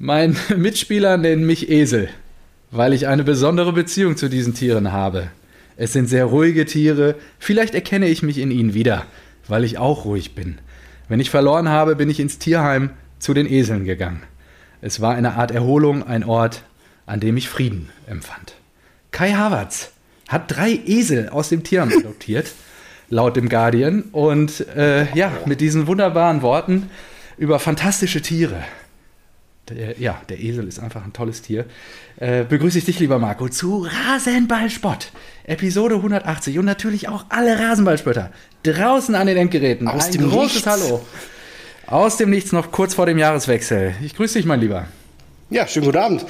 Mein Mitspieler nennt mich Esel, weil ich eine besondere Beziehung zu diesen Tieren habe. Es sind sehr ruhige Tiere, vielleicht erkenne ich mich in ihnen wieder, weil ich auch ruhig bin. Wenn ich verloren habe, bin ich ins Tierheim zu den Eseln gegangen. Es war eine Art Erholung, ein Ort, an dem ich Frieden empfand. Kai Havertz hat drei Esel aus dem Tierheim adoptiert, laut dem Guardian. Und äh, ja, mit diesen wunderbaren Worten über fantastische Tiere der, ja, der Esel ist einfach ein tolles Tier. Äh, begrüße ich dich, lieber Marco, zu Rasenballspott, Episode 180 und natürlich auch alle Rasenballspötter draußen an den Endgeräten. Aus ein dem großes Nichts. Hallo. Aus dem Nichts noch kurz vor dem Jahreswechsel. Ich grüße dich, mein Lieber. Ja, schönen guten Abend.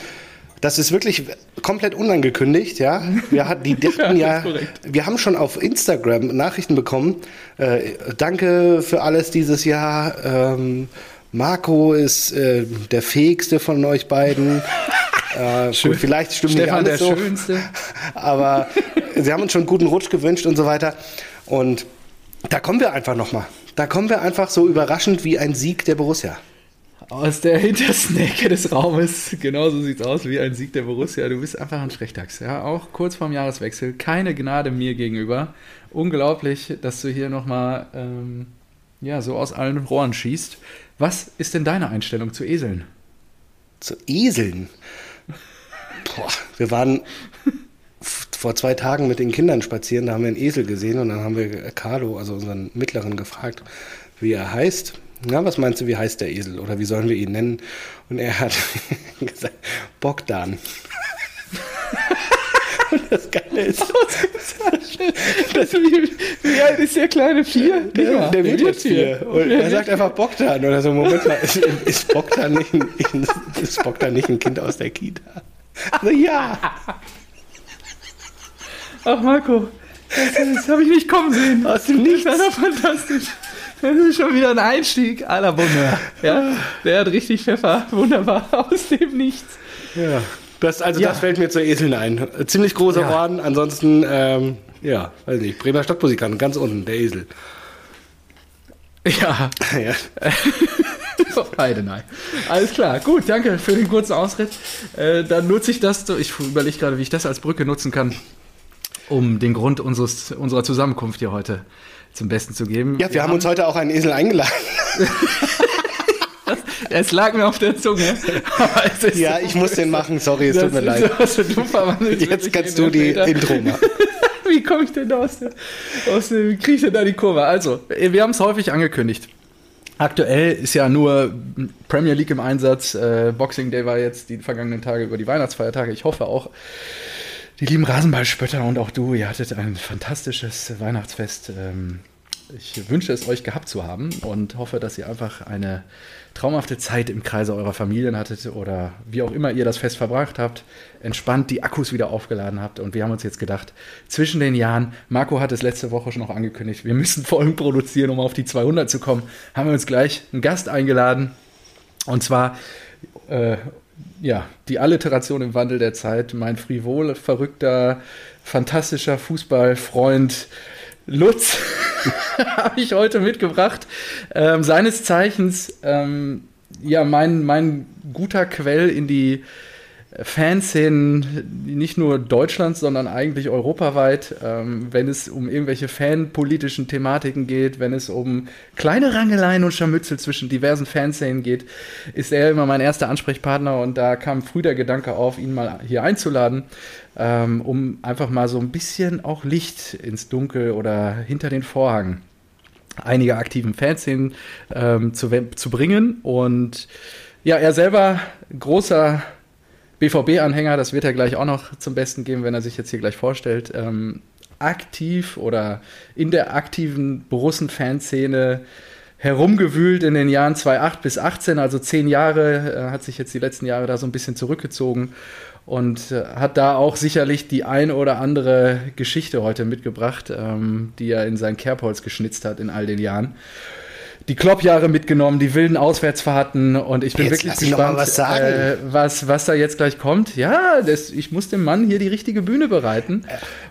Das ist wirklich komplett unangekündigt, ja. Wir, hat, die dachten ja, wir haben schon auf Instagram Nachrichten bekommen. Äh, danke für alles dieses Jahr. Ähm, Marco ist äh, der fähigste von euch beiden. Äh, gut, vielleicht stimmt Stefan, nicht alles der so, Schönste. aber sie haben uns schon einen guten Rutsch gewünscht und so weiter. Und da kommen wir einfach nochmal. Da kommen wir einfach so überraschend wie ein Sieg der Borussia. Aus der hintersten Ecke des Raumes. Genauso sieht's aus wie ein Sieg der Borussia. Du bist einfach ein Frechdachs. Ja, auch kurz vorm Jahreswechsel. Keine Gnade mir gegenüber. Unglaublich, dass du hier nochmal ähm, ja, so aus allen Rohren schießt. Was ist denn deine Einstellung zu Eseln? Zu Eseln. Boah, wir waren vor zwei Tagen mit den Kindern spazieren, da haben wir einen Esel gesehen und dann haben wir Carlo, also unseren Mittleren, gefragt, wie er heißt. Na, was meinst du, wie heißt der Esel oder wie sollen wir ihn nennen? Und er hat gesagt, Bogdan. und das Geile ist, Das, wie, wie alt ist der kleine Vier? der, der wird jetzt vier. Und er sagt einfach Bogdan oder so, Moment mal, ist, ist, Bogdan nicht ein, ist Bogdan nicht ein Kind aus der Kita? So, ja. Ach, Marco, das, das habe ich nicht kommen sehen. Aus dem Nichts. Das ist doch fantastisch. Das ist schon wieder ein Einstieg à la Bonheur. Ja, der hat richtig Pfeffer. Wunderbar. Aus dem Nichts. Ja, das, also Ja. das fällt mir zu Eseln ein. Ziemlich großer Ja. Orden, ansonsten, ähm, ja, weiß nicht, Bremer Stadtmusikant, ganz unten, der Esel. Ja, ja. Heidenei. Alles klar. Gut, danke für den kurzen Ausritt. Äh, dann nutze ich das. Ich überlege gerade, wie ich das als Brücke nutzen kann, um den Grund unseres, unserer Zusammenkunft hier heute zum Besten zu geben. ja, wir haben uns heute auch einen Esel eingeladen. Es lag mir auf der Zunge. Ja, ich muss den machen, sorry, es tut mir leid. So, verwandelst Jetzt kannst du die. Intro machen. Wie komme ich denn da aus, der, aus dem, wie kriege ich denn da die Kurve? Also, wir haben es häufig angekündigt. Aktuell ist ja nur Premier League im Einsatz. Äh, Boxing Day war jetzt die vergangenen Tage über die Weihnachtsfeiertage. Ich hoffe auch, die lieben Rasenballspötter und auch du, ihr hattet ein fantastisches Weihnachtsfest. Ähm, ich wünsche es euch gehabt zu haben und hoffe, dass ihr einfach eine traumhafte Zeit im Kreise eurer Familien hattet oder wie auch immer ihr das Fest verbracht habt, entspannt die Akkus wieder aufgeladen habt. Und wir haben uns jetzt gedacht, zwischen den Jahren, Marco hat es letzte Woche schon noch angekündigt, wir müssen Folgen produzieren, um auf die 200 zu kommen, haben wir uns gleich einen Gast eingeladen. Und zwar, äh, ja, die Alliteration im Wandel der Zeit, mein frivol, verrückter, fantastischer Fußballfreund Lutz habe ich heute mitgebracht. Ähm, seines Zeichens, ähm, ja, mein, mein guter Quell in die Fanszenen nicht nur Deutschlands, sondern eigentlich europaweit, ähm, wenn es um irgendwelche fanpolitischen Thematiken geht, wenn es um kleine Rangeleien und Scharmützel zwischen diversen Fanszenen geht, ist er immer mein erster Ansprechpartner und da kam früh der Gedanke auf, ihn mal hier einzuladen, ähm, um einfach mal so ein bisschen auch Licht ins Dunkel oder hinter den Vorhang einiger aktiven Fanszenen ähm, zu, zu bringen. Und ja, er selber großer BVB-Anhänger, das wird er gleich auch noch zum Besten geben, wenn er sich jetzt hier gleich vorstellt. Ähm, aktiv oder in der aktiven Borussen-Fanszene herumgewühlt in den Jahren 2008 bis 18, also zehn Jahre, äh, hat sich jetzt die letzten Jahre da so ein bisschen zurückgezogen und äh, hat da auch sicherlich die ein oder andere Geschichte heute mitgebracht, ähm, die er in sein Kerbholz geschnitzt hat in all den Jahren. Die Kloppjahre mitgenommen, die wilden Auswärtsfahrten und ich bin Jetzt wirklich gespannt, was sagen. Äh, was, was da jetzt gleich kommt. Ja, das, ich muss dem Mann hier die richtige Bühne bereiten.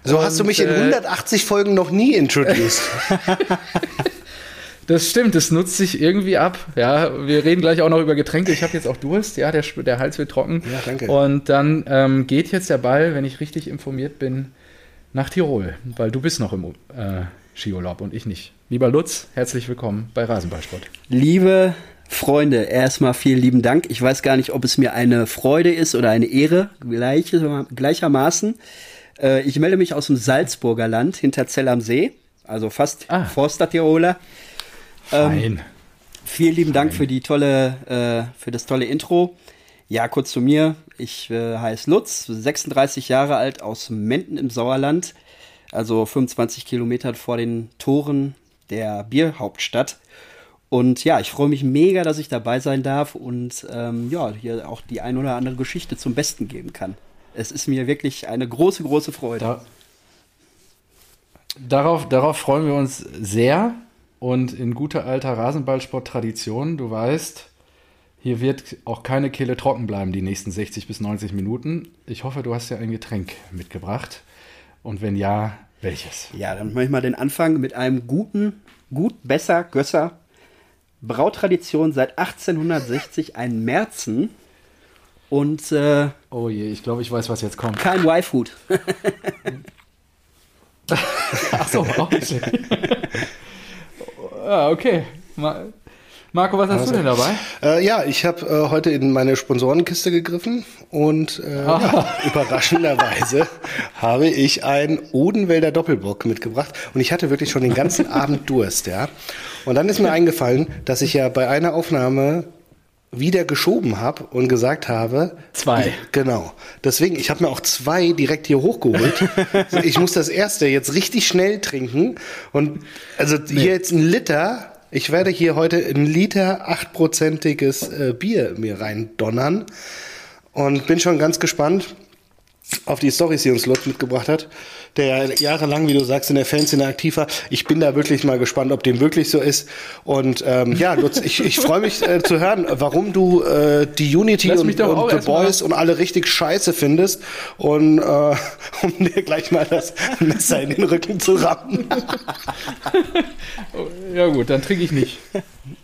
So hast du mich in äh, 180 Folgen noch nie introduced. Das stimmt, das nutzt sich irgendwie ab. Ja, wir reden gleich auch noch über Getränke. Ich habe jetzt auch Durst, ja, der, der Hals wird trocken. Ja, danke. Und dann ähm, geht jetzt der Ball, wenn ich richtig informiert bin, nach Tirol, weil du bist noch im äh, Skiurlaub und ich nicht. Lieber Lutz, herzlich willkommen bei Rasenballsport. Liebe Freunde, erstmal vielen lieben Dank. Ich weiß gar nicht, ob es mir eine Freude ist oder eine Ehre, gleiche, gleichermaßen. Äh, ich melde mich aus dem Salzburger Land hinter Zell am See, also fast Ah. Forster-Tiroler. Fein. Ähm, Vielen lieben Dank für die tolle, äh, für das tolle Intro. Ja, kurz zu mir. Ich äh, heiße Lutz, 36 Jahre alt, aus Menden im Sauerland, also 25 Kilometer vor den Toren der Bierhauptstadt. Und ja, ich freue mich mega, dass ich dabei sein darf und ähm, ja, hier auch die ein oder andere Geschichte zum Besten geben kann. Es ist mir wirklich eine große, große Freude. Da, darauf, darauf freuen wir uns sehr und in guter alter Rasenballsport-Tradition, du weißt, hier wird auch keine Kehle trocken bleiben die nächsten 60 bis 90 Minuten. Ich hoffe, du hast ja ein Getränk mitgebracht und wenn ja, welches? Ja, dann mache ich mal den Anfang mit einem guten, gut, besser, Gösser. Brautradition seit 1860, ein Märzen. Und äh, Oh je, ich glaube, ich weiß, was jetzt kommt. kein Y-Food. Ach so, auch nicht ah, okay. Ma Marco, was hast du denn dabei? Äh, ja, ich habe äh, heute in meine Sponsorenkiste gegriffen und äh, ja, überraschenderweise habe ich einen Odenwälder Doppelbock mitgebracht und ich hatte wirklich schon den ganzen Abend Durst, ja. Und dann ist mir eingefallen, dass ich ja bei einer Aufnahme wieder geschoben habe und gesagt habe, Zwei. Genau. Deswegen, ich habe mir auch zwei direkt hier hochgeholt. ich muss das erste jetzt richtig schnell trinken. Und also hier jetzt ein Liter. Ich werde hier heute ein Liter achtprozentiges äh, Bier mir rein donnern. Und bin schon ganz gespannt auf die Storys, die uns Lutz mitgebracht hat, der jahrelang, wie du sagst, in der Fanszene aktiv war. Ich bin da wirklich mal gespannt, ob dem wirklich so ist. Und ähm, ja, Lutz, ich, ich freue mich äh, zu hören, warum du äh, die Unity Lass und, und The Boys und alle richtig scheiße findest. Und äh, um dir gleich mal das Messer in den Rücken zu rammen. Ja gut, dann trinke ich nicht.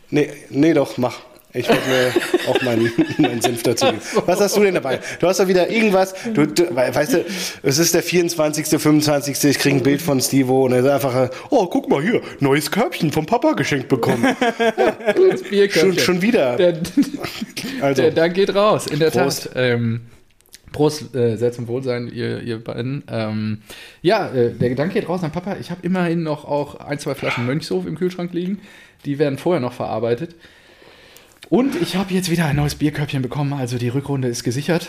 Nee, nee, doch, mach. Ich werde mir auch meinen, meinen Senf dazu geben. Was hast du denn dabei? Du hast doch wieder irgendwas. Du, du, we- weißt du, es ist der 24., 25. Ich kriege ein Bild von Stevo und er ist einfach, oh, guck mal hier, neues Körbchen vom Papa geschenkt bekommen. Bierköpfchen. Schon, schon wieder. Der, Also, der Dank geht raus, in der Prost. Tat. Ähm, Prost, äh, sehr zum Wohlsein, ihr, ihr beiden. Ähm, ja, äh, der Gedanke geht raus an Papa. Ich habe immerhin noch auch ein, zwei Flaschen Mönchshof im Kühlschrank liegen. Die werden vorher noch verarbeitet. Und ich habe jetzt wieder ein neues Bierkörbchen bekommen. Also die Rückrunde ist gesichert.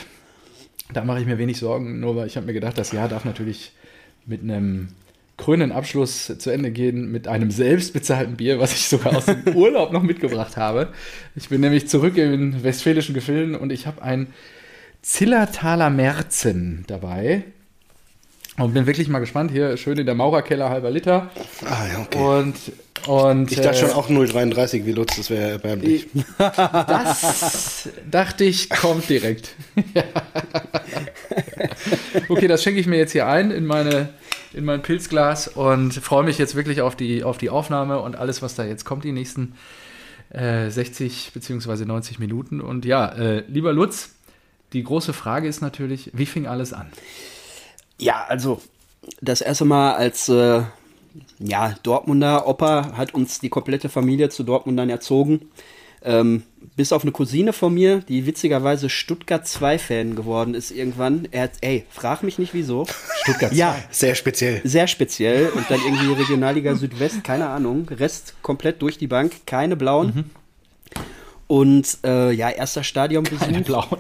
Da mache ich mir wenig Sorgen. Nur weil ich habe mir gedacht, das Jahr darf natürlich mit einem krönenden Abschluss zu Ende gehen mit einem selbst bezahlten Bier, was ich sogar aus dem Urlaub noch mitgebracht habe. Ich bin nämlich zurück in westfälischen Gefilden und ich habe ein Zillertaler Märzen dabei. Und bin wirklich mal gespannt. Hier schön in der Maurerkeller, halber Liter. ah, ja, okay. Und, und Ich dachte äh, schon auch 0,33 wie Lutz, das wäre erbärmlich. das dachte ich, kommt direkt. okay, das schenke ich mir jetzt hier ein in, meine, in mein Pilzglas und freue mich jetzt wirklich auf die, auf die Aufnahme und alles, was da jetzt kommt, die nächsten äh, 60 bzw. 90 Minuten. Und ja, äh, lieber Lutz, die große Frage ist natürlich, wie fing alles an? Ja, also das erste Mal als äh, ja, Dortmunder Opa hat uns die komplette Familie zu Dortmundern erzogen. Ähm, bis auf eine Cousine von mir, die witzigerweise Stuttgart 2-Fan geworden ist irgendwann. Er hat, ey, frag mich nicht wieso. Stuttgart Ja, Sehr speziell. sehr speziell. Und dann irgendwie Regionalliga Südwest, keine Ahnung. Rest komplett durch die Bank, keine blauen. Und äh, ja, erster Stadionbesuch. Keine blauen.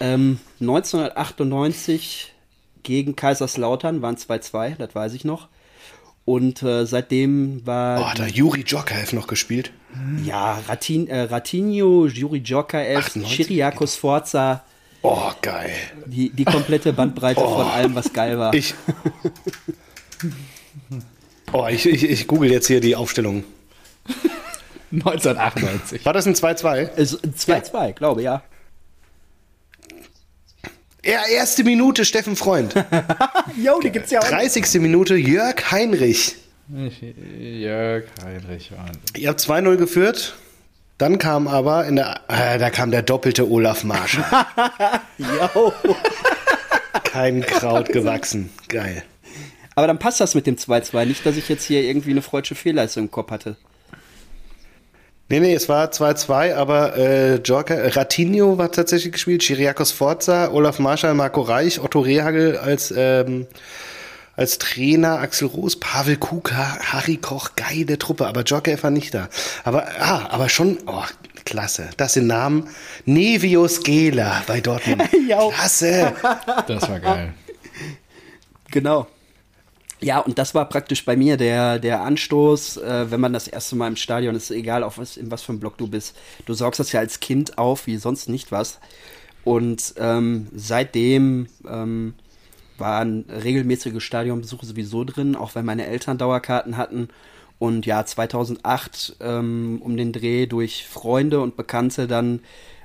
Ähm, 1998 gegen Kaiserslautern waren 2-2, das weiß ich noch. Und äh, seitdem Oh, war hat da Juri Djokaev noch gespielt. ja Ratin, äh, Ratinho, Juri Djokaev, 98, Chiriakos Forza, Oh, geil. die, die komplette Bandbreite von allem, was geil war. Ich. Oh, ich, ich, ich google jetzt hier die Aufstellung. 1998. War das ein 2-2? Also 2-2, glaube ja. Ja, erste Minute Steffen Freund. Jo, die gibt's ja 30. Minute Jörg Heinrich. Jörg Heinrich waren. Ihr habt 2-0 geführt. Dann kam aber in der, äh, da kam der doppelte Olaf Marsch. Jo. Kein Kraut gewachsen. Geil. Aber dann passt das mit dem 2-2. Nicht, dass ich jetzt hier irgendwie eine freudsche Fehlleistung im Kopf hatte. Nee, nee, es war 2-2, aber äh, Joker, Ratinho war tatsächlich gespielt, Chiriakos Forza, Olaf Marschall, Marco Reich, Otto Rehagel als, ähm, als Trainer, Axel Roos, Pavel Kuka, Harry Koch, geile Truppe, aber Joker war nicht da. Aber, ah, aber schon, oh, klasse. Das sind Namen. Nevius Gela bei Dortmund. Ja. Klasse. Das war geil. Genau. Ja, und das war praktisch bei mir der, der Anstoß, äh, wenn man das erste Mal im Stadion ist, egal auf was, in was für einem Block du bist. Du saugst das ja als Kind auf, wie sonst nicht was. Und ähm, seitdem ähm, waren regelmäßige Stadionbesuche sowieso drin, auch wenn meine Eltern Dauerkarten hatten. Und ja, 2008 ähm, um den Dreh durch Freunde und Bekannte dann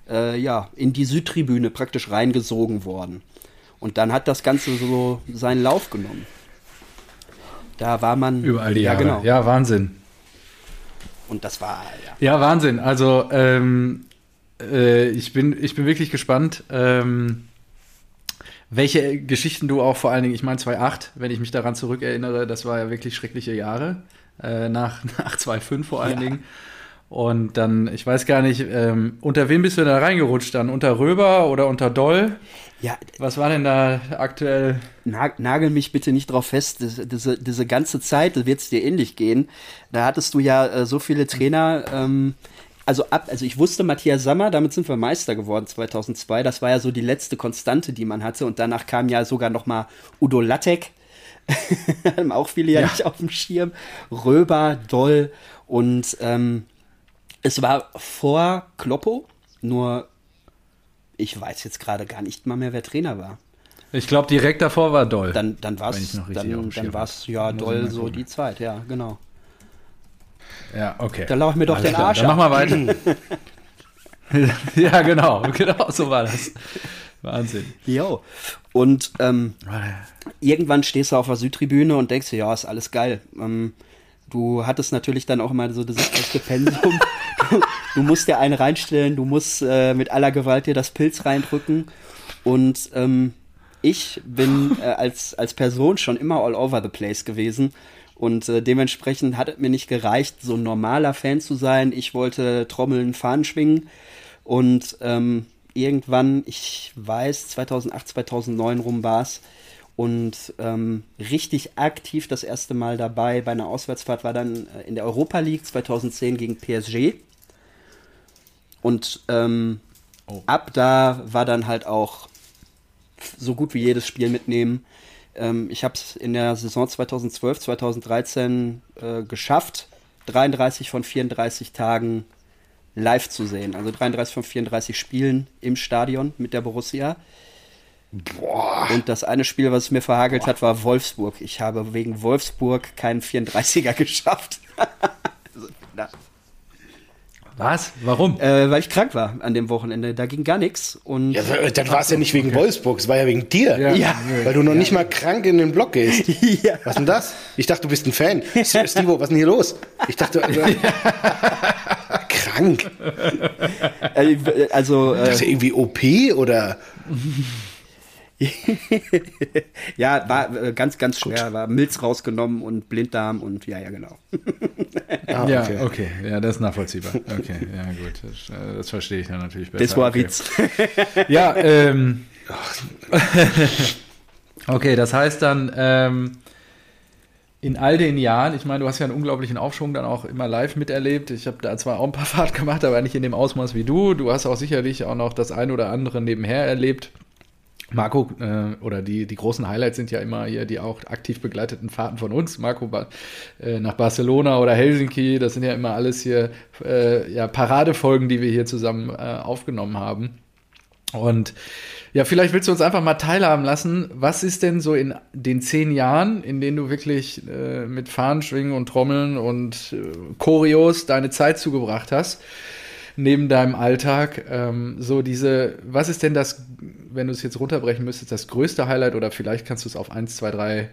äh, ja, in die Südtribüne praktisch reingesogen worden. Und dann hat das Ganze so seinen Lauf genommen. Da war man. Überall die ja, Jahre. genau. Ja, Wahnsinn. Und das war, ja. Ja, Wahnsinn. Also, ähm, äh, ich, bin, ich bin wirklich gespannt, ähm, welche Geschichten du auch vor allen Dingen, ich meine 2008, wenn ich mich daran zurückerinnere, das war ja wirklich schreckliche Jahre, äh, nach, nach 2005 vor allen Ja. Dingen. Und dann, ich weiß gar nicht, ähm, unter wem bist du da reingerutscht dann? Unter Röber oder unter Doll? Ja, Was war denn da aktuell? nag, nagel mich bitte nicht drauf fest. Diese, diese, diese ganze Zeit, da wird es dir ähnlich gehen. Da hattest du ja äh, so viele Trainer. Ähm, also ab, also ich wusste Matthias Sammer, damit sind wir Meister geworden 2002. Das war ja so die letzte Konstante, die man hatte. Und danach kam ja sogar noch mal Udo Lattek. Haben auch viele ja, Ja. nicht auf dem Schirm. Röber, Doll und ähm, es war vor Kloppo, nur ich weiß jetzt gerade gar nicht mal mehr, wer Trainer war. Ich glaube, direkt davor war Doll. Dann, dann war es dann, dann war's, ja doll so gucken. die Zeit, ja, genau. ja, okay. Da lauch ich mir doch Alles den klar, Arsch Dann ab. mach mal weiter. ja, genau, genau, so war das. Wahnsinn. Jo. Und ähm, irgendwann stehst du auf der Südtribüne und denkst dir, ja, ist alles geil. Ähm, du hattest natürlich dann auch immer so erste Pensum. du, du musst dir einen reinstellen, du musst äh, mit aller Gewalt dir das Pilz reindrücken. Und ähm, ich bin äh, als, als Person schon immer all over the place gewesen. Und äh, dementsprechend hat es mir nicht gereicht, so ein normaler Fan zu sein. Ich wollte Trommeln, Fahnen schwingen. Und ähm, irgendwann, ich weiß, 2008, 2009 rum war es. Und ähm, richtig aktiv das erste Mal dabei bei einer Auswärtsfahrt war dann äh, in der Europa League 2010 gegen PSG. Und ähm, ab da war dann halt auch so gut wie jedes Spiel mitnehmen. Ähm, ich habe es in der Saison 2012, 2013 äh, geschafft, 33 von 34 Tagen live zu sehen. Also 33 von 34 Spielen im Stadion mit der Borussia. Boah. Und das eine Spiel, was es mir verhagelt hat, war Wolfsburg. Ich habe wegen Wolfsburg keinen 34er geschafft. Was? Warum? äh, weil ich krank war an dem Wochenende. Da ging gar nichts. Und Ja, dann war es ja nicht wegen Wolfsburg, es war ja wegen dir. Ja. Ja. Weil du noch nicht mal krank in den Block gehst. ja. Was denn das? Ich dachte, du bist ein Fan. Stivo, was ist denn hier los? Ich dachte, äh, krank. Äh, also, äh, dachte irgendwie OP oder ja, war äh, ganz, ganz schwer. War Milz rausgenommen und Blinddarm und ja, ja, genau. Ah, ja, okay. okay. Ja, das ist nachvollziehbar. Okay, ja, gut. Das, äh, das verstehe ich dann natürlich besser. Das war okay. Witz. Ja, ähm. okay, das heißt dann, ähm, in all den Jahren, ich meine, du hast ja einen unglaublichen Aufschwung dann auch immer live miterlebt. Ich habe da zwar auch ein paar Fahrt gemacht, aber nicht in dem Ausmaß wie du. Du hast auch sicherlich auch noch das ein oder andere nebenher erlebt. Marco, äh, oder die, die großen Highlights sind ja immer hier die auch aktiv begleiteten Fahrten von uns. Marco äh, nach Barcelona oder Helsinki, das sind ja immer alles hier äh, ja, Paradefolgen, die wir hier zusammen äh, aufgenommen haben. Und ja, vielleicht willst du uns einfach mal teilhaben lassen. Was ist denn so in den zehn Jahren, in denen du wirklich äh, mit Fahnenschwingen und Trommeln und äh, Choreos deine Zeit zugebracht hast, neben deinem Alltag, ähm, so diese, was ist denn das, wenn du es jetzt runterbrechen müsstest, das größte Highlight oder vielleicht kannst du es auf eins, zwei, drei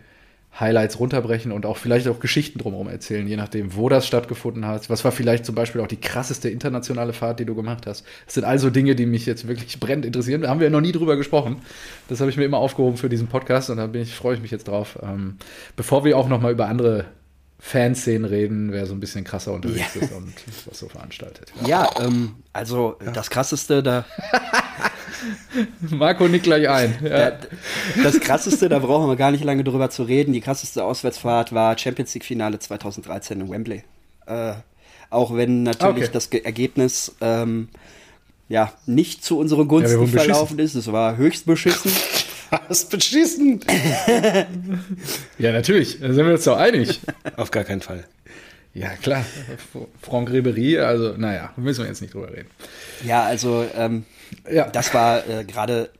Highlights runterbrechen und auch vielleicht auch Geschichten drumherum erzählen, je nachdem, wo das stattgefunden hat. Was war vielleicht zum Beispiel auch die krasseste internationale Fahrt, die du gemacht hast? Das sind also Dinge, die mich jetzt wirklich brennend interessieren. Da haben wir noch nie drüber gesprochen. Das habe ich mir immer aufgehoben für diesen Podcast und da bin ich, freue ich mich jetzt drauf. Ähm, bevor wir auch noch mal über andere Fanszenen reden, wer so ein bisschen krasser unterwegs ja. ist und was so veranstaltet. Ja, ja ähm, also ja. das krasseste da. Marco nickt gleich ein. Ja. Das krasseste, da brauchen wir gar nicht lange drüber zu reden. Die krasseste Auswärtsfahrt war Champions League Finale 2013 in Wembley. Äh, auch wenn natürlich okay. das Ergebnis ähm, ja nicht zu unseren Gunsten verlaufen ist. Es war höchst beschissen. Was beschissen? ja, natürlich. Da sind wir uns doch einig. Auf gar keinen Fall. Ja, klar. Franck Ribery, also, naja, müssen wir jetzt nicht drüber reden. Ja, also, ähm, ja. das war äh, gerade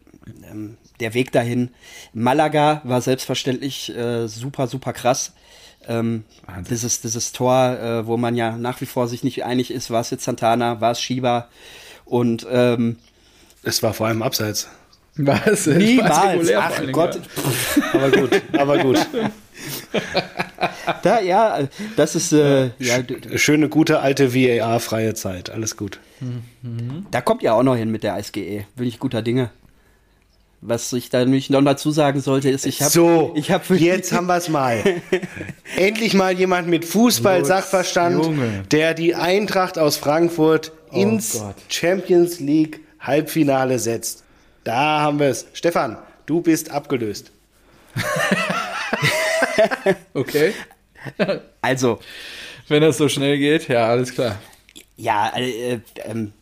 ähm, der Weg dahin. Malaga war selbstverständlich äh, super, super krass. Ähm, dieses, dieses Tor, äh, wo man ja nach wie vor sich nicht einig ist, war es jetzt Santana, war es Shiba und ähm, es war vor allem abseits. Was? Niemals. Ach Gott. aber gut, aber gut. Da, ja, das ist äh, ja, schöne, gute alte VAR-freie Zeit. Alles gut. Da kommt ja auch noch hin mit der SGE. Bin ich guter Dinge. Was ich da nämlich noch dazu sagen sollte, ist, ich habe. So, ich hab jetzt haben wir es mal. Endlich mal jemand mit Fußball-Sachverstand, der die Eintracht aus Frankfurt oh ins Gott. Champions League Halbfinale setzt. Da haben wir es. Stefan, du bist abgelöst. okay. Also. Wenn das so schnell geht, ja, alles klar. Ja, äh, ähm,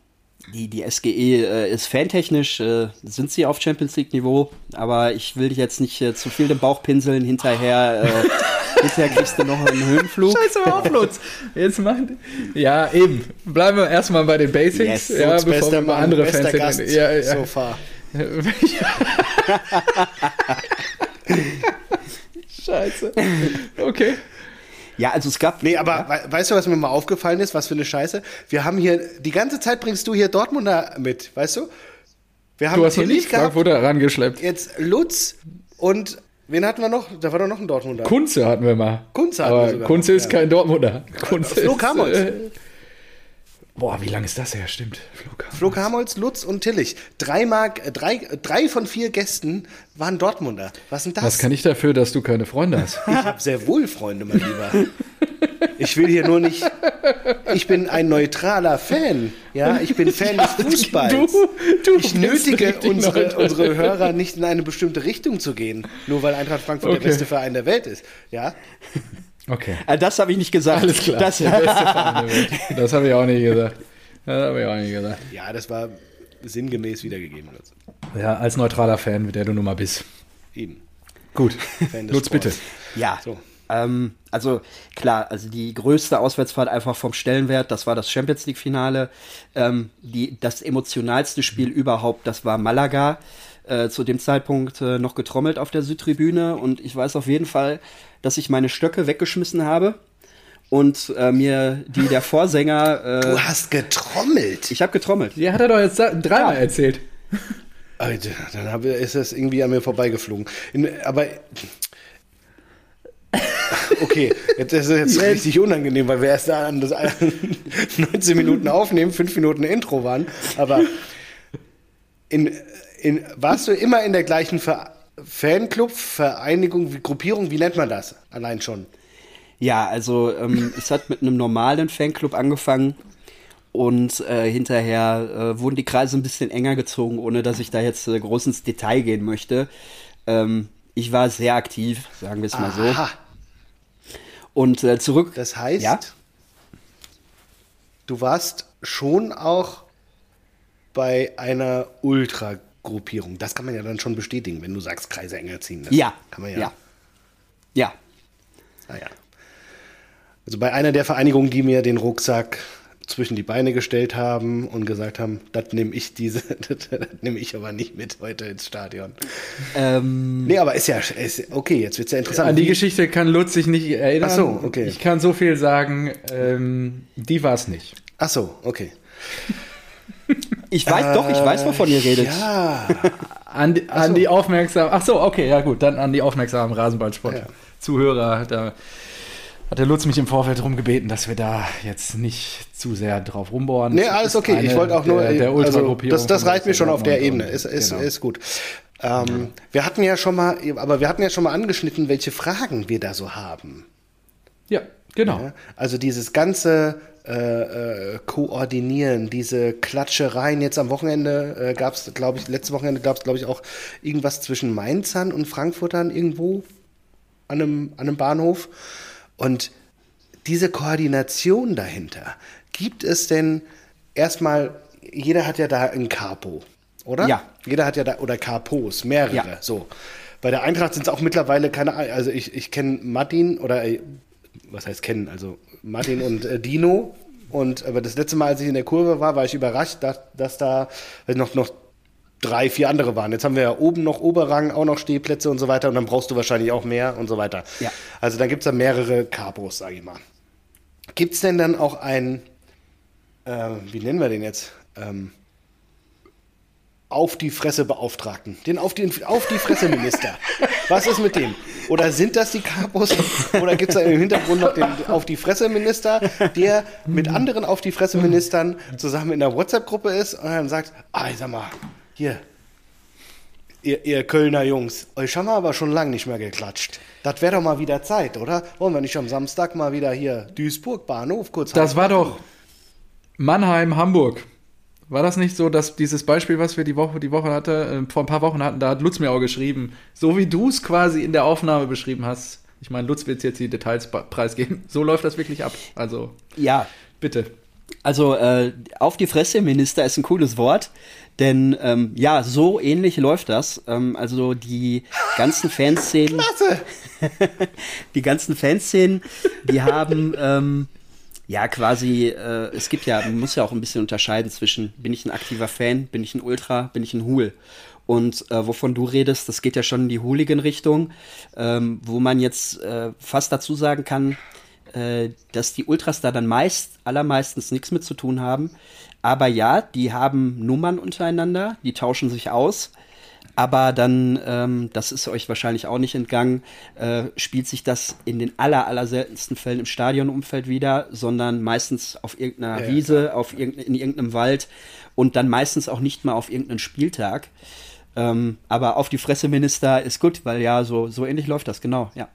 die, die SGE äh, ist fantechnisch, äh, sind sie auf Champions League-Niveau, aber ich will dich jetzt nicht äh, zu viel den Bauch pinseln. Hinterher, äh, hinterher kriegst du noch einen Höhenflug. Scheiße, auf, Lutz. Jetzt machen. Ja, eben. Bleiben wir erstmal bei den Basics, yes, ja, bevor wir mal andere Fans Gast ja, ja. so far. Scheiße. Okay. Ja, also es gab. Nee, aber ja? weißt du, was mir mal aufgefallen ist? Was für eine Scheiße? Wir haben hier, die ganze Zeit bringst du hier Dortmunder mit, weißt du? Wir haben du hast noch nicht Frankfurter rangeschleppt. Jetzt Lutz und wen hatten wir noch? Da war doch noch ein Dortmunder. Kunze hatten wir mal. Kunze hatten aber wir sogar. Kunze ist ja. kein Dortmunder. Kunze Flo Kamholz. Äh, Boah, wie lange ist das her? Stimmt. Flo Kamholz, Flo Kamholz Lutz und Tillich. Drei, Mark, äh, drei, drei von vier Gästen waren Dortmunder. Was sind das? Was kann ich dafür, dass du keine Freunde hast? Ich habe sehr wohl Freunde, mein Lieber. Ich will hier nur nicht. Ich bin ein neutraler Fan. Ja, ich bin Fan ja, des Fußballs. Du, du ich nötige unsere, unsere Hörer nicht in eine bestimmte Richtung zu gehen, nur weil Eintracht Frankfurt okay. der beste Verein der Welt ist. Ja. Okay. Äh, das habe ich nicht gesagt. Alles klar. Das, das habe ich auch nicht gesagt. Das habe ich auch nicht gesagt. Ja, das war sinngemäß wiedergegeben. Ja, als neutraler Fan, der du nun mal bist. Eben. Gut. Lutz, bitte. Ja. So. Ähm, also klar, also die größte Auswärtsfahrt einfach vom Stellenwert, das war das Champions League-Finale. Ähm, das emotionalste Spiel mhm. überhaupt, das war Malaga. Äh, zu dem Zeitpunkt äh, noch getrommelt auf der Südtribüne und ich weiß auf jeden Fall, dass ich meine Stöcke weggeschmissen habe und äh, mir die der Vorsänger. Äh, du hast getrommelt. Ich habe getrommelt. Ja, hat er doch jetzt dreimal ja. erzählt. Alter, dann hab, ist das irgendwie an mir vorbeigeflogen. In, aber. Okay, jetzt ist es jetzt richtig unangenehm, weil wir erst an das 19 Minuten aufnehmen, 5 Minuten Intro waren. Aber in, in, warst du immer in der gleichen Ver Fanclub, Vereinigung, Gruppierung, wie nennt man das allein schon? Ja, also ähm, es hat mit einem normalen Fanclub angefangen und äh, hinterher äh, wurden die Kreise ein bisschen enger gezogen, ohne dass ich da jetzt äh, groß ins Detail gehen möchte. Ähm, ich war sehr aktiv, sagen wir es mal so. Und äh, zurück. Das heißt, ja? du warst schon auch bei einer Ultra-Gruppierung. Das kann man ja dann schon bestätigen, wenn du sagst, Kreise enger ziehen. Das ja. Kann man ja. Ja. ja. Ah, ja. Also bei einer der Vereinigungen, die mir den Rucksack zwischen die Beine gestellt haben und gesagt haben, das nehme ich diese, das, nehme ich aber nicht mit heute ins Stadion. Ähm, nee, aber ist ja, ist, okay, jetzt wird es ja interessant. An die Geschichte kann Lutz sich nicht erinnern. Ach so, okay. Ich kann so viel sagen, ähm, die war es nicht. Ach so, okay. Ich weiß äh, doch, ich weiß, wovon ihr redet. Ja, An, die- an so. die aufmerksamen, ach so, okay, ja gut, dann an die aufmerksamen Rasenballsport-Zuhörer. Da hat der Lutz mich im Vorfeld darum gebeten, dass wir da jetzt nicht zu sehr drauf rumbohren. Nee, alles okay. Ich eine wollte auch nur, der, der also, Ultragruppierung das, das reicht mir schon auf der Ebene. und- Ist, ist, genau. ist gut. Ähm, Wir hatten ja schon mal, aber wir hatten ja schon mal angeschnitten, welche Fragen wir da so haben. Ja, genau. Ja? Also dieses ganze äh, äh, Koordinieren, diese Klatschereien. Jetzt am Wochenende äh, gab es, glaube ich, letztes Wochenende gab es, glaube ich, auch irgendwas zwischen Mainzern und Frankfurtern irgendwo an einem, an einem Bahnhof. Und diese Koordination dahinter, gibt es denn erstmal, jeder hat ja da ein Capo, oder? Ja. Jeder hat ja da, oder Capos, mehrere, Ja. so. Bei der Eintracht sind es auch mittlerweile keine, also ich, ich kenne Martin oder, äh, was heißt kennen, also Martin und äh, Dino. Und aber das letzte Mal, als ich in der Kurve war, war ich überrascht, dass, dass da noch, noch drei, vier andere waren. Jetzt haben wir ja oben noch Oberrang, auch noch Stehplätze und so weiter und dann brauchst du wahrscheinlich auch mehr und so weiter. Ja. Also da gibt es da mehrere Capos, sage ich mal. Gibt es denn dann auch einen, äh, wie nennen wir den jetzt? Ähm, auf die Fresse Beauftragten, den auf die, auf die Fresse Minister. Was ist mit dem? Oder sind das die Capos? Oder gibt es da im Hintergrund noch den auf die Fresse Minister, der mit anderen auf die Fresse Ministern zusammen in der WhatsApp-Gruppe ist und dann sagt, ah, sag mal, hier, ihr, ihr Kölner Jungs, euch haben wir aber schon lange nicht mehr geklatscht. Das wäre doch mal wieder Zeit, oder? Wollen wir nicht am Samstag mal wieder hier Duisburg Bahnhof kurz Das war doch Mannheim, Hamburg. War das nicht so, dass dieses Beispiel, was wir die Woche, die Woche hatte, äh, vor ein paar Wochen hatten, da hat Lutz mir auch geschrieben, so wie du es quasi in der Aufnahme beschrieben hast. Ich meine, Lutz wird jetzt die Details preisgeben. So läuft das wirklich ab. Also, Ja, bitte. Also äh, auf die Fresse, Minister, ist ein cooles Wort, denn ähm, ja, so ähnlich läuft das. Ähm, also die ganzen Fanszenen, Klasse! die ganzen Fanszenen, die haben ähm, ja quasi, äh, es gibt ja, man muss ja auch ein bisschen unterscheiden zwischen, bin ich ein aktiver Fan, bin ich ein Ultra, bin ich ein Hool. Und äh, wovon du redest, das geht ja schon in die Hooligan-Richtung, ähm, wo man jetzt äh, fast dazu sagen kann, äh, dass die Ultras da dann meist, allermeistens nichts mit zu tun haben. Aber ja, die haben Nummern untereinander, die tauschen sich aus. Aber dann, ähm, das ist euch wahrscheinlich auch nicht entgangen, äh, spielt sich das in den aller, aller seltensten Fällen im Stadionumfeld wieder, sondern meistens auf irgendeiner Ja, Wiese, auf irgende, in irgendeinem Wald und dann meistens auch nicht mal auf irgendeinen Spieltag. Ähm, aber auf die Fresse, Minister, ist gut, weil ja, so, so ähnlich läuft das, genau, ja.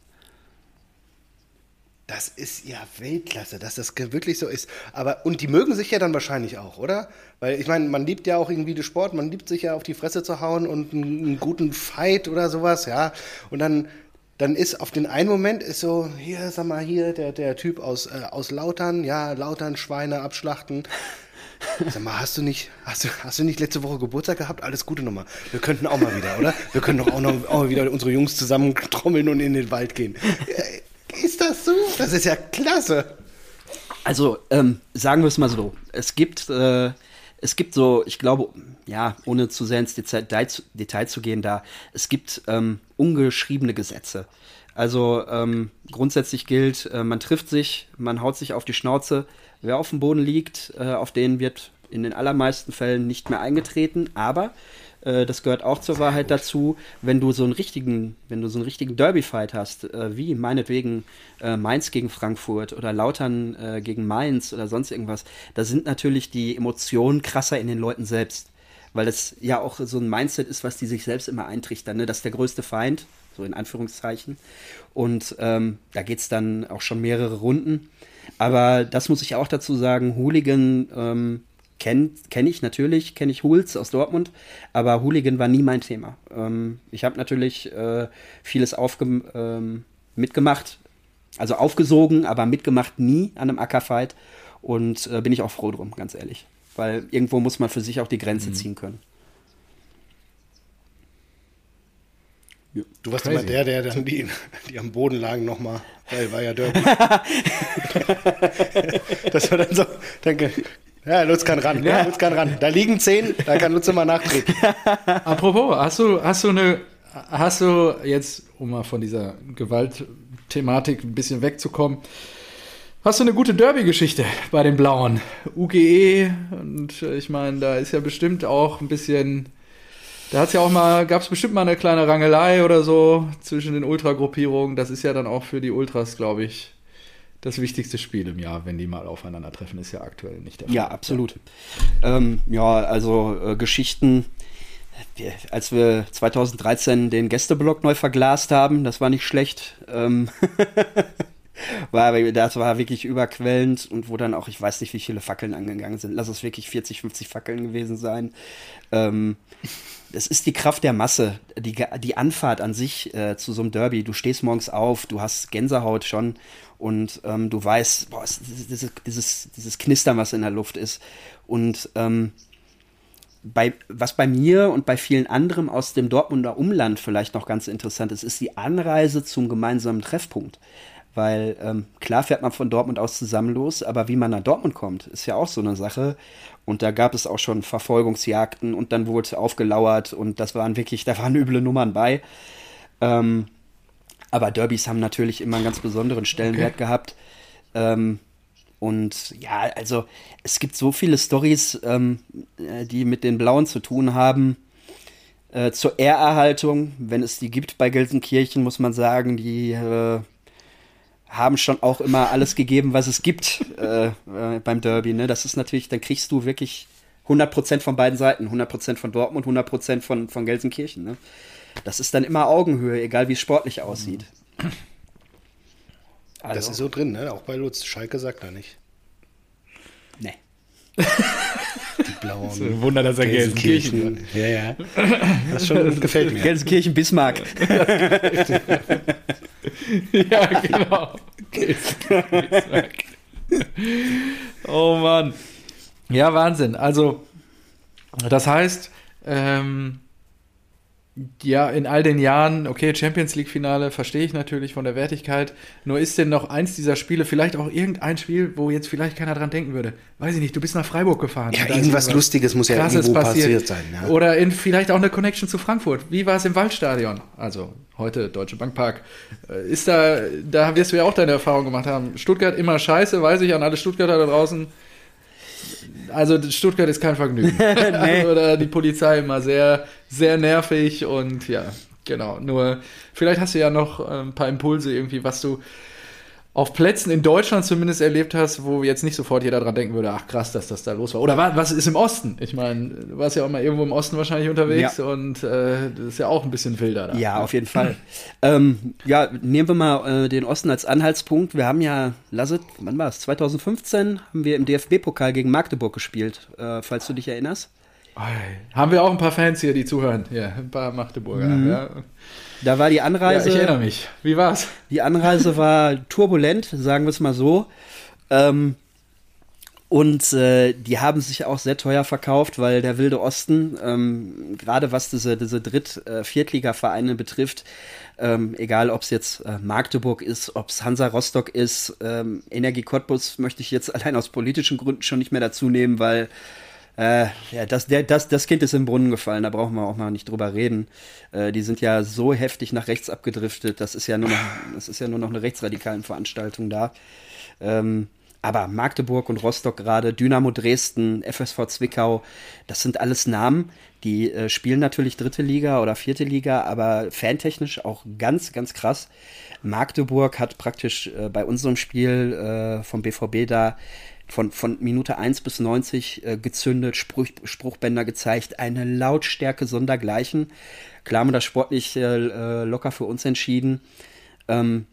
Das ist ja Weltklasse, dass das wirklich so ist. Aber und die mögen sich ja dann wahrscheinlich auch, oder? Weil ich meine, man liebt ja auch irgendwie den Sport, man liebt sich ja auf die Fresse zu hauen und einen, einen guten Fight oder sowas, ja. Und dann dann ist auf den einen Moment ist so, hier, sag mal, hier, der, der Typ aus, äh, aus Lautern, ja, Lautern, Schweine abschlachten. Sag mal, hast du nicht, hast du, hast du nicht letzte Woche Geburtstag gehabt? Alles Gute nochmal. Wir könnten auch mal wieder, oder? Wir können doch auch noch auch wieder unsere Jungs zusammen trommeln und in den Wald gehen. Ist das so? Das ist ja klasse. Also, ähm, sagen wir es mal so. Es gibt, äh, es gibt so, ich glaube, ja, ohne zu sehr ins Detail, zu- Detail zu gehen, da, es gibt ähm, ungeschriebene Gesetze. Also ähm, grundsätzlich gilt, äh, man trifft sich, man haut sich auf die Schnauze. Wer auf dem Boden liegt, äh, auf den wird in den allermeisten Fällen nicht mehr eingetreten. Aber äh, das gehört auch zur Wahrheit dazu, wenn du so einen richtigen, wenn du so einen richtigen Derby-Fight hast, äh, wie meinetwegen äh, Mainz gegen Frankfurt oder Lautern äh, gegen Mainz oder sonst irgendwas, da sind natürlich die Emotionen krasser in den Leuten selbst. Weil das ja auch so ein Mindset ist, was die sich selbst immer eintrichtern. Ne? Das ist der größte Feind, so in Anführungszeichen. Und ähm, da geht es dann auch schon mehrere Runden. Aber das muss ich auch dazu sagen, Hooligan ähm, kenne kenn ich natürlich, kenne ich Hools aus Dortmund, aber Hooligan war nie mein Thema. Ähm, ich habe natürlich äh, vieles aufge ähm, mitgemacht, also aufgesogen, aber mitgemacht nie an einem Ackerfight und äh, bin ich auch froh drum, ganz ehrlich. Weil irgendwo muss man für sich auch die Grenze ziehen können. Du warst Crazy. immer der, der dann die, die am Boden lagen nochmal, weil war ja Derby. das war dann so, danke. Ja, Lutz kann ran, ja. Lutz kann ran. Da liegen zehn, da kann Lutz immer nachtreten. Apropos, hast du, hast du eine, hast du jetzt, um mal von dieser Gewaltthematik ein bisschen wegzukommen, hast du eine gute Derby-Geschichte bei den Blauen? UGE und äh, ich meine, da ist ja bestimmt auch ein bisschen Da hat's ja auch mal, gab es bestimmt mal eine kleine Rangelei oder so zwischen den Ultragruppierungen. Das ist ja dann auch für die Ultras, glaube ich, das wichtigste Spiel im Jahr, wenn die mal aufeinandertreffen, ist ja aktuell nicht der Fall. Ja, absolut. Ähm, ja, also äh, Geschichten, als wir 2013 den Gästeblock neu verglast haben, das war nicht schlecht. Ähm war, das war wirklich überquellend und wo dann auch, ich weiß nicht, wie viele Fackeln angegangen sind. Lass es wirklich 40, 50 Fackeln gewesen sein. Ähm, es ist die Kraft der Masse, die, die Anfahrt an sich äh, zu so einem Derby. Du stehst morgens auf, du hast Gänsehaut schon und ähm, du weißt, boah, dieses, dieses, dieses Knistern, was in der Luft ist. Und ähm, bei, was bei mir und bei vielen anderen aus dem Dortmunder Umland vielleicht noch ganz interessant ist, ist die Anreise zum gemeinsamen Treffpunkt. Weil ähm, klar fährt man von Dortmund aus zusammen los, aber wie man nach Dortmund kommt, ist ja auch so eine Sache. Und da gab es auch schon Verfolgungsjagden und dann wurde aufgelauert und das waren wirklich, da waren üble Nummern bei. Ähm, aber Derbys haben natürlich immer einen ganz besonderen Stellenwert okay. gehabt. Ähm, und ja, also es gibt so viele Stories, ähm, äh, die mit den Blauen zu tun haben. Äh, zur Ehrerhaltung, wenn es die gibt bei Gelsenkirchen, muss man sagen, die äh, haben schon auch immer alles gegeben, was es gibt äh, äh, beim Derby. Ne? Das ist natürlich, dann kriegst du wirklich 100% von beiden Seiten. 100% von Dortmund, 100% von, von Gelsenkirchen. Ne? Das ist dann immer Augenhöhe, egal wie es sportlich aussieht. Also. Das ist so drin, ne? auch bei Lutz. Schalke sagt da nicht. Nee. Die blauen. Das ist ein Wunder, dass er Gelsenkirchen. Gelsenkirchen. Ja, ja. Das schon, gefällt mir. Gelsenkirchen, Bismarck. ja, genau. oh Mann. Ja, Wahnsinn. Also, das heißt, ähm, ja, in all den Jahren, okay, Champions League-Finale verstehe ich natürlich von der Wertigkeit. Nur ist denn noch eins dieser Spiele, vielleicht auch irgendein Spiel, wo jetzt vielleicht keiner dran denken würde? Weiß ich nicht, du bist nach Freiburg gefahren. Ja, irgendwas Lustiges muss ja irgendwo passiert, passiert sein. Ja. Oder in, vielleicht auch eine Connection zu Frankfurt. Wie war es im Waldstadion? Also heute Deutsche Bankpark. Äh, ist da, da wirst du ja auch deine Erfahrung gemacht haben. Stuttgart immer scheiße, weiß ich an alle Stuttgarter da draußen also Stuttgart ist kein Vergnügen. nee. Oder die Polizei immer sehr, sehr nervig und ja, genau. Nur vielleicht hast du ja noch äh, ein paar Impulse irgendwie, was du auf Plätzen in Deutschland zumindest erlebt hast, wo jetzt nicht sofort jeder dran denken würde, ach krass, dass das da los war. Oder was ist im Osten? Ich meine, du warst ja auch mal irgendwo im Osten wahrscheinlich unterwegs ja. und äh, das ist ja auch ein bisschen wilder da. Ja, auf jeden Fall. ähm, ja, nehmen wir mal äh, den Osten als Anhaltspunkt. Wir haben ja, Lasset, wann war es? 2015 haben wir im DFB-Pokal gegen Magdeburg gespielt, äh, falls du dich erinnerst. Haben wir auch ein paar Fans hier, die zuhören. Ja, ein paar Magdeburger. Mhm. Ja. Da war die Anreise. Ja, ich erinnere mich. Wie war's? Die Anreise war turbulent, sagen wir es mal so. Ähm, und äh, die haben sich auch sehr teuer verkauft, weil der Wilde Osten, ähm, gerade was diese, diese Dritt-, äh, Viertliga-Vereine betrifft, ähm, egal ob es jetzt äh, Magdeburg ist, ob es Hansa Rostock ist, ähm, Energie Cottbus möchte ich jetzt allein aus politischen Gründen schon nicht mehr dazu nehmen, weil äh, ja, das, der, das, das Kind ist im Brunnen gefallen, da brauchen wir auch mal nicht drüber reden. Äh, die sind ja so heftig nach rechts abgedriftet, das ist ja nur noch, das ist ja nur noch eine rechtsradikalen Veranstaltung da. Ähm, aber Magdeburg und Rostock gerade, Dynamo Dresden, FSV Zwickau, das sind alles Namen, die äh, spielen natürlich dritte Liga oder vierte Liga, aber fantechnisch auch ganz, ganz krass. Magdeburg hat praktisch äh, bei unserem Spiel äh, vom BVB da von, von Minute 1 bis 90 äh, gezündet, Spruch, Spruchbänder gezeigt, eine Lautstärke sondergleichen. Klar haben wir das sportlich äh, locker für uns entschieden. Ähm,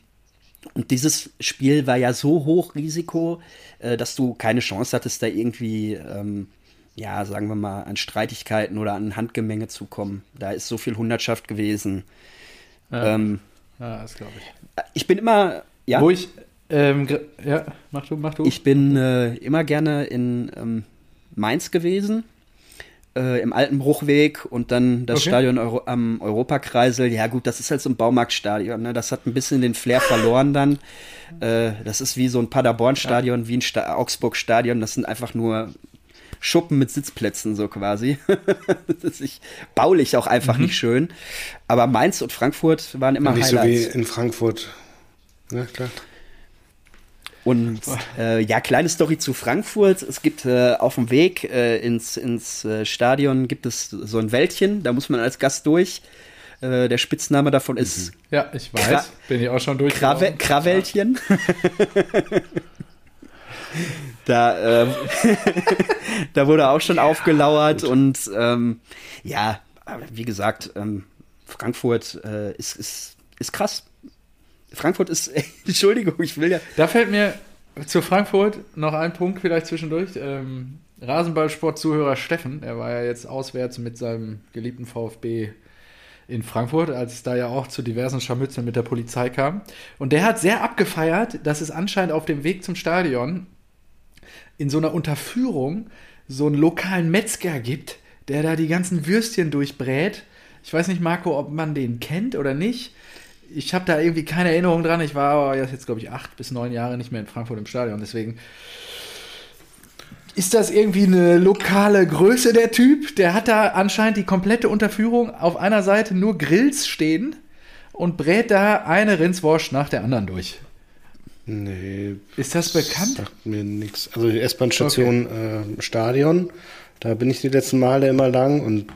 und dieses Spiel war ja so hoch Risiko, äh, dass du keine Chance hattest, da irgendwie, ähm, ja, sagen wir mal, an Streitigkeiten oder an Handgemenge zu kommen. Da ist so viel Hundertschaft gewesen. Ja, ähm, ja das glaube ich. Ich bin immer, ja. Wo ich, ähm, ja, mach du, mach du. Ich bin äh, immer gerne in ähm, Mainz gewesen, äh, im alten Bruchweg und dann das okay. Stadion Euro am Europakreisel. Ja, gut, das ist halt so ein Baumarktstadion. Ne? Das hat ein bisschen den Flair verloren dann. Äh, das ist wie so ein Paderborn-Stadion, ja. wie ein Augsburg-Stadion. Das sind einfach nur Schuppen mit Sitzplätzen, so quasi. das ist baulich auch einfach mhm. nicht schön. Aber Mainz und Frankfurt waren immer nicht Highlights. Nicht so wie in Frankfurt. Ja, klar. Und äh, ja, kleine Story zu Frankfurt. Es gibt äh, auf dem Weg äh, ins, ins äh, Stadion gibt es so ein Wäldchen, da muss man als Gast durch. Äh, der Spitzname davon ist. Mhm. Ja, ich weiß. Kra bin ich auch schon durch. Krave Krawäldchen. da, ähm, da wurde auch schon aufgelauert Gut. und ähm, ja, wie gesagt, ähm, Frankfurt äh, ist, ist, ist krass. Frankfurt ist, Entschuldigung, ich will ja. Da fällt mir zu Frankfurt noch ein Punkt vielleicht zwischendurch. Ähm, Rasenballsport-Zuhörer Steffen, er war ja jetzt auswärts mit seinem geliebten VfB in Frankfurt, als es da ja auch zu diversen Scharmützeln mit der Polizei kam. Und der hat sehr abgefeiert, dass es anscheinend auf dem Weg zum Stadion in so einer Unterführung so einen lokalen Metzger gibt, der da die ganzen Würstchen durchbrät. Ich weiß nicht, Marco, ob man den kennt oder nicht. Ich habe da irgendwie keine Erinnerung dran. Ich war jetzt, glaube ich, acht bis neun Jahre nicht mehr in Frankfurt im Stadion. Deswegen ist das irgendwie eine lokale Größe, der Typ? Der hat da anscheinend die komplette Unterführung auf einer Seite nur Grills stehen und brät da eine Rindswurst nach der anderen durch. Nee. Ist das bekannt? Sagt mir nichts. Also die S-Bahn-Station okay. äh, Stadion, da bin ich die letzten Male immer lang und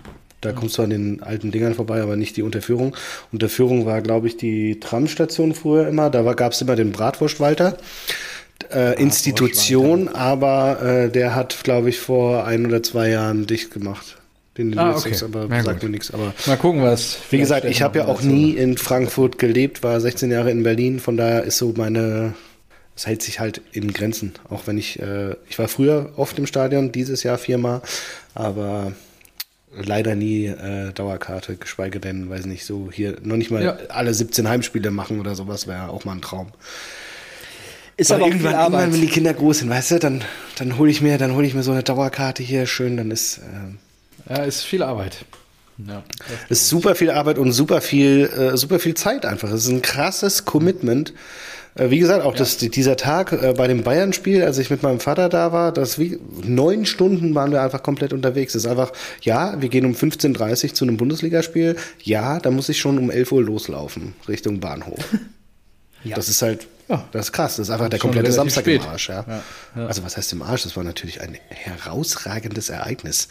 da kommst du an den alten Dingern vorbei, aber nicht die Unterführung. Unterführung war, glaube ich, die Tramstation früher immer. Da gab es immer den Bratwurstwalter. Äh, Institution, aber äh, der hat, glaube ich, vor ein oder zwei Jahren dicht gemacht. Den ah, okay. aber Na sagt mir nichts. Aber mal gucken, was. Wie gesagt, ich habe ja auch nie in Frankfurt gelebt, war 16 Jahre in Berlin, von daher ist so meine, es hält sich halt in Grenzen. Auch wenn ich, äh, ich war früher oft im Stadion, dieses Jahr viermal, aber leider nie äh, Dauerkarte, geschweige denn, weiß nicht, so hier noch nicht mal ja. alle 17 Heimspiele machen oder sowas, wäre auch mal ein Traum. Ist aber, aber irgendwann, irgendwann, wenn die Kinder groß sind, weißt du, dann, dann hole ich mir, dann hole ich mir so eine Dauerkarte hier schön, dann ist. Äh, ja, ist viel Arbeit. Ja, ist super viel Arbeit und super viel, äh, super viel Zeit einfach. Es ist ein krasses Commitment. Äh, wie gesagt, auch ja. das, dieser Tag äh, bei dem Bayern-Spiel, als ich mit meinem Vater da war, das wie neun Stunden waren wir einfach komplett unterwegs. Es ist einfach, ja, wir gehen um 15.30 Uhr zu einem Bundesligaspiel. Ja, da muss ich schon um 11 Uhr loslaufen, Richtung Bahnhof. ja. Das ist halt ja. Das ist krass. Das ist einfach der komplette Samstag spät. im Arsch. Ja. Also was heißt im Arsch? Das war natürlich ein herausragendes Ereignis.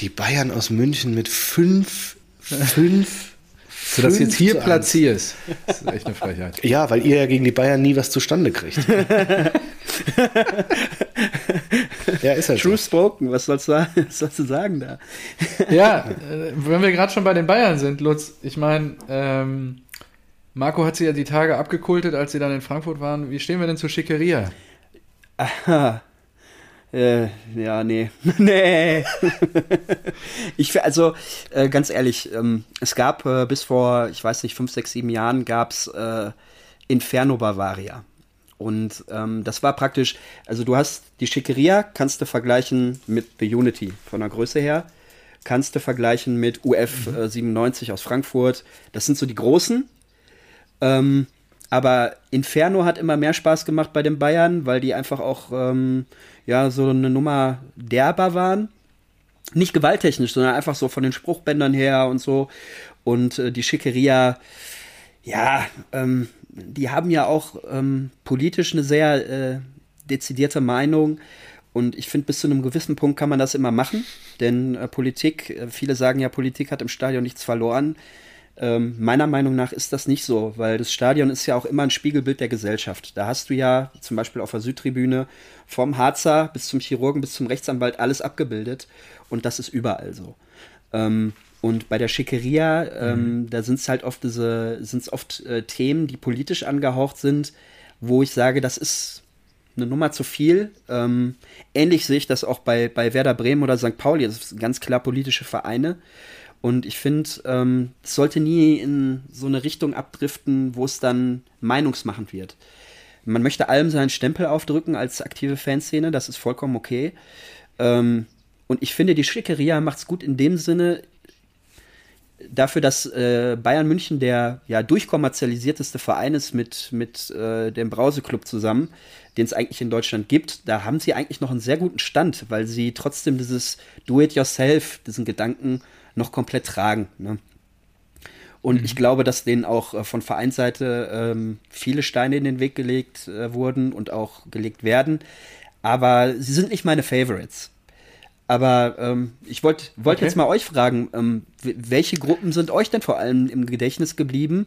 Die Bayern aus München mit fünf, fünf du das jetzt hier platzierst. Das ist echt eine Frechheit. Ja, weil ihr ja gegen die Bayern nie was zustande kriegt. ja, ist halt True so. spoken, was sollst, du, was sollst du sagen da? ja, äh, wenn wir gerade schon bei den Bayern sind, Lutz, ich meine, ähm, Marco hat sie ja die Tage abgekultet, als sie dann in Frankfurt waren. Wie stehen wir denn zu Schickeria? Aha. Äh, ja, nee. nee. ich, also, äh, ganz ehrlich, ähm, es gab äh, bis vor, ich weiß nicht, fünf, sechs, sieben Jahren gab es äh, Inferno Bavaria. Und ähm, das war praktisch, also du hast die Schickeria, kannst du vergleichen mit The Unity von der Größe her. Kannst du vergleichen mit UF mhm. 97 aus Frankfurt. Das sind so die großen. Ähm, aber Inferno hat immer mehr Spaß gemacht bei den Bayern, weil die einfach auch ähm, ja so eine Nummer derber waren. Nicht gewalttechnisch, sondern einfach so von den Spruchbändern her und so. Und äh, die Schickeria, ja, ähm, die haben ja auch ähm, politisch eine sehr äh, dezidierte Meinung. Und ich finde, bis zu einem gewissen Punkt kann man das immer machen. Denn äh, Politik, äh, viele sagen ja, Politik hat im Stadion nichts verloren. Ähm, meiner Meinung nach ist das nicht so, weil das Stadion ist ja auch immer ein Spiegelbild der Gesellschaft. Da hast du ja zum Beispiel auf der Südtribüne vom Harzer bis zum Chirurgen bis zum Rechtsanwalt alles abgebildet und das ist überall so. Ähm, und bei der Schickeria, ähm, mhm. da sind es halt oft diese, sind es oft äh, Themen, die politisch angehaucht sind, wo ich sage, das ist eine Nummer zu viel. Ähm, ähnlich sehe ich das auch bei, bei Werder Bremen oder St. Pauli, das sind ganz klar politische Vereine. Und ich finde, ähm, es sollte nie in so eine Richtung abdriften, wo es dann meinungsmachend wird. Man möchte allem seinen Stempel aufdrücken als aktive Fanszene, das ist vollkommen okay. Ähm, und ich finde, die Schickeria macht es gut in dem Sinne, dafür, dass äh, Bayern München der ja durchkommerzialisierteste Verein ist mit, mit äh, dem Brauseclub zusammen, den es eigentlich in Deutschland gibt, da haben sie eigentlich noch einen sehr guten Stand, weil sie trotzdem dieses Do-it-yourself, diesen Gedanken noch komplett tragen. Ne? Und mhm. ich glaube, dass denen auch äh, von Vereinsseite ähm, viele Steine in den Weg gelegt äh, wurden und auch gelegt werden. Aber sie sind nicht meine Favorites. Aber ähm, ich wollte wollt okay. jetzt mal euch fragen, ähm, welche Gruppen sind euch denn vor allem im Gedächtnis geblieben,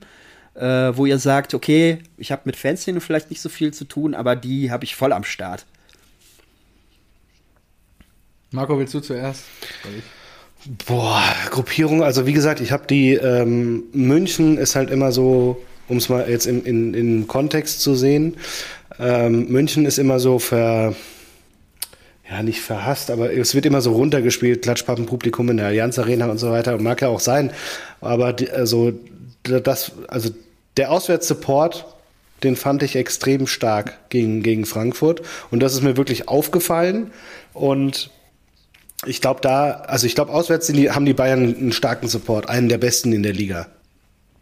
äh, wo ihr sagt, okay, ich habe mit Fanszene vielleicht nicht so viel zu tun, aber die habe ich voll am Start. Marco, willst du zuerst? Boah, Gruppierung, also wie gesagt, ich habe die, ähm, München ist halt immer so, um es mal jetzt in, in, in Kontext zu sehen, ähm, München ist immer so ver, ja, nicht verhasst, aber es wird immer so runtergespielt, Klatschpappenpublikum in der Allianz Arena und so weiter, mag ja auch sein, aber die, also, das, also der Auswärtssupport, den fand ich extrem stark gegen, gegen Frankfurt und das ist mir wirklich aufgefallen und ich glaube da, also ich glaube auswärts die, haben die Bayern einen starken Support, einen der besten in der Liga.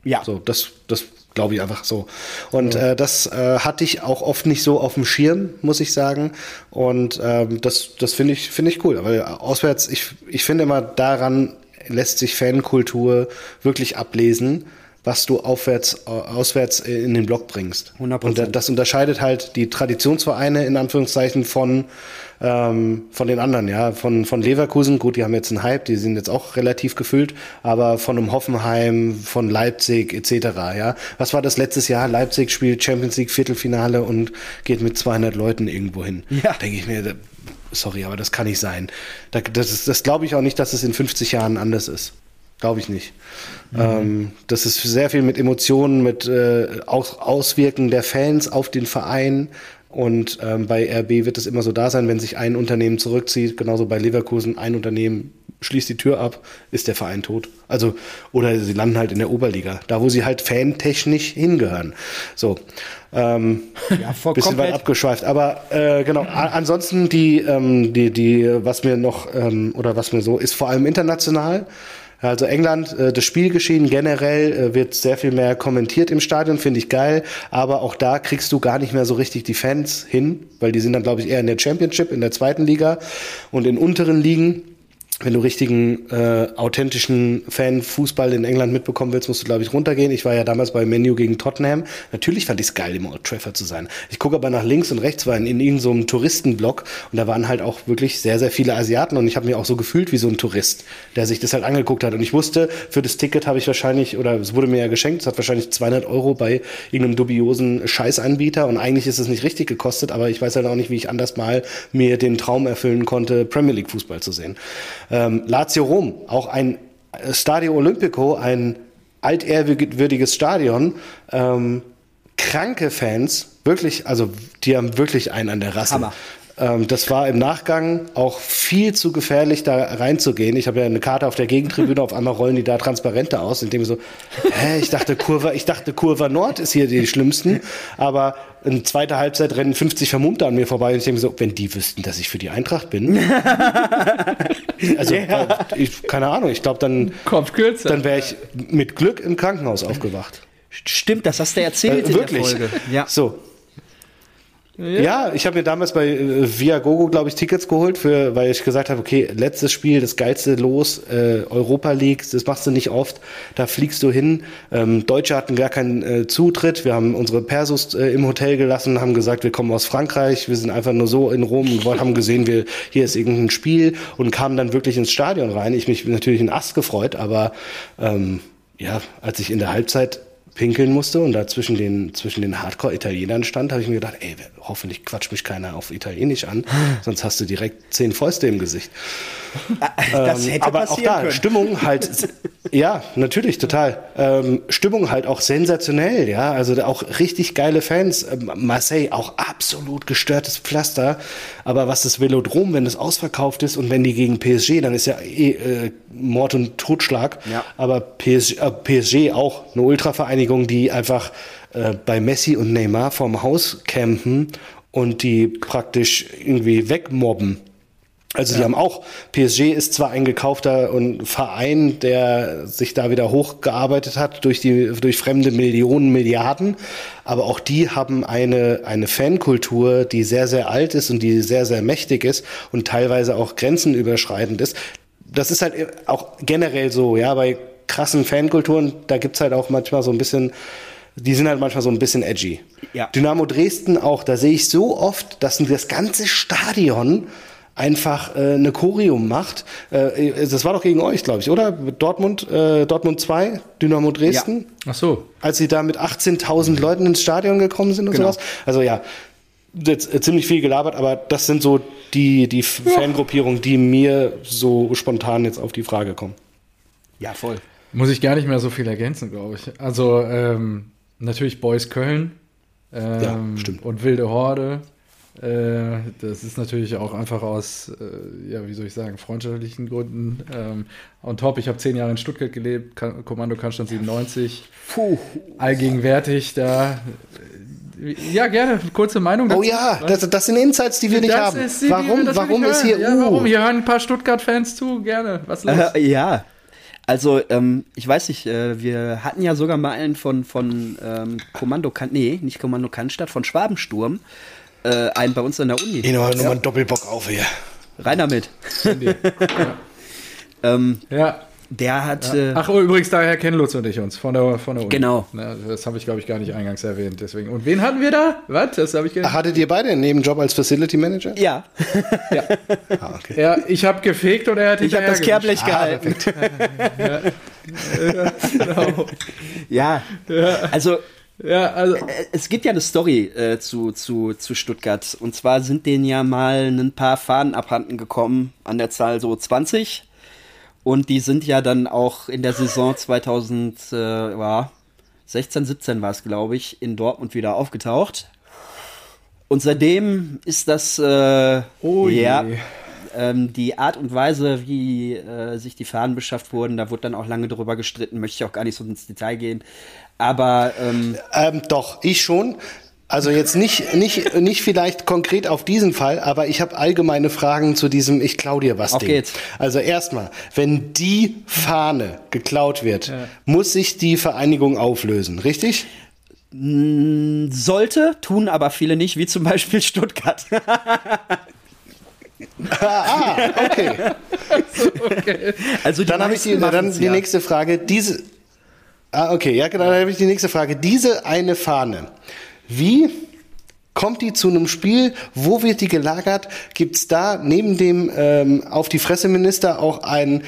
Ja. So, das, das glaube ich einfach so. Und ja. äh, das äh, hatte ich auch oft nicht so auf dem Schirm, muss ich sagen. Und ähm, das, das finde ich, finde ich cool. Weil auswärts, ich, ich finde immer, daran lässt sich Fankultur wirklich ablesen was du aufwärts, auswärts in den Block bringst. 100%. Und das unterscheidet halt die Traditionsvereine in Anführungszeichen von ähm, von den anderen, ja, von, von Leverkusen, gut, die haben jetzt einen Hype, die sind jetzt auch relativ gefüllt, aber von einem Hoffenheim, von Leipzig etc., ja. Was war das letztes Jahr? Leipzig spielt Champions League Viertelfinale und geht mit 200 Leuten irgendwo hin. Ja. Denke ich mir, sorry, aber das kann nicht sein. Das, das glaube ich auch nicht, dass es in 50 Jahren anders ist. Glaube ich nicht. Mhm. Ähm, das ist sehr viel mit Emotionen, mit äh, Aus Auswirken der Fans auf den Verein. Und ähm, bei RB wird es immer so da sein, wenn sich ein Unternehmen zurückzieht, genauso bei Leverkusen, ein Unternehmen schließt die Tür ab, ist der Verein tot. Also, oder sie landen halt in der Oberliga, da wo sie halt fantechnisch hingehören. So. Ähm, ja, voll bisschen komplett. weit abgeschweift. Aber äh, genau, ansonsten die, ähm, die, die, was mir noch, ähm, oder was mir so, ist vor allem international. Also England, äh, das Spielgeschehen generell äh, wird sehr viel mehr kommentiert im Stadion, finde ich geil. Aber auch da kriegst du gar nicht mehr so richtig die Fans hin, weil die sind dann, glaube ich, eher in der Championship, in der zweiten Liga und in unteren Ligen wenn du richtigen äh, authentischen Fan-Fußball in England mitbekommen willst, musst du, glaube ich, runtergehen. Ich war ja damals bei Menu gegen Tottenham. Natürlich fand ich es geil, im Old Trafford zu sein. Ich gucke aber nach links und rechts, war in, in irgendeinem so Touristenblock und da waren halt auch wirklich sehr, sehr viele Asiaten und ich habe mich auch so gefühlt wie so ein Tourist, der sich das halt angeguckt hat. Und ich wusste, für das Ticket habe ich wahrscheinlich, oder es wurde mir ja geschenkt, es hat wahrscheinlich 200 Euro bei irgendeinem dubiosen Scheißanbieter und eigentlich ist es nicht richtig gekostet, aber ich weiß halt auch nicht, wie ich anders mal mir den Traum erfüllen konnte, Premier League Fußball zu sehen. Ähm, Lazio Rom, auch ein Stadio Olimpico, ein altehrwürdiges Stadion. Ähm, kranke Fans, wirklich, also die haben wirklich einen an der Rasse. Hammer. Ähm, das war im Nachgang auch viel zu gefährlich, da reinzugehen. Ich habe ja eine Karte auf der Gegentribüne, auf einmal rollen die da Transparente aus, indem so, hä, ich dachte Kurva, ich dachte Kurva Nord ist hier die schlimmsten, aber in zweiter Halbzeit rennen 50 Vermummte an mir vorbei und ich denke so, wenn die wüssten, dass ich für die Eintracht bin. also, ja. ich, keine Ahnung, ich glaube dann, kürzer. dann wäre ich mit Glück im Krankenhaus aufgewacht. Stimmt, das hast du erzählt äh, wirklich? Ja. So, ja, ich habe mir damals bei äh, Viagogo, glaube ich, Tickets geholt, für, weil ich gesagt habe, okay, letztes Spiel, das geilste Los, äh, Europa League, das machst du nicht oft, da fliegst du hin. Ähm, Deutsche hatten gar keinen äh, Zutritt, wir haben unsere Persus äh, im Hotel gelassen, haben gesagt, wir kommen aus Frankreich, wir sind einfach nur so in Rom und haben gesehen, wir, hier ist irgendein Spiel und kamen dann wirklich ins Stadion rein. Ich mich natürlich in Ast gefreut, aber ähm, ja, als ich in der Halbzeit pinkeln musste und da zwischen den, zwischen den Hardcore-Italienern stand, habe ich mir gedacht, ey, hoffentlich quatscht mich keiner auf Italienisch an, sonst hast du direkt zehn Fäuste im Gesicht. Das ähm, hätte aber auch da, können. Stimmung halt, ja, natürlich, total. Ähm, Stimmung halt auch sensationell, ja, also auch richtig geile Fans. Ähm, Marseille auch absolut gestörtes Pflaster, aber was das Velodrom, wenn es ausverkauft ist und wenn die gegen PSG, dann ist ja eh äh, Mord und Totschlag, ja. aber PSG, äh, PSG auch eine Ultravereinigung, die einfach äh, bei Messi und Neymar vorm Haus campen und die praktisch irgendwie wegmobben. Also ja. die haben auch, PSG ist zwar ein gekaufter Verein, der sich da wieder hochgearbeitet hat durch die, durch fremde Millionen, Milliarden, aber auch die haben eine, eine Fankultur, die sehr, sehr alt ist und die sehr, sehr mächtig ist und teilweise auch grenzenüberschreitend ist. Das ist halt auch generell so, ja, bei krassen Fankulturen, da gibt es halt auch manchmal so ein bisschen, die sind halt manchmal so ein bisschen edgy. Ja. Dynamo Dresden auch, da sehe ich so oft, dass das ganze Stadion einfach äh, eine Chorium macht. Äh, das war doch gegen euch, glaube ich, oder? Dortmund, äh, Dortmund 2, Dynamo Dresden. Ach so. Als sie da mit 18.000 Leuten ins Stadion gekommen sind und Genau. sowas. Also ja, jetzt äh, ziemlich viel gelabert, aber das sind so die, die Fangruppierungen, die mir so spontan jetzt auf die Frage kommen. Ja, voll. Muss ich gar nicht mehr so viel ergänzen, glaube ich. Also ähm, natürlich Boys Köln ähm, Ja, stimmt. und Wilde Horde. Äh, das ist natürlich auch einfach aus, äh, ja, wie soll ich sagen, freundschaftlichen Gründen. Ähm, on top, ich habe zehn Jahre in Stuttgart gelebt, Ka Kommando Kannstand 97, Puh. allgegenwärtig da. Ja, gerne, kurze Meinung Oh ja, das, das sind Insights, die wir nicht Das haben. die, warum wir- warum ist hier Ja, uh? warum? Hier hören ein paar Stuttgart-Fans zu, gerne. Was los? Äh, ja. Also, ähm, ich weiß nicht, äh, wir hatten ja sogar mal einen von, von ähm, Kommando Kan nee, nicht Kommando Cannstatt, von Schwabensturm, äh, einen bei uns an der Uni. Ich nochmal einen Doppelbock auf hier. Rein damit. ähm, ja. Der hat. Äh, Ach, oh, übrigens, daher kennen Lutz und ich uns von der, von der Uni. Genau. Na, das habe ich, glaube ich, gar nicht eingangs erwähnt. Deswegen. Und wen hatten wir da? Was? Das habe ich gar Ach, hattet ihr beide einen Nebenjob als Facility Manager? ja, Ja. Ah, okay. ja, ich habe gefegt und er hat ich habe das hinterhergewischt. Kehrblech gehalten. Genau. Ja, also Ja, also. äh, es gibt ja eine Story äh, zu, zu, zu Stuttgart. Und zwar sind denen ja mal ein paar Fahnen abhanden gekommen, an der Zahl so 20. Und die sind ja dann auch in der Saison 2016, äh, ja, 16, 17 war es, glaube ich, in Dortmund wieder aufgetaucht. Und seitdem ist das, äh, Oh ja, ähm, die Art und Weise, wie äh, sich die Fahnen beschafft wurden, da wurde dann auch lange darüber gestritten, möchte ich auch gar nicht so ins Detail gehen. Aber ähm, Ähm, doch, ich schon. Also jetzt nicht, nicht, nicht vielleicht konkret auf diesen Fall, aber ich habe allgemeine Fragen zu diesem Ich klau dir was Auf Ding. geht's. Also erstmal, wenn die Fahne geklaut wird, muss sich die Vereinigung auflösen, richtig? sollte, tun aber viele nicht, wie zum Beispiel Stuttgart. Ah, okay. Also die Dann habe ich die, dann die ja. nächste Frage. Diese, ah, okay, ja, genau, dann habe ich die nächste Frage. Diese eine Fahne, wie kommt die zu einem Spiel? Wo wird die gelagert? Gibt es da neben dem ähm, auf die Fresse Minister auch ein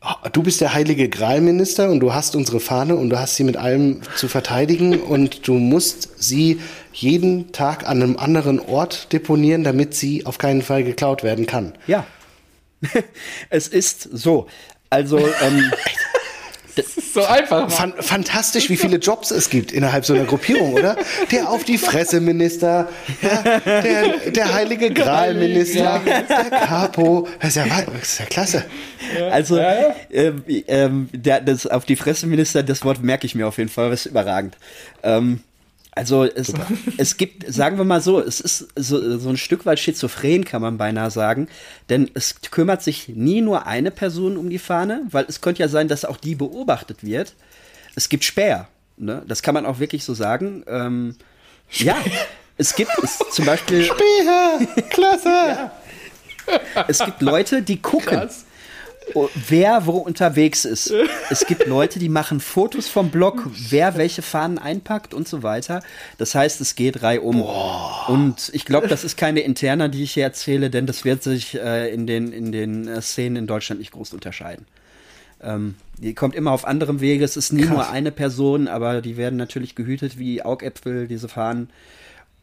"Oh, Du bist der heilige Gralminister und du hast unsere Fahne und du hast sie mit allem zu verteidigen und du musst sie jeden Tag an einem anderen Ort deponieren, damit sie auf keinen Fall geklaut werden kann. Ja. es ist so. Also, ähm, So einfach. Fan fantastisch, wie viele Jobs es gibt innerhalb so einer Gruppierung, oder? Der auf die Fresse Minister, ja, der, der heilige Gral Minister, der Capo. Das ist ja, das ist ja klasse. also ähm, ähm, der, das auf die Presseminister, das Wort merke ich mir auf jeden Fall, das ist überragend. Ähm, also es, es gibt, sagen wir mal so, es ist so, so ein Stück weit schizophren, kann man beinahe sagen, denn es kümmert sich nie nur eine Person um die Fahne, weil es könnte ja sein, dass auch die beobachtet wird. Es gibt Späher, ne? das kann man auch wirklich so sagen. Ähm, ja, es gibt es, zum Beispiel Beher, klasse. es gibt Leute, die gucken, oh, wer wo unterwegs ist. Es gibt Leute, die machen Fotos vom Blog, wer welche Fahnen einpackt und so weiter. Das heißt, es geht reihum. Und ich glaube, das ist keine Interna, die ich hier erzähle, denn das wird sich äh, in den, in den äh, Szenen in Deutschland nicht groß unterscheiden. Ähm, die kommt immer auf anderem Wege. Es ist nie nur eine Person, aber die werden natürlich gehütet wie Augäpfel, diese Fahnen.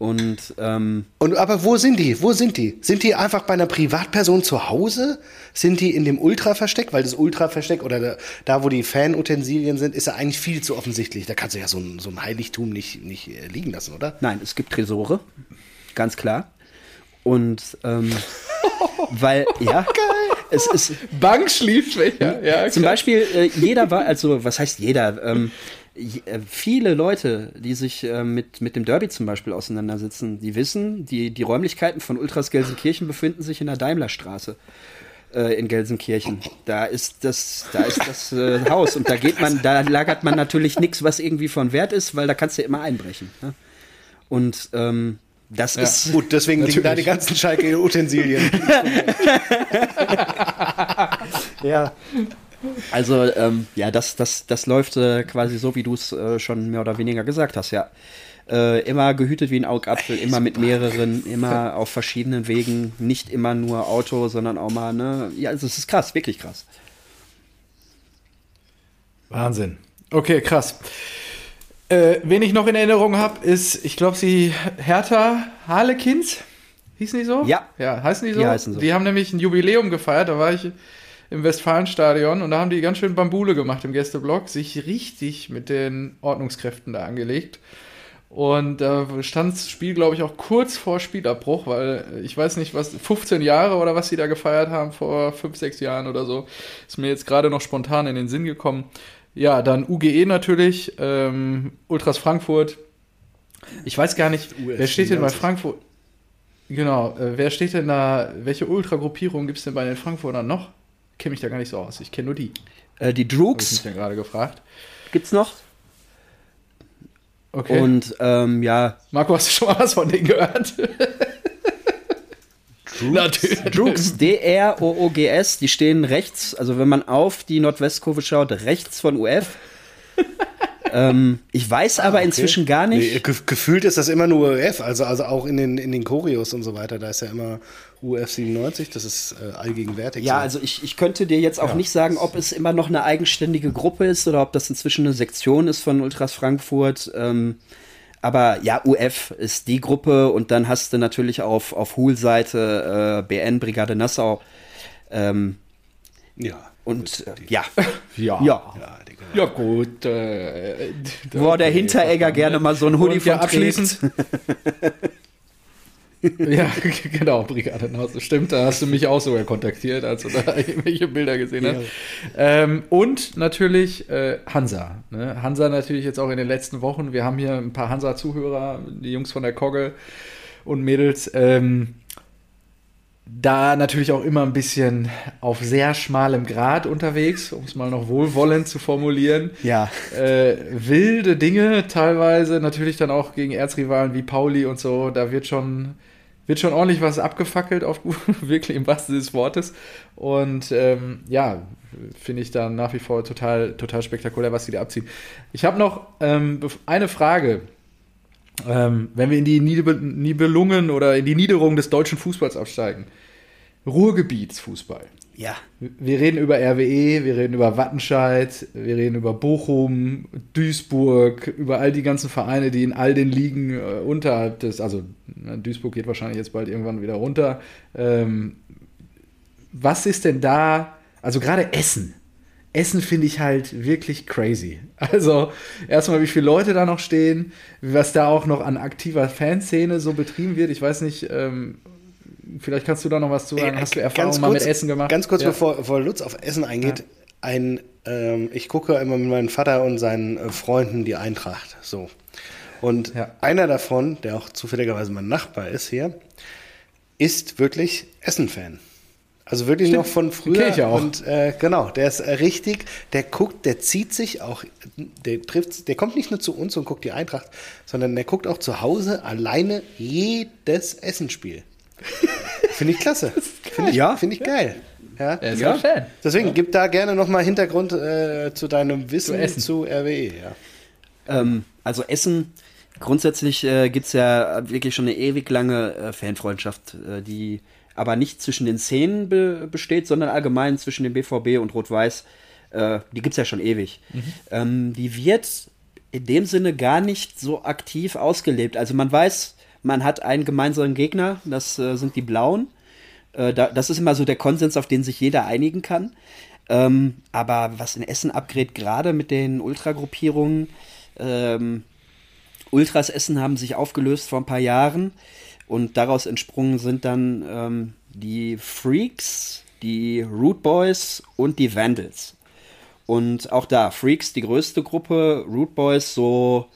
Und ähm, Und aber wo sind die? Wo sind die? Sind die einfach bei einer Privatperson zu Hause? Sind die in dem Ultra-Versteck? Weil das Ultra-Versteck oder da, da, wo die Fanutensilien sind, ist ja eigentlich viel zu offensichtlich. Da kannst du ja so ein, so ein Heiligtum nicht, nicht äh, liegen lassen, oder? Nein, es gibt Tresore, ganz klar. Und ähm, weil, ja, es ist Bankschließfächer. Ja, zum klar. Beispiel, äh, jeder war, also was heißt jeder? Ähm, äh, viele Leute, die sich äh, mit, mit dem Derby zum Beispiel auseinandersetzen, die wissen, die, die Räumlichkeiten von Ultras Gelsenkirchen befinden sich in der Daimlerstraße äh, in Gelsenkirchen. Da ist das, da ist das äh, Haus und da geht man, da lagert man natürlich nichts, was irgendwie von Wert ist, weil da kannst du ja immer einbrechen. Ne? Und ähm, das ist Gut, deswegen liegen da Natürlich. die ganzen Schalke-Utensilien. ja. Also, ähm, ja, das, das, das läuft äh, quasi so, wie du es äh, schon mehr oder weniger gesagt hast, ja. Äh, immer gehütet wie ein Augapfel, immer mit mehreren, immer auf verschiedenen Wegen, nicht immer nur Auto, sondern auch mal, ne? Ja, also es ist krass, wirklich krass. Wahnsinn. Okay, krass. Äh, wen ich noch in Erinnerung habe, ist, ich glaube, sie Hertha Harlequins. Hießen die so? Ja. Ja, heißen die so? Die heißen so. Die haben nämlich ein Jubiläum gefeiert, da war ich im Westfalenstadion und da haben die ganz schön Bambule gemacht im Gästeblock, sich richtig mit den Ordnungskräften da angelegt. Und da stand das Spiel, glaube ich, auch kurz vor Spielabbruch, weil ich weiß nicht, was, 15 Jahre oder was sie da gefeiert haben, vor 5, 6 Jahren oder so. Ist mir jetzt gerade noch spontan in den Sinn gekommen. Ja, dann UGE natürlich, ähm, Ultras Frankfurt. Ich weiß gar nicht, wer steht denn bei 97. Frankfurt? Genau, äh, wer steht denn da, welche Ultragruppierung gibt es denn bei den Frankfurtern noch? Kenne mich da gar nicht so aus, ich kenne nur die. Äh, die Habe ich mich Droogs ja gerade gefragt. gibt's noch. Okay. Und ähm, ja, Marco, hast du schon mal was von denen gehört? Natürlich. Droogs, D-R-O-O-G-S, die stehen rechts, also wenn man auf die Nordwestkurve schaut, rechts von UF. ähm, ich weiß aber inzwischen gar nicht. Nee, ge gefühlt ist das immer nur UF, also, also auch in den, in den Choreos und so weiter, da ist ja immer UF 97, das ist äh, allgegenwärtig. Ja, so. also ich, ich könnte dir jetzt auch Ja. nicht sagen, ob es immer noch eine eigenständige Gruppe ist oder ob das inzwischen eine Sektion ist von Ultras Frankfurt. Ähm, aber ja, UF ist die Gruppe und dann hast du natürlich auf, auf Hul-Seite äh, BN, Brigade Nassau. Ähm, ja. und äh, ja, Ja. ja. Ja, gut. Äh, Wo der Hinteregger gerne mal so ein Hoodie von abschließend. ja, genau, Brigade Nassau. Stimmt, da hast du mich auch sogar kontaktiert, als du da irgendwelche Bilder gesehen hast. Ähm, und natürlich äh, Hansa. Ne? Hansa natürlich jetzt auch in den letzten Wochen. Wir haben hier ein paar Hansa-Zuhörer, die Jungs von der Kogge und Mädels. Ähm, da natürlich auch immer ein bisschen auf sehr schmalem Grad unterwegs, um es mal noch wohlwollend zu formulieren Ja, äh, wilde Dinge teilweise, natürlich dann auch gegen Erzrivalen wie Pauli und so. Da wird schon, wird schon ordentlich was abgefackelt, auf, wirklich im wahrsten des Wortes. Und ähm, ja, finde ich dann nach wie vor total, total spektakulär, was die da abziehen. Ich habe noch ähm, eine Frage. Ähm, wenn wir in die Nibelungen oder in die Niederung des deutschen Fußballs absteigen. Ruhrgebietsfußball. ja. Wir reden über RWE, wir reden über Wattenscheid, wir reden über Bochum, Duisburg, über all die ganzen Vereine, die in all den Ligen äh, unterhalb des, also na, Duisburg geht wahrscheinlich jetzt bald irgendwann wieder runter. Ähm, was ist denn da, also gerade Essen. Essen finde ich halt wirklich crazy. Also erstmal, wie viele Leute da noch stehen, was da auch noch an aktiver Fanszene so betrieben wird. Ich weiß nicht, ähm, vielleicht kannst du da noch was zu sagen. Ey, Hast du äh, Erfahrung ganz mal kurz- mit Essen gemacht? Ganz kurz, Ja. bevor, bevor Lutz auf Essen eingeht, ein, ähm, ich gucke immer mit meinem Vater und seinen äh, Freunden die Eintracht. So. Und Ja. einer davon, der auch zufälligerweise mein Nachbar ist hier, ist wirklich Essen-Fan. Also wirklich Stimmt. noch von früher. ich ja auch. Und äh, genau, der ist äh, richtig, der guckt, der zieht sich auch, der trifft, der kommt nicht nur zu uns und guckt die Eintracht, sondern der guckt auch zu Hause alleine jedes Essensspiel. Finde ich klasse. Finde ich, Ja. Finde ich geil. Ja. Er ist Ja. Fan. Deswegen gib da gerne nochmal Hintergrund äh, zu deinem Wissen Zu zu. RWE. Ja. Ähm, also Essen, grundsätzlich äh, gibt es ja wirklich schon eine ewig lange äh, Fanfreundschaft, äh, die aber nicht zwischen den Szenen be besteht, sondern allgemein zwischen dem BVB und Rot-Weiß. Äh, die gibt es ja schon ewig. Ähm, die wird in dem Sinne gar nicht so aktiv ausgelebt. Also man weiß, man hat einen gemeinsamen Gegner, das äh, sind die Blauen. Äh, da, das ist immer so der Konsens, auf den sich jeder einigen kann. Ähm, aber was in Essen abgeht, gerade mit den Ultragruppierungen, ähm, Ultras Essen haben sich aufgelöst vor ein paar Jahren und daraus entsprungen sind dann ähm, die Freaks, die Root Boys und die Vandals. Und auch da, Freaks die größte Gruppe, Root Boys so,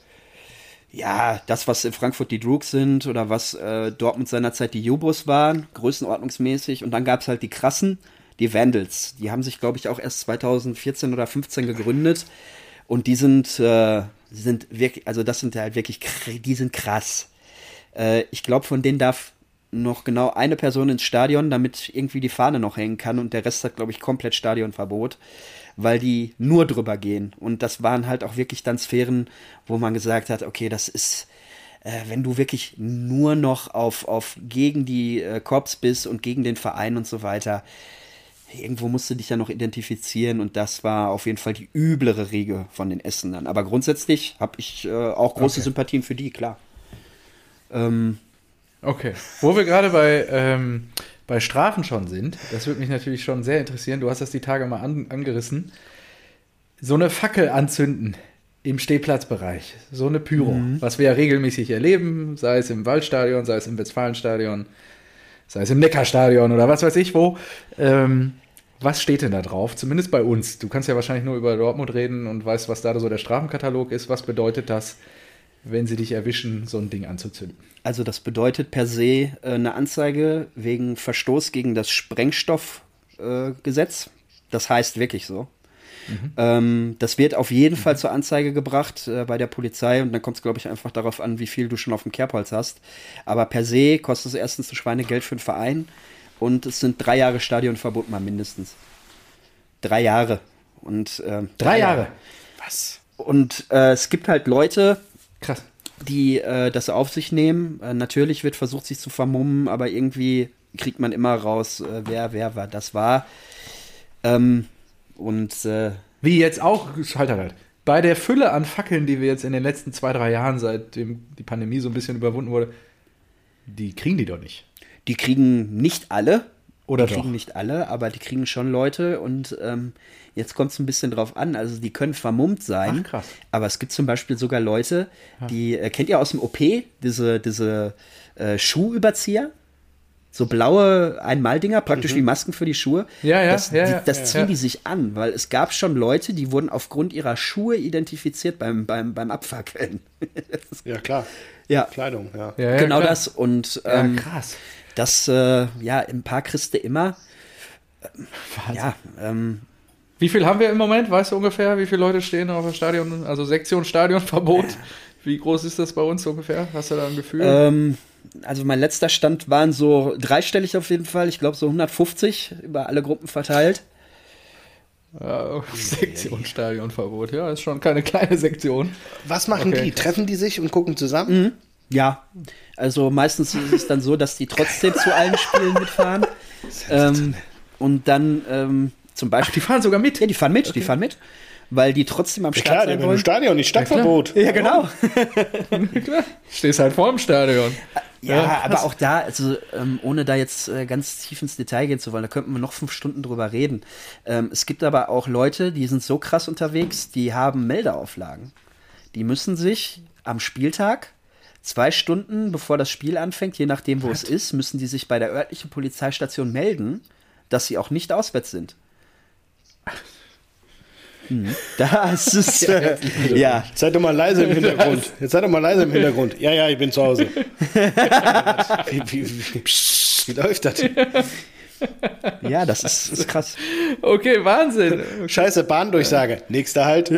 ja, das, was in Frankfurt die Droogs sind oder was äh, Dortmund seinerzeit die Jubos waren, größenordnungsmäßig. Und dann gab es halt die krassen, die Vandals. Die haben sich, glaube ich, auch erst 2014 oder 15 gegründet. Und die sind, äh, sind wirklich, also das sind halt wirklich, die sind krass. Äh, ich glaube, von denen darf noch genau eine Person ins Stadion, damit irgendwie die Fahne noch hängen kann und der Rest hat, glaube ich, komplett Stadionverbot. Weil die nur drüber gehen. Und das waren halt auch wirklich dann Sphären, wo man gesagt hat, okay, das ist, äh, wenn du wirklich nur noch auf, auf gegen die äh, Cops bist und gegen den Verein und so weiter, irgendwo musst du dich ja noch identifizieren und das war auf jeden Fall die üblere Riege von den Essenern. Aber grundsätzlich habe ich äh, auch große Okay. Sympathien für die, klar. Ähm, Okay. Wo wir gerade bei, ähm, bei Strafen schon sind, das würde mich natürlich schon sehr interessieren. Du hast das die Tage mal an, angerissen. So eine Fackel anzünden im Stehplatzbereich, so eine Pyro, was wir ja regelmäßig erleben, sei es im Waldstadion, sei es im Westfalenstadion, sei es im Neckarstadion oder was weiß ich wo. Ähm, was steht denn da drauf? Zumindest bei uns. Du kannst ja wahrscheinlich nur über Dortmund reden und weißt, was da so der Strafenkatalog ist. Was bedeutet das, wenn sie dich erwischen, so ein Ding anzuzünden? Also das bedeutet per se äh, eine Anzeige wegen Verstoß gegen das Sprengstoffgesetz. Äh, Gesetz. das heißt wirklich so. Ähm, das wird auf jeden Fall zur Anzeige gebracht äh, bei der Polizei und dann kommt es, glaube ich, einfach darauf an, wie viel du schon auf dem Kerbholz hast. Aber per se kostet es erstens ein Schweinegeld für den Verein und es sind drei Jahre Stadionverbot mal mindestens. Drei Jahre. Und, ähm, Drei Jahre. Was? Und äh, es gibt halt Leute, Krass. die äh, das auf sich nehmen. Äh, natürlich wird versucht, sich zu vermummen, aber irgendwie kriegt man immer raus, äh, wer, wer war, das war. Ähm, und äh, Wie jetzt auch, halt, halt, halt. Bei der Fülle an Fackeln, die wir jetzt in den letzten zwei, drei Jahren, seitdem die Pandemie so ein bisschen überwunden wurde, die kriegen die doch nicht. die kriegen nicht alle. Oder die kriegen nicht alle, aber die kriegen schon Leute und ähm, jetzt kommt es ein bisschen drauf an. Also die können vermummt sein. Ach, krass. Aber es gibt zum Beispiel sogar Leute, die, äh, kennt ihr aus dem OP, diese, diese äh, Schuhüberzieher? So blaue Einmaldinger, praktisch wie Masken für die Schuhe. Mhm. Ja, ja, das, ja, die, ja, das ja. ziehen Ja. die sich an, weil es gab schon Leute, die wurden aufgrund ihrer Schuhe identifiziert beim, beim, beim Abfackeln. Ja, klar. ja, Kleidung, ja. Ja, ja, genau klar. das. Und Ja, ähm, krass. Das, äh, ja, ein paar kriegst du immer. Ja, ähm, Wie viel haben wir im Moment? Weißt du ungefähr, wie viele Leute stehen auf dem Stadion, also Sektion Stadionverbot? Wie groß ist das bei uns ungefähr? Hast du da ein Gefühl? ähm, also mein letzter Stand waren so dreistellig auf jeden Fall. Ich glaube so 150 über alle Gruppen verteilt. Ja, Sektion Stadionverbot, ja, ist schon keine kleine Sektion. Was machen Okay, die? Treffen die sich und gucken zusammen? Ja, also meistens ist es dann so, dass die trotzdem zu allen Spielen mitfahren. Ähm, und dann ähm, zum Ach, Beispiel. die fahren sogar mit. Ja, die fahren mit, die fahren mit. Weil die trotzdem am Ja, Start klar, sein haben im wollen. Stadion nicht Stadtverbot. Ja, genau. Klar. Stehst halt vor dem Stadion. Ja, Ja, aber auch da, also ähm, ohne da jetzt äh, ganz tief ins Detail gehen zu wollen, da könnten wir noch fünf Stunden drüber reden. Ähm, es gibt aber auch Leute, die sind so krass unterwegs, die haben Meldeauflagen. Die müssen sich am Spieltag zwei Stunden bevor das Spiel anfängt, je nachdem wo es ist, müssen die sich bei der örtlichen Polizeistation melden, dass sie auch nicht auswärts sind. Hm. Das ist äh, ja, Seid doch mal leise im Hintergrund. Jetzt seid doch mal leise im Hintergrund. Ja, ja, ich bin zu Hause. wie, wie, wie, wie läuft das? ja, das ist, ist krass. Okay, Wahnsinn. Scheiße, Bahndurchsage. Nächster Halt,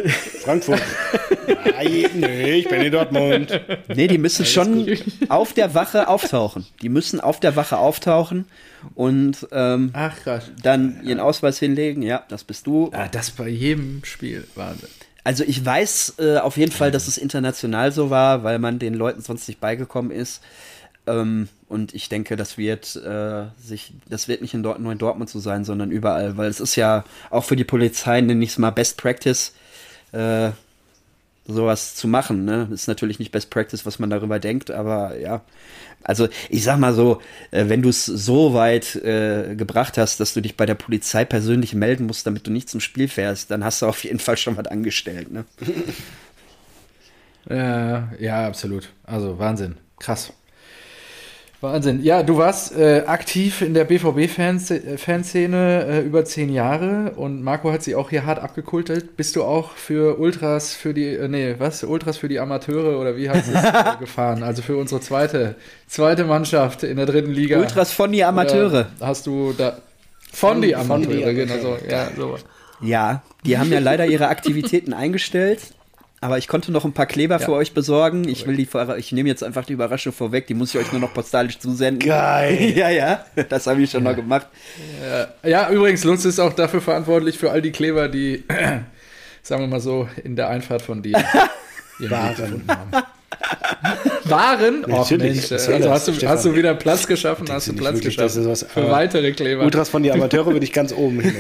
Frankfurt. Nein, nee, ich bin in Dortmund. Nee, die müssen schon auf der Wache auftauchen. Die müssen auf der Wache auftauchen und ähm, Ach, krass. dann ihren Ausweis hinlegen. Ja, das bist du. Ah, das bei jedem Spiel. Wahnsinn. Also ich weiß äh, auf jeden Fall, dass es international so war, weil man den Leuten sonst nicht beigekommen ist. Ähm, und ich denke, das wird äh, sich, das wird nicht in Dort nur in Dortmund so sein, sondern überall, weil es ist ja auch für die Polizei, nenne ich es mal Best Practice, äh, sowas zu machen. Ne? Ist natürlich nicht Best Practice, was man darüber denkt, aber ja. Also ich sag mal so, äh, wenn du es so weit äh, gebracht hast, dass du dich bei der Polizei persönlich melden musst, damit du nicht zum Spiel fährst, dann hast du auf jeden Fall schon was angestellt. Ne? Ja, ja, absolut. Also Wahnsinn. Krass. Wahnsinn. Ja, du warst äh, aktiv in der BVB-Fanszene äh, über zehn Jahre und Marco hat sie auch hier hart abgekultet. Bist du auch für Ultras, für die, äh, nee, was? Ultras für die Amateure oder wie heißt es äh, gefahren? Also für unsere zweite, zweite Mannschaft in der dritten Liga. Ultras von die Amateure. Oder hast du da. Von die Von die Amateure, genau so. Amateure. Ja, so. Ja, die haben ja leider ihre Aktivitäten eingestellt. Aber ich konnte noch ein paar Kleber ja. für euch besorgen. Ich will die, ich nehme jetzt einfach die Überraschung vorweg. Die muss ich euch nur noch postalisch zusenden. Geil. ja, ja. Das habe ich schon ja. mal gemacht. Ja. ja, übrigens, Lutz ist auch dafür verantwortlich für all die Kleber, die, sagen wir mal so, in der Einfahrt von dir waren. Waren? Oh, Mensch. Also hast du, hast du wieder Platz geschaffen? Hast du Platz wirklich, geschaffen für weitere Kleber? Ultras von die Amateure würde ich ganz oben hin.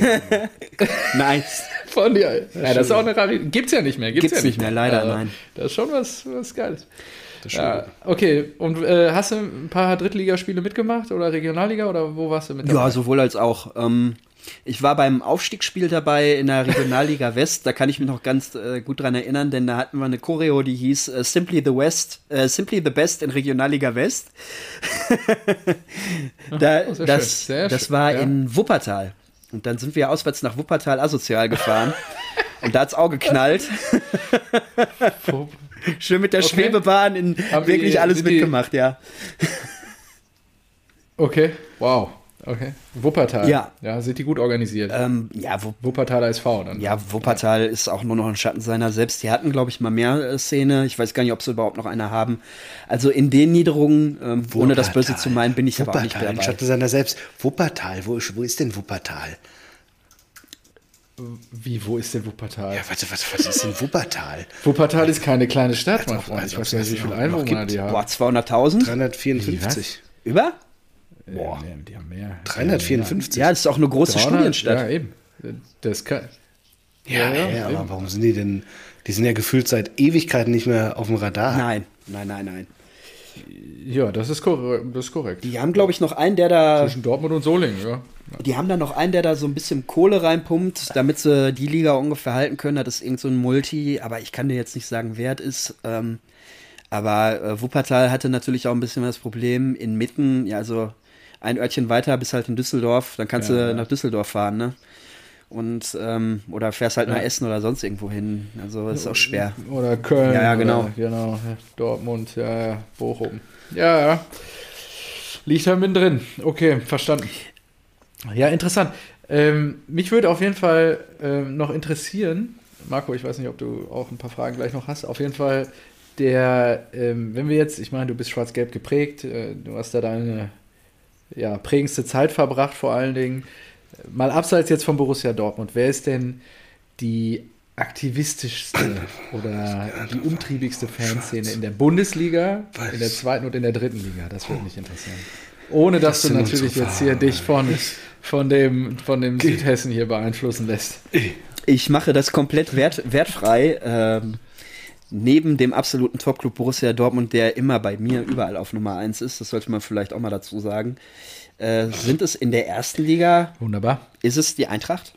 nice. Von dir. Ja, das ist auch eine Rarität. Gibt's ja nicht mehr. Gibt's, Gibt's ja nicht mehr, leider, also, nein. Das ist schon was, was Geiles. Ja, okay, und äh, hast du ein paar Drittligaspiele mitgemacht oder Regionalliga oder wo warst du mit dabei? Ja, sowohl als auch. Ähm, ich war beim Aufstiegsspiel dabei in der Regionalliga West. Da kann ich mich noch ganz äh, gut dran erinnern, denn da hatten wir eine Choreo, die hieß äh, Simply the West, äh, Simply the Best in Regionalliga West. da, oh, das, das war ja. in Wuppertal. Und dann sind wir auswärts nach Wuppertal asozial gefahren. und da hat's auch geknallt. Schön mit der okay. Schwebebahn in Haben wirklich die, alles mitgemacht, ja. Okay, wow. Okay. Wuppertal. Ja. Ja, sind die gut organisiert. Ähm, ja, Wupp Wuppertaler SV dann. Ja, Wuppertal ja. ist auch nur noch ein Schatten seiner selbst. Die hatten, glaube ich, mal mehr äh, Szene. Ich weiß gar nicht, ob sie überhaupt noch eine haben. Also in den Niederungen, ähm, ohne das Böse zu meinen, bin ich Wuppertal, aber auch nicht dabei. Ein Schatten seiner selbst. Wuppertal, wo, wo ist denn Wuppertal? Wie, wo ist denn Wuppertal? Ja, warte, warte, was ist denn Wuppertal? Wuppertal ist keine kleine Stadt, mein Freund. Ich weiß nicht, wie viele Einwohner die haben. Boah, 200.000? 354. Über? Boah. Nee, die haben mehr. 354. Ja, das ist auch eine große 300, Studienstadt. Ja, eben. Das kann, ja, ja, ja aber warum sind die denn? Die sind ja gefühlt seit Ewigkeiten nicht mehr auf dem Radar. Nein, nein, nein, nein. Ja, das ist, korrekt. Das ist korrekt. Die haben, glaube ich, noch einen, der da. Zwischen Dortmund und Solingen, ja. Die haben da noch einen, der da so ein bisschen Kohle reinpumpt, damit sie die Liga ungefähr halten können. Das ist irgend so ein Multi, aber ich kann dir jetzt nicht sagen, wer es ist. Ähm, aber äh, Wuppertal hatte natürlich auch ein bisschen das Problem inmitten, ja, also ein Örtchen weiter bis halt in Düsseldorf, dann kannst ja, du nach Düsseldorf fahren, ne? Und ähm, oder fährst halt ja. nach Essen oder sonst irgendwo hin. Also das ist auch schwer. Oder Köln. Ja, ja genau. Oder, genau. Dortmund, ja, ja, Bochum. Ja, ja. Liegt halt mittendrin. Okay, verstanden. Ja, interessant. Ähm, mich würde auf jeden Fall ähm, noch interessieren, Marco, ich weiß nicht, ob du auch ein paar Fragen gleich noch hast. Auf jeden Fall, der, ähm, wenn wir jetzt, ich meine, du bist schwarz-gelb geprägt, äh, du hast da deine ja, prägendste Zeit verbracht, vor allen Dingen. Mal abseits jetzt von Borussia Dortmund, wer ist denn die aktivistischste oder die umtriebigste Fanszene in der Bundesliga, in der zweiten und in der dritten Liga? Das würde mich interessieren. Ohne dass das du natürlich jetzt hier dich von, von dem, von dem Südhessen hier beeinflussen lässt. Ich mache das komplett wert, wertfrei. Ähm, neben dem absoluten Topclub Borussia Dortmund, der immer bei mir überall auf Nummer 1 ist, das sollte man vielleicht auch mal dazu sagen, äh, sind es in der ersten Liga. Wunderbar. Ist es die Eintracht?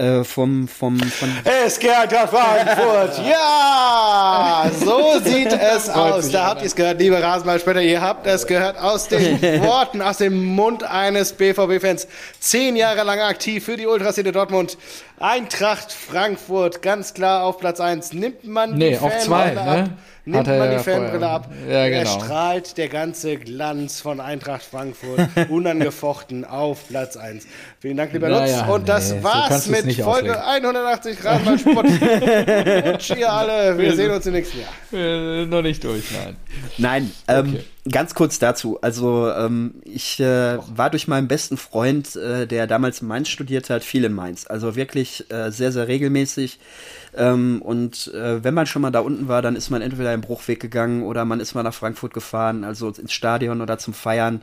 Äh, vom, vom, von es gehört Frankfurt. Ja, so sieht es aus. Da habt ihr es gehört, liebe Rasenballspieler. Ihr habt es gehört aus den Worten, aus dem Mund eines BVB-Fans. Zehn Jahre lang aktiv für die Ultraszene Dortmund. Eintracht Frankfurt, ganz klar auf Platz 1. Nimmt man nee, die auf zwei, ne? ab nimmt man die Fanbrille ab. Ja, genau. Er strahlt der ganze Glanz von Eintracht Frankfurt unangefochten auf Platz 1. Vielen Dank, lieber Lutz. Und das nee, war's so mit Folge auslegen. 180 Rasenballsport. Rutsch ihr alle. Wir sehen uns im nächsten Jahr. Wir sind noch nicht durch, nein. Nein, ähm, okay. Ganz kurz dazu. Also, ähm, ich äh, war durch meinen besten Freund, äh, der damals in Mainz studiert hat, viel in Mainz. Also wirklich äh, sehr, sehr regelmäßig. Ähm, und äh, wenn man schon mal da unten war, dann ist man entweder im Bruchweg gegangen oder man ist mal nach Frankfurt gefahren, also ins Stadion oder zum Feiern.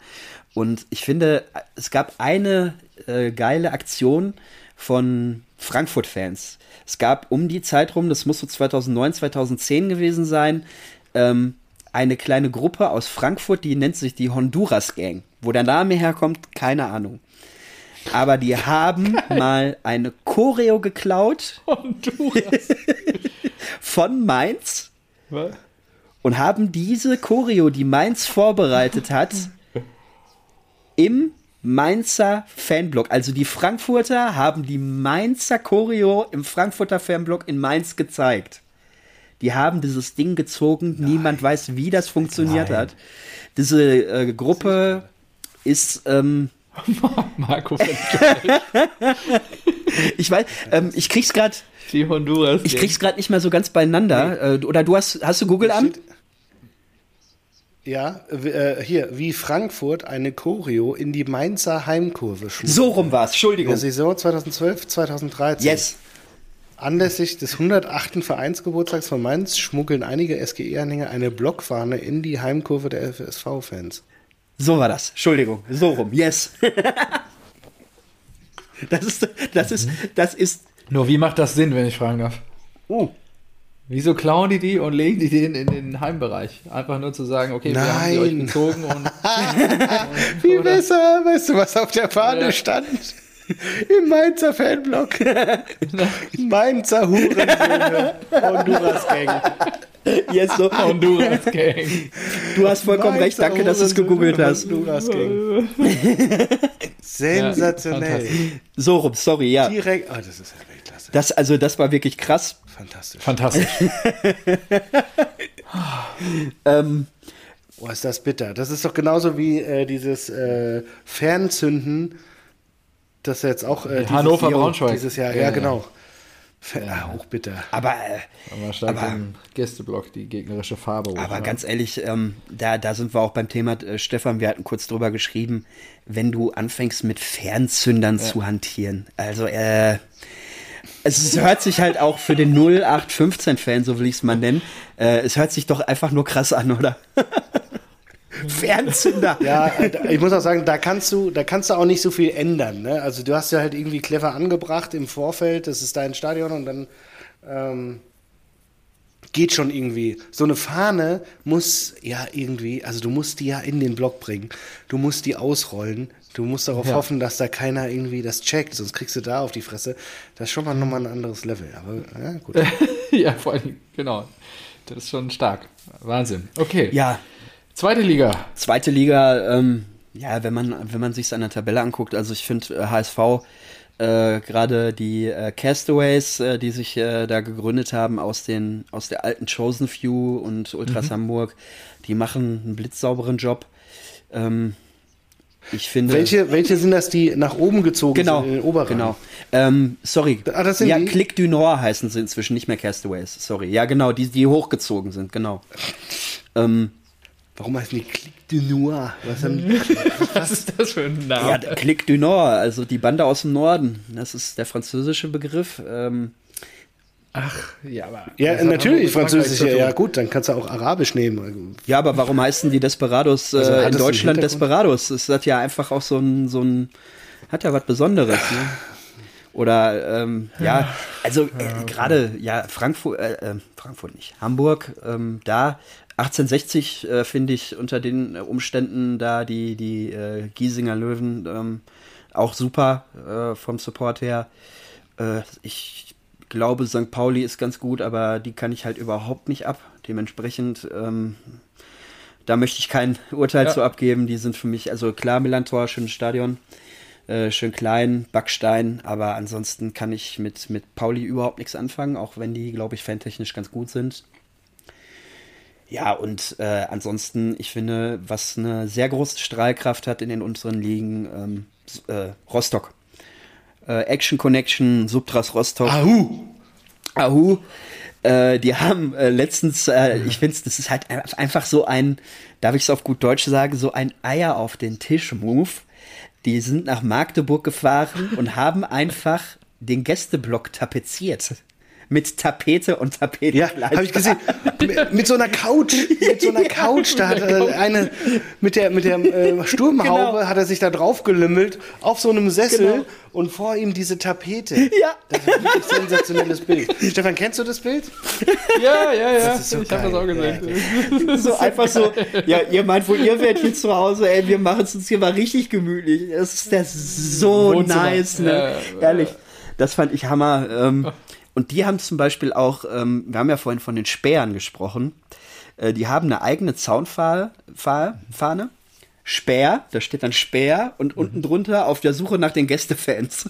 Und ich finde, es gab eine äh, geile Aktion von Frankfurt-Fans. Es gab um die Zeit rum, das muss so 2009, 2010 gewesen sein, ähm, eine kleine Gruppe aus Frankfurt, die nennt sich die Honduras Gang. Wo der Name herkommt, keine Ahnung. Aber die haben Geil. mal eine Choreo geklaut. Honduras. von Mainz. Was? Und haben diese Choreo, die Mainz vorbereitet hat, im Mainzer Fanblock. Also die Frankfurter haben die Mainzer Choreo im Frankfurter Fanblock in Mainz gezeigt. Die haben dieses Ding gezogen. Nein. Niemand weiß, wie das funktioniert Nein. hat. Diese äh, Gruppe ist ähm, Marco ich weiß, ähm, ich krieg's gerade. Die Honduras. Ich krieg's gerade nicht mehr so ganz beieinander. Nee. Äh, oder du hast, hast du Google an? Ja, äh, hier, wie Frankfurt eine Choreo in die Mainzer Heimkurve schmuggelt. So rum war's, Entschuldigung. Der Saison 2012, 2013. Yes. Anlässlich des 108. Vereinsgeburtstags von Mainz schmuggeln einige SGE-Anhänger eine Blockfahne in die Heimkurve der FSV-Fans. So war das. Entschuldigung. So rum. Yes. das ist, das ist, das ist. Nur wie macht das Sinn, wenn ich fragen darf? Oh. Wieso klauen die die und legen die den in den Heimbereich? Einfach nur zu sagen, okay, Nein. wir haben die euch gezogen und. und Wie besser, weißt du, was auf der Fahne ja. stand? Im Mainzer Fanblock. Mainzer Hurensöhne. Honduras Gang. Yes, so. Honduras Gang. Du hast vollkommen Mainzer recht. Danke, dass du es gegoogelt hast. Honduras Gang. Sensationell. Ja, so rum, sorry, ja. Direkt. Oh, das ist ja Weltklasse. Das, also, das war wirklich krass. Fantastisch. Fantastisch. ähm, Boah, ist das bitter. Das ist doch genauso wie äh, dieses äh, Fernzünden, das jetzt auch äh, Hannover Braunschweig dieses Jahr. Ja, ja genau. Ja, auch bitter. Aber, äh, aber, aber im Gästeblock die gegnerische Farbe. Aber oder? ganz ehrlich, ähm, da, da sind wir auch beim Thema, äh, Stefan, wir hatten kurz drüber geschrieben, wenn du anfängst mit Fernzündern ja. zu hantieren. Also, äh, es hört sich halt auch für den 0815-Fan, so will ich es mal nennen, äh, es hört sich doch einfach nur krass an, oder? Fernzünder. Ja, äh, ich muss auch sagen, da kannst du, da kannst du auch nicht so viel ändern. Ne? Also du hast ja halt irgendwie clever angebracht im Vorfeld, das ist dein Stadion und dann ähm, geht schon irgendwie. So eine Fahne muss ja irgendwie, also du musst die ja in den Block bringen. Du musst die ausrollen. Du musst darauf ja. hoffen, dass da keiner irgendwie das checkt, sonst kriegst du da auf die Fresse. Das ist schon mal nochmal ein anderes Level. Aber ja, gut. ja, vor allem, genau. Das ist schon stark. Wahnsinn. Okay. Ja. Zweite Liga. Zweite Liga, ähm, ja, wenn man, wenn man sich an der Tabelle anguckt, also ich finde HSV äh, gerade die äh, Castaways, äh, die sich äh, da gegründet haben aus den aus der alten Chosen Few und Ultras mhm. Hamburg, die machen einen blitzsauberen Job. Ähm, ich finde. Welche, welche sind das, die nach oben gezogen genau, sind in den Oberrang? Genau. Ähm, sorry. Ah, das sind ja, die? Click du Nord heißen sie inzwischen, nicht mehr Castaways. Sorry. Ja, genau, die, die hochgezogen sind, genau. Ähm, Warum heißen die Click du Noir? Was, haben, was ist das für ein Name? Ja, Click du Nord, also die Bande aus dem Norden. Das ist der französische Begriff. Ähm, Ach, ja, aber. Ja, natürlich, Französisch, ja, ja, gut, dann kannst du auch Arabisch nehmen. Ja, aber warum heißen die Desperados äh, also, in Deutschland Desperados? Das hat ja einfach auch so ein, so ein hat ja was Besonderes, ne? Oder, ähm, ja, also äh, gerade, ja, Frankfurt, äh, äh, Frankfurt nicht, Hamburg, ähm, da 1860 äh, finde ich unter den Umständen da die, die äh, Giesinger Löwen ähm, auch super äh, vom Support her. Äh, ich glaube, St. Pauli ist ganz gut, aber die kann ich halt überhaupt nicht ab. Dementsprechend, ähm, da möchte ich kein Urteil ja. zu abgeben. Die sind für mich, also klar, Milantor, schönes Stadion. Äh, schön klein, Backstein, aber ansonsten kann ich mit, mit Pauli überhaupt nichts anfangen, auch wenn die, glaube ich, fantechnisch ganz gut sind. Ja, und äh, ansonsten, ich finde, was eine sehr große Strahlkraft hat in den unteren Ligen, ähm, äh, Rostock. Äh, Action Connection, Subtras Rostock. Ahu! Ahu. Äh, die haben äh, letztens, äh, ich finde, das ist halt einfach so ein, darf ich es auf gut Deutsch sagen, so ein Eier auf den Tisch-Move. Die sind nach Magdeburg gefahren und haben einfach den Gästeblock tapeziert mit Tapete und Tapete. Ja, habe ich gesehen. mit, mit, so einer Couch, mit so einer Couch, da hat er eine mit der mit der äh, Sturmhaube genau. hat er sich da drauf gelümmelt auf so einem Sessel genau. und vor ihm diese Tapete. Ja. Das ist ein wirklich sensationelles Bild. Stefan, kennst du das Bild? Ja, ja, ja. So ich habe das auch gesehen. Ja. so einfach so, ja, ihr meint wohl, ihr werdet hier zu Hause, ey, wir machen es uns hier mal richtig gemütlich. Das ist das so Wohnzimmer. nice, ne? Ja, Ehrlich. Das fand ich Hammer. Ähm, und die haben zum Beispiel auch, ähm, wir haben ja vorhin von den Spähern gesprochen, äh, die haben eine eigene Zaunfahne, Speer, da steht dann Speer und mhm. unten drunter auf der Suche nach den Gästefans.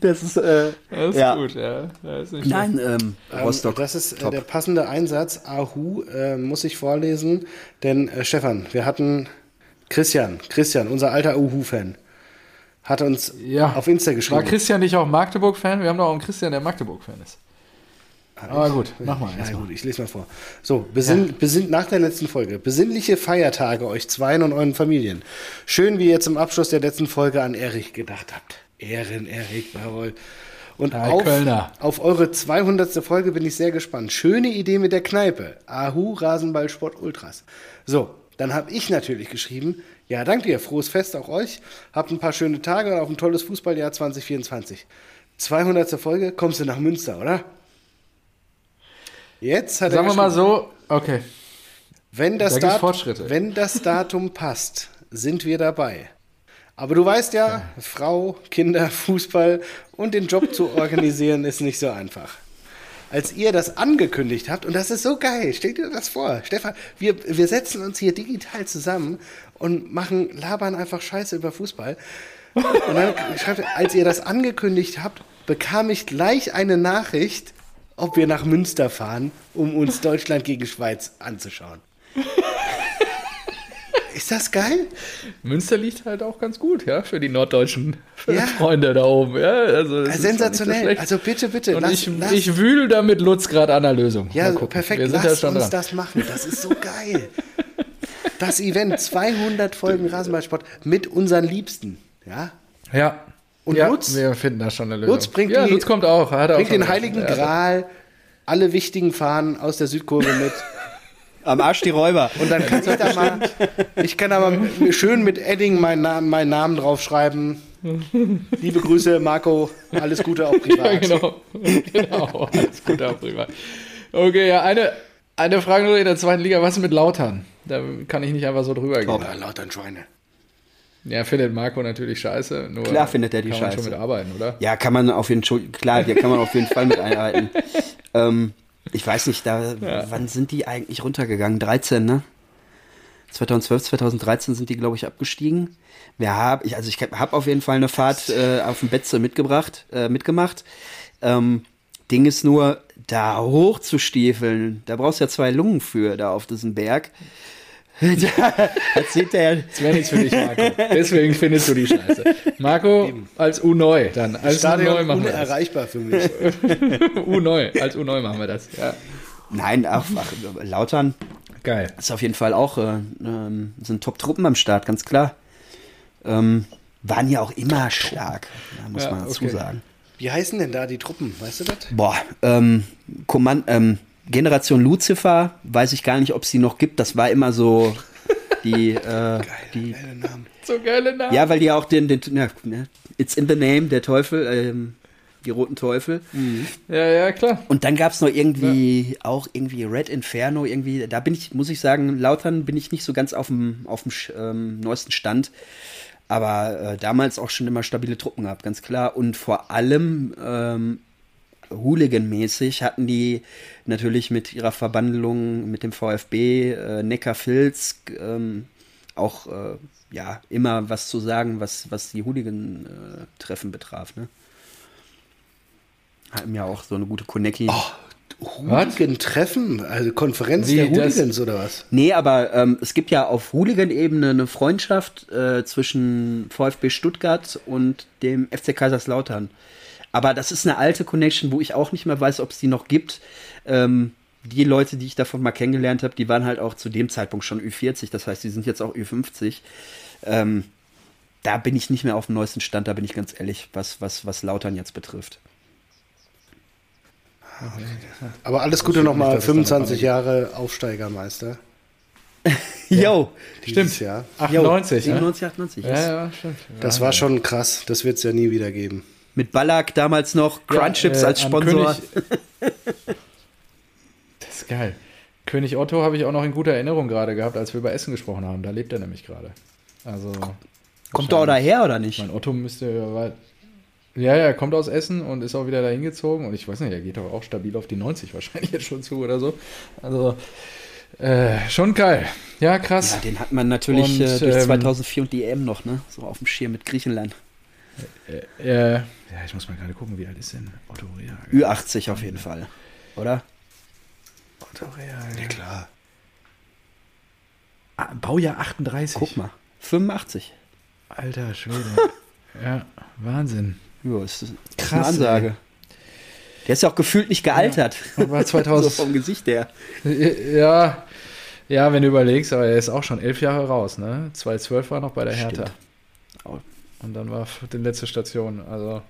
das ist, äh, das ist ja. gut, ja. Das ist Nein, ähm, Rostock. das ist äh, der passende Einsatz. Ahu äh, muss ich vorlesen, denn äh, Stefan, wir hatten Christian, Christian, unser alter Uhu-Fan, hat uns Ja. auf Insta War geschrieben. Christian nicht auch Magdeburg-Fan? Wir haben doch auch einen Christian, der Magdeburg-Fan ist. Aber gut, mach mal Ja, erstmal. gut, ich lese mal vor. So, besinn, besinnt nach der letzten Folge. Besinnliche Feiertage euch zweien und euren Familien. Schön, wie ihr zum Abschluss der letzten Folge an Erich gedacht habt. Ehren, Erich, jawohl. Und Ja, auf, Kölner. auf eure 200. Folge bin ich sehr gespannt. Schöne Idee mit der Kneipe. Ahu, Rasenballsport Ultras. So, dann habe ich natürlich geschrieben, ja, danke dir, frohes Fest auch euch. Habt ein paar schöne Tage und auch ein tolles Fußballjahr 2024. 200. Folge, kommst du nach Münster, oder? Jetzt hat Sagen er wir mal so, okay. wenn das, Da gibt's Dat- Fortschritte. wenn das Datum passt, sind wir dabei. Aber du weißt ja, Frau, Kinder, Fußball und den Job zu organisieren ist nicht so einfach. Als ihr das angekündigt habt, und das ist so geil, stellt dir das vor, Stefan, wir, wir setzen uns hier digital zusammen und machen, labern einfach Scheiße über Fußball. Und dann schreibt er, als ihr das angekündigt habt, bekam ich gleich eine Nachricht, ob wir nach Münster fahren, um uns Deutschland gegen Schweiz anzuschauen. Ist das geil? Münster liegt halt auch ganz gut, ja, für die norddeutschen Ja. Freunde da oben. Ja, also Sensationell. Also bitte, bitte, Und lass, ich, lass, ich wühl da mit Lutz gerade an der Lösung. ja, perfekt, Wir sind lass ja schon uns dran. das machen. Das ist so geil. Das Event, 200 Folgen Rasenballsport mit unseren Liebsten, ja? Ja. Und ja, Lutz? Wir finden da schon eine Lösung. Lutz bringt, ja, die, Lutz kommt auch. Hat auch bringt schon den Heiligen. Ja, Gral, alle wichtigen Fahnen aus der Südkurve mit. Am Arsch die Räuber. Und dann kann ich da mal, ich kann da mal schön mit Edding meinen Namen, meinen Namen draufschreiben. Liebe Grüße, Marco, alles Gute auch privat. Ja, genau. genau. Alles gut, auch prima. Okay, ja, eine, eine Frage nur in der zweiten Liga. Was ist mit Lautern? Da kann ich nicht einfach so drüber gehen. Ja, lauter Schweine. Ja, findet Marco natürlich scheiße. Nur Klar findet er die kann man scheiße. schon mit arbeiten, oder? Ja, kann man auf jeden Fall, klar, hier kann man auf jeden Fall mit einhalten. ähm, ich weiß nicht, da, wann sind die eigentlich runtergegangen? 13, ne? 2012, 2013 sind die, glaube ich, abgestiegen. Wir haben, ich, also ich habe auf jeden Fall eine Fahrt äh, auf dem Betze mitgebracht, äh, mitgemacht. Ähm, Ding ist nur, da hochzustiefeln, da brauchst du ja zwei Lungen für, da auf diesem Berg. Das sieht der, Das wäre nichts für dich, Marco. Deswegen findest du die scheiße. Marco, als U9 dann. Als U9 Stadion machen wir das. unerreichbar für mich. U9, als U9 machen wir das. Ja. nein, ach, ach, Lautern, Geil. ist auf jeden Fall auch, äh, ähm, sind Top-Truppen am Start, ganz klar. Ähm, waren ja auch immer stark, muss Ja, man dazu okay. sagen. Wie heißen denn da die Truppen? Weißt du das? Boah, ähm, Kommand ähm, Generation Lucifer, weiß ich gar nicht, ob es die noch gibt. Das war immer so die, äh, die Geile Namen. So geile Namen. ja, weil die auch den, den ja, ne, It's in the name, der Teufel, ähm, die roten Teufel. Ja, ja, klar. Und dann gab es noch irgendwie auch irgendwie Red Inferno, irgendwie, da bin ich, muss ich sagen, Lautern bin ich nicht so ganz auf dem, auf dem ähm, neuesten Stand. Aber äh, damals auch schon immer stabile Truppen gehabt, ganz klar. Und vor allem ähm, Hooligan-mäßig hatten die natürlich mit ihrer Verbandelung mit dem VfB, äh, Neckar-Filz, ähm, auch äh, ja, immer was zu sagen, was, was die Hooligan-Treffen betraf. Ne? Hatten ja auch so eine gute Konecki. Hooligan-Treffen? Also Konferenz Wie, der das- Hooligans oder was? Nee, aber ähm, es gibt ja auf Hooligan-Ebene eine Freundschaft äh, zwischen VfB Stuttgart und dem FC Kaiserslautern. Aber das ist eine alte Connection, wo ich auch nicht mehr weiß, ob es die noch gibt. Ähm, die Leute, die ich davon mal kennengelernt habe, die waren halt auch zu dem Zeitpunkt schon Ü40, das heißt, die sind jetzt auch Ü50. Ähm, da bin ich nicht mehr auf dem neuesten Stand, da bin ich ganz ehrlich, was, was, was Lautern jetzt betrifft. Aber alles Gute nochmal, dass es da noch 25 Jahre Aufsteigermeister. Jo, Dieses Jahr. 98, ne? 97, 98. Ja, ja, stimmt. Das war schon krass. Das wird es ja nie wieder geben. Mit Ballack damals noch, Crunchips Ja, äh, als Sponsor. Das ist geil. König Otto habe ich auch noch in guter Erinnerung gerade gehabt, als wir über Essen gesprochen haben. Da lebt er nämlich gerade. Also. Kommt er auch daher oder nicht? Mein Otto müsste ja Ja, ja, kommt aus Essen und ist auch wieder dahin gezogen. Und ich weiß nicht, er geht doch auch stabil auf die 90 wahrscheinlich jetzt schon zu oder so. Also, äh, schon geil. Ja, krass. Ja, den hat man natürlich Und, äh, durch ähm, 2004 und die EM noch, ne? So auf dem Schirm mit Griechenland. Äh, ja, ich muss mal gerade gucken, wie alt ist denn Otto Reagel? Ü80 auf jeden Fall. Oder? Otto Reagel. Klar. Ah, Baujahr 38. Guck mal. 85. Alter Schwede. ja, Wahnsinn. Ja, ist, ist Krass, eine Ansage. Der ist ja auch gefühlt nicht gealtert. Ja, war 2000 so vom Gesicht her. Ja, ja, wenn du überlegst, aber er ist auch schon elf Jahre raus, ne? 2012 war noch bei der Hertha. Und dann war die letzte Station. Also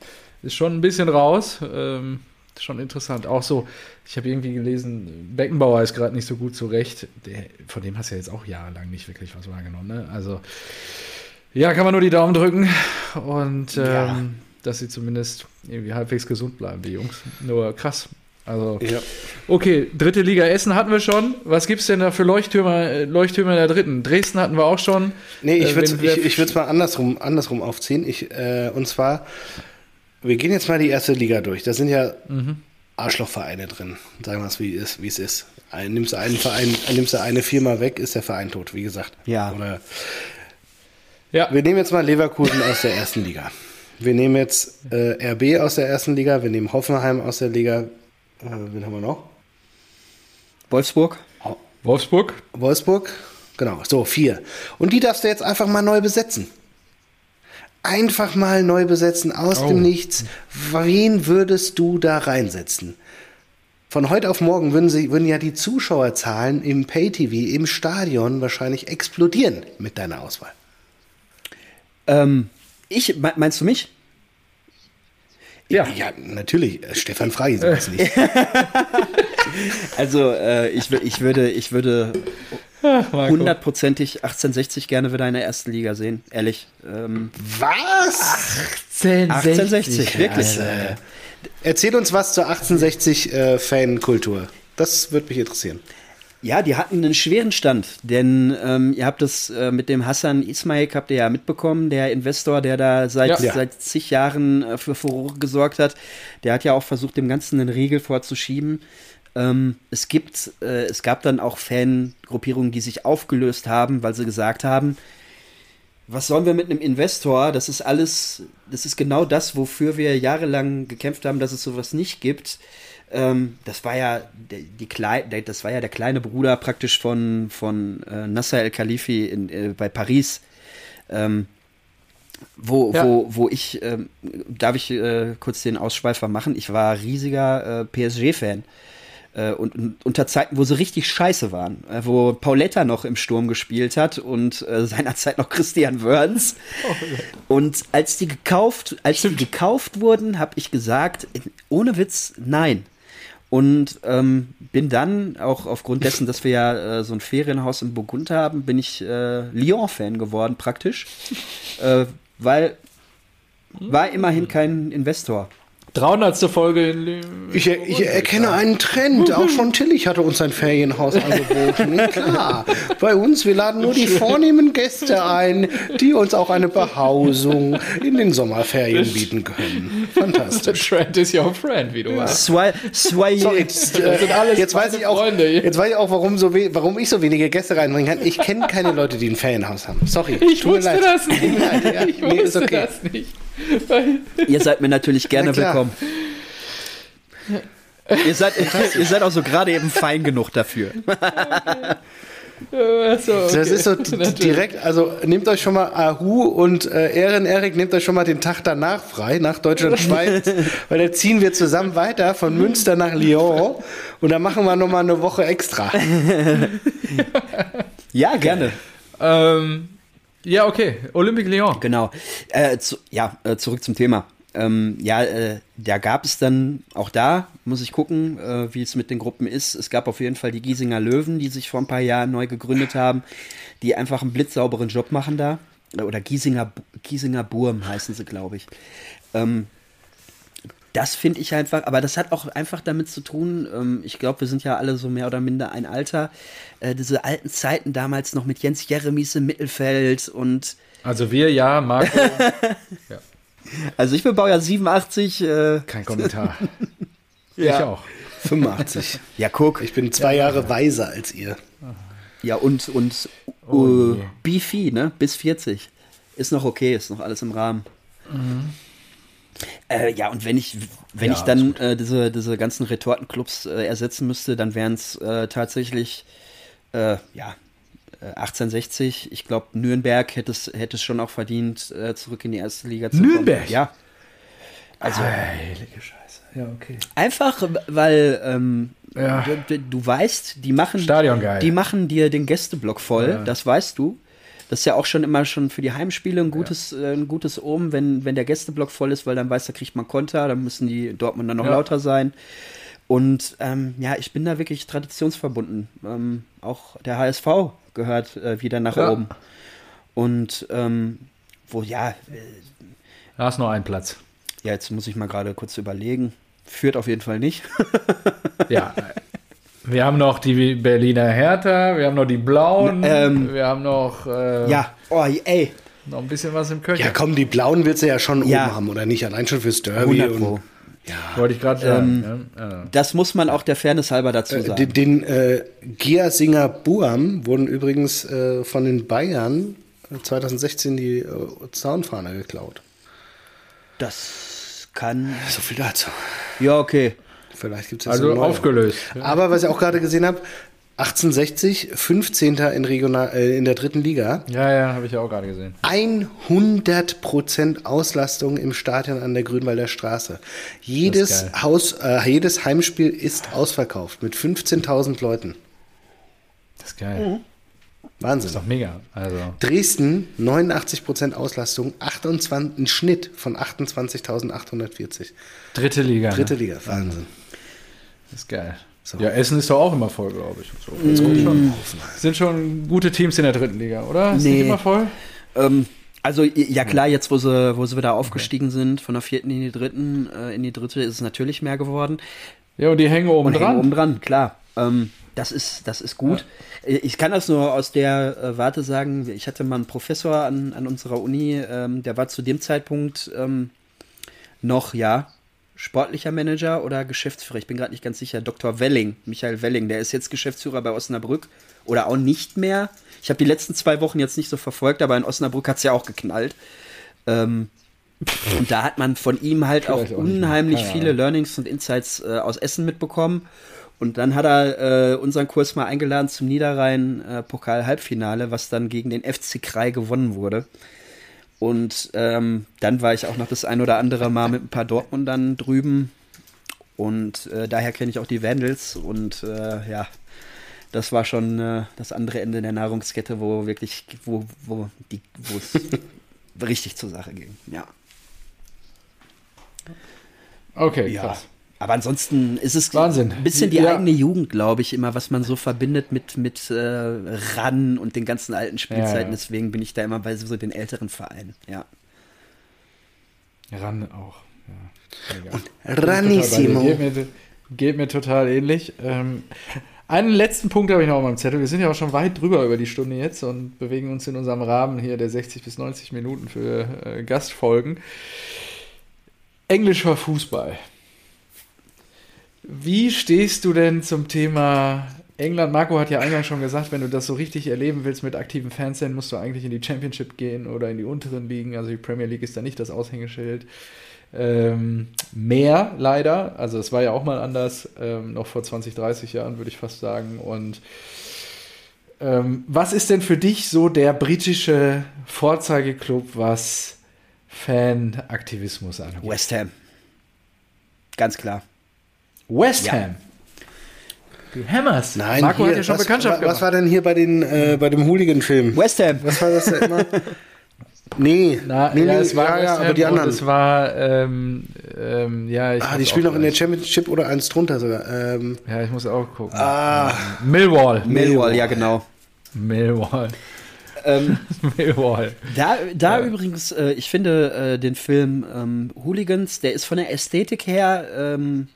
ist schon ein bisschen raus. Ähm, schon interessant. Auch so, ich habe irgendwie gelesen, Beckenbauer ist gerade nicht so gut zurecht. Der, von dem hast du ja jetzt auch jahrelang nicht wirklich was wahrgenommen. Ne? Also ja, kann man nur die Daumen drücken und ähm, Ja. dass sie zumindest irgendwie halbwegs gesund bleiben, die Jungs. Nur krass. Also Ja. Okay, dritte Liga Essen hatten wir schon. Was gibt es denn da für Leuchttürmer, äh, Leuchttürmer der dritten? Dresden hatten wir auch schon. Nee, ich Äh, würde wir- ich, ich würd's mal andersrum, andersrum aufziehen. Ich, äh, und zwar, wir gehen jetzt mal die erste Liga durch. Da sind ja Mhm. Arschlochvereine drin. Sagen wir es, wie, ist- wie es ist. Ein, nimmst du einen Verein, nimmst du eine Firma weg, ist der Verein tot, wie gesagt. Ja. Oder Ja, wir nehmen jetzt mal Leverkusen aus der ersten Liga. Wir nehmen jetzt äh, RB aus der ersten Liga, wir nehmen Hoffenheim aus der Liga. Äh, wen haben wir noch? Wolfsburg? Wolfsburg. Wolfsburg, genau, so vier. Und die darfst du jetzt einfach mal neu besetzen. Einfach mal neu besetzen, aus Oh. dem Nichts. Wen würdest du da reinsetzen? Von heute auf morgen würden, sie, würden ja die Zuschauerzahlen im Pay-TV, im Stadion wahrscheinlich explodieren mit deiner Auswahl. Ähm, ich, me- meinst du mich? Ja. Ja, natürlich. Stefan frage ich sowas nicht. Also, äh, ich, ich würde, ich würde hundertprozentig 1860 gerne wieder in der ersten Liga sehen. Ehrlich. Ähm, Was? 1860, wirklich. Äh, erzähl uns was zur 1860 äh, Fankultur. Das würde mich interessieren. Ja, die hatten einen schweren Stand, denn ähm, ihr habt das äh, mit dem Hassan Ismail habt ihr ja mitbekommen, der Investor, der da seit, Ja. seit zig Jahren äh, für Furore gesorgt hat. Der hat ja auch versucht, dem Ganzen einen Riegel vorzuschieben. Ähm, es gibt, äh, es gab dann auch Fangruppierungen, die sich aufgelöst haben, weil sie gesagt haben, was sollen wir mit einem Investor? Das ist alles, das ist genau das, wofür wir jahrelang gekämpft haben, dass es sowas nicht gibt. Ähm, das war ja der, die Klei das war ja der kleine Bruder praktisch von, von äh, Nasser El Khalifi in, äh, bei Paris. Ähm, wo, Ja. wo, wo ich, ähm, darf ich äh, kurz den Ausschweifer machen? Ich war riesiger äh, PSG-Fan. Äh, und, und unter Zeiten, wo sie richtig scheiße waren, äh, wo Pauletta noch im Sturm gespielt hat und äh, seinerzeit noch Christian Wörns. Und als die gekauft, als die gekauft wurden, habe ich gesagt, ohne Witz, nein. Und ähm, bin dann, auch aufgrund dessen, dass wir ja äh, so ein Ferienhaus in Burgund haben, bin ich äh, Lyon-Fan geworden praktisch. äh, weil war immerhin kein Investor. 300. Folge Ich, ich erkenne einen Trend. Auch schon Tillich hatte uns ein Ferienhaus angeboten. Klar. Bei uns, wir laden nur die vornehmen Gäste ein, die uns auch eine Behausung in den Sommerferien bieten können. The Fantastisch. Trend is your friend, wie du weißt. Soy, soy, Sorry, jetzt, äh, Das sind alles jetzt weiß ich auch, Freunde hier. jetzt weiß ich auch, warum so we warum ich so wenige Gäste reinbringen kann. Ich kenne keine Leute, die ein Ferienhaus haben. Sorry. Ich wusste leid. das nicht. Leid, ja. Ich Nee, ist wusste okay. das nicht. Ihr seid mir natürlich gerne Na willkommen. ihr, seid, ihr seid auch so gerade eben fein genug dafür. So, okay. Das ist so direkt, also nehmt euch schon mal Ahu und äh, Ehren Erik, nehmt euch schon mal den Tag danach frei, nach Deutschland-Schweiz, weil da ziehen wir zusammen weiter von Münster nach Lyon und dann machen wir nochmal eine Woche extra. Ja, gerne. Ähm, ja, okay. Olympique Lyon. Genau. Äh, zu, ja, äh, zurück zum Thema. Ähm, ja, äh, da gab es dann, auch da muss ich gucken, äh, wie es mit den Gruppen ist. Es gab auf jeden Fall die Giesinger Löwen, die sich vor ein paar Jahren neu gegründet haben, die einfach einen blitzsauberen Job machen da. Oder Giesinger, Giesinger Burm heißen sie, glaube ich. Ähm, das finde ich einfach, aber das hat auch einfach damit zu tun, ähm, ich glaube, wir sind ja alle so mehr oder minder ein Alter, äh, diese alten Zeiten damals noch mit Jens Jeremies im Mittelfeld und Also wir, ja, Marco. Also ich bin Baujahr 87. Äh, Kein Kommentar. Ja. Ich auch. 85. ja, guck. Ich bin zwei Jahre weiser als ihr. Ja, und, und Oh uh, je. Beefy, ne? Bis 40. Ist noch okay, ist noch alles im Rahmen. Äh, ja, und wenn ich, wenn Ja, ich dann äh, diese, diese ganzen Retortenclubs äh, ersetzen müsste, dann wären es äh, tatsächlich, äh, ja, 1860, ich glaube, Nürnberg hätte es, hätte es schon auch verdient, äh, zurück in die erste Liga zu kommen. Nürnberg? Ja. Also Heilige Scheiße. Ja, okay. einfach, weil ähm, Ja. du, du weißt, die machen, Stadion geil. die machen dir den Gästeblock voll, Ja. das weißt du. Das ist ja auch schon immer schon für die Heimspiele ein gutes, äh, ein gutes Omen, wenn, wenn der Gästeblock voll ist, weil dann weiß, da kriegt man Konter, dann müssen die Dortmunder noch Ja. lauter sein. Und ähm, ja, ich bin da wirklich traditionsverbunden. Ähm, auch der HSV gehört äh, wieder nach Ja. oben. Und ähm, wo, ja, äh, Da ist noch ein Platz. ja, jetzt muss ich mal gerade kurz überlegen. Führt auf jeden Fall nicht. Ja. Wir haben noch die Berliner Hertha, wir haben noch die Blauen, Ähm, wir haben noch, äh, ja, oh, ey, noch ein bisschen was im Köcher. Ja, komm, die Blauen wird sie ja schon Ja. oben haben, oder nicht? Allein schon fürs Derby. 100 Pro. Und, Wollte ich gerade sagen. ja. Ja. Das muss man auch der Fairness halber dazu äh, sagen. den den äh, Giasinger Buam wurden übrigens äh, von den Bayern äh, 2016 die äh, Zaunfahne geklaut. Das kann. So viel dazu. Ja, okay. Vielleicht gibt es Also aufgelöst. Aber was ich auch gerade gesehen habe, 1860, 15. in, Regional, äh, in der dritten Liga. Ja, ja, habe ich ja auch gerade gesehen. 100% Auslastung im Stadion an der Grünwalder Straße. Das Jedes. Haus, äh, jedes Heimspiel ist ausverkauft mit 15.000 Leuten. Das ist geil. Das Wahnsinn. ist doch mega. Also, Dresden 89% Auslastung, 28, ein Schnitt von 28.840. dritte Liga. Dritte ne? Liga, Wahnsinn. Das ist geil. So. Ja, Essen ist doch auch immer voll, glaube ich. So. Kommt schon, sind schon gute Teams in der dritten Liga, oder? Ist Nee. nicht immer voll? Ähm, also, ja klar, jetzt, wo sie, wo sie wieder aufgestiegen sind, von der vierten in die dritten, äh, in die dritte, ist es natürlich mehr geworden. Ja, und die hängen oben Und hängen dran. oben dran, klar. Ähm, das ist, das ist gut. Äh, Ich kann das nur aus der äh, Warte sagen. Ich hatte mal einen Professor an, an unserer Uni, ähm, der war zu dem Zeitpunkt ähm, noch, ja, sportlicher Manager oder Geschäftsführer. Ich bin gerade nicht ganz sicher. Dr. Welling, Michael Welling, der ist jetzt Geschäftsführer bei Osnabrück oder auch nicht mehr. Ich habe die letzten zwei Wochen jetzt nicht so verfolgt, aber in Osnabrück hat es ja auch geknallt. Ähm, und da hat man von ihm halt auch Vielleicht auch unheimlich viele. Learnings und Insights äh, aus Essen mitbekommen. Und dann hat er äh, unseren Kurs mal eingeladen zum Niederrhein-Pokal-Halbfinale, was dann gegen den FC Krei gewonnen wurde. Und ähm, dann war ich auch noch das ein oder andere Mal mit ein paar Dortmundern drüben. Und äh, daher kenne ich auch die Vandals. Und äh, ja, das war schon äh, das andere Ende der Nahrungskette, wo wirklich, wo, wo die, wo es richtig zur Sache ging. Ja. Okay, Ja. krass. Aber ansonsten ist es Wahnsinn. ein bisschen die Ja. eigene Jugend, glaube ich, immer, was man so verbindet mit, mit äh, RAN und den ganzen alten Spielzeiten. Ja, ja. Deswegen bin ich da immer bei so den älteren Vereinen. Ja. Ran auch. Mega. Ranissimo. Geht mir, geht mir total ähnlich. Ähm, einen letzten Punkt habe ich noch auf meinem Zettel. Wir sind ja auch schon weit drüber über die Stunde jetzt und bewegen uns in unserem Rahmen hier der 60 bis 90 Minuten für äh, Gastfolgen. Englischer Fußball. Wie stehst du denn zum Thema England? Marco hat ja eingangs schon gesagt, wenn du das so richtig erleben willst mit aktiven Fans, dann musst du eigentlich in die Championship gehen oder in die unteren Ligen. Also die Premier League ist da nicht das Aushängeschild. Ähm, mehr leider. Also es war ja auch mal anders, ähm, noch vor 20, 30 Jahren, würde ich fast sagen. Und ähm, was ist denn für dich so der britische Vorzeigeklub, was Fanaktivismus angeht? West Ham. Ganz klar. West Ja. Ham. Die Hammers. Nein, Marco hier, hat ja schon was, Bekanntschaft wa- Was gemacht. war denn hier bei, den, äh, bei dem Hooligan-Film? West Ham. Was war das denn immer? Nee, Na, nee, ja, nee, es war ja, ja, aber die anderen. es war, ähm, ähm, ja, ich Ah, die spielen auch in der Championship oder eins drunter sogar. Ähm, Ja, ich muss auch gucken. ah, Millwall. Millwall, ja genau. Millwall. Ähm, Millwall. da da übrigens, äh, ich finde äh, den Film ähm, Hooligans, der ist von der Ästhetik her ähm,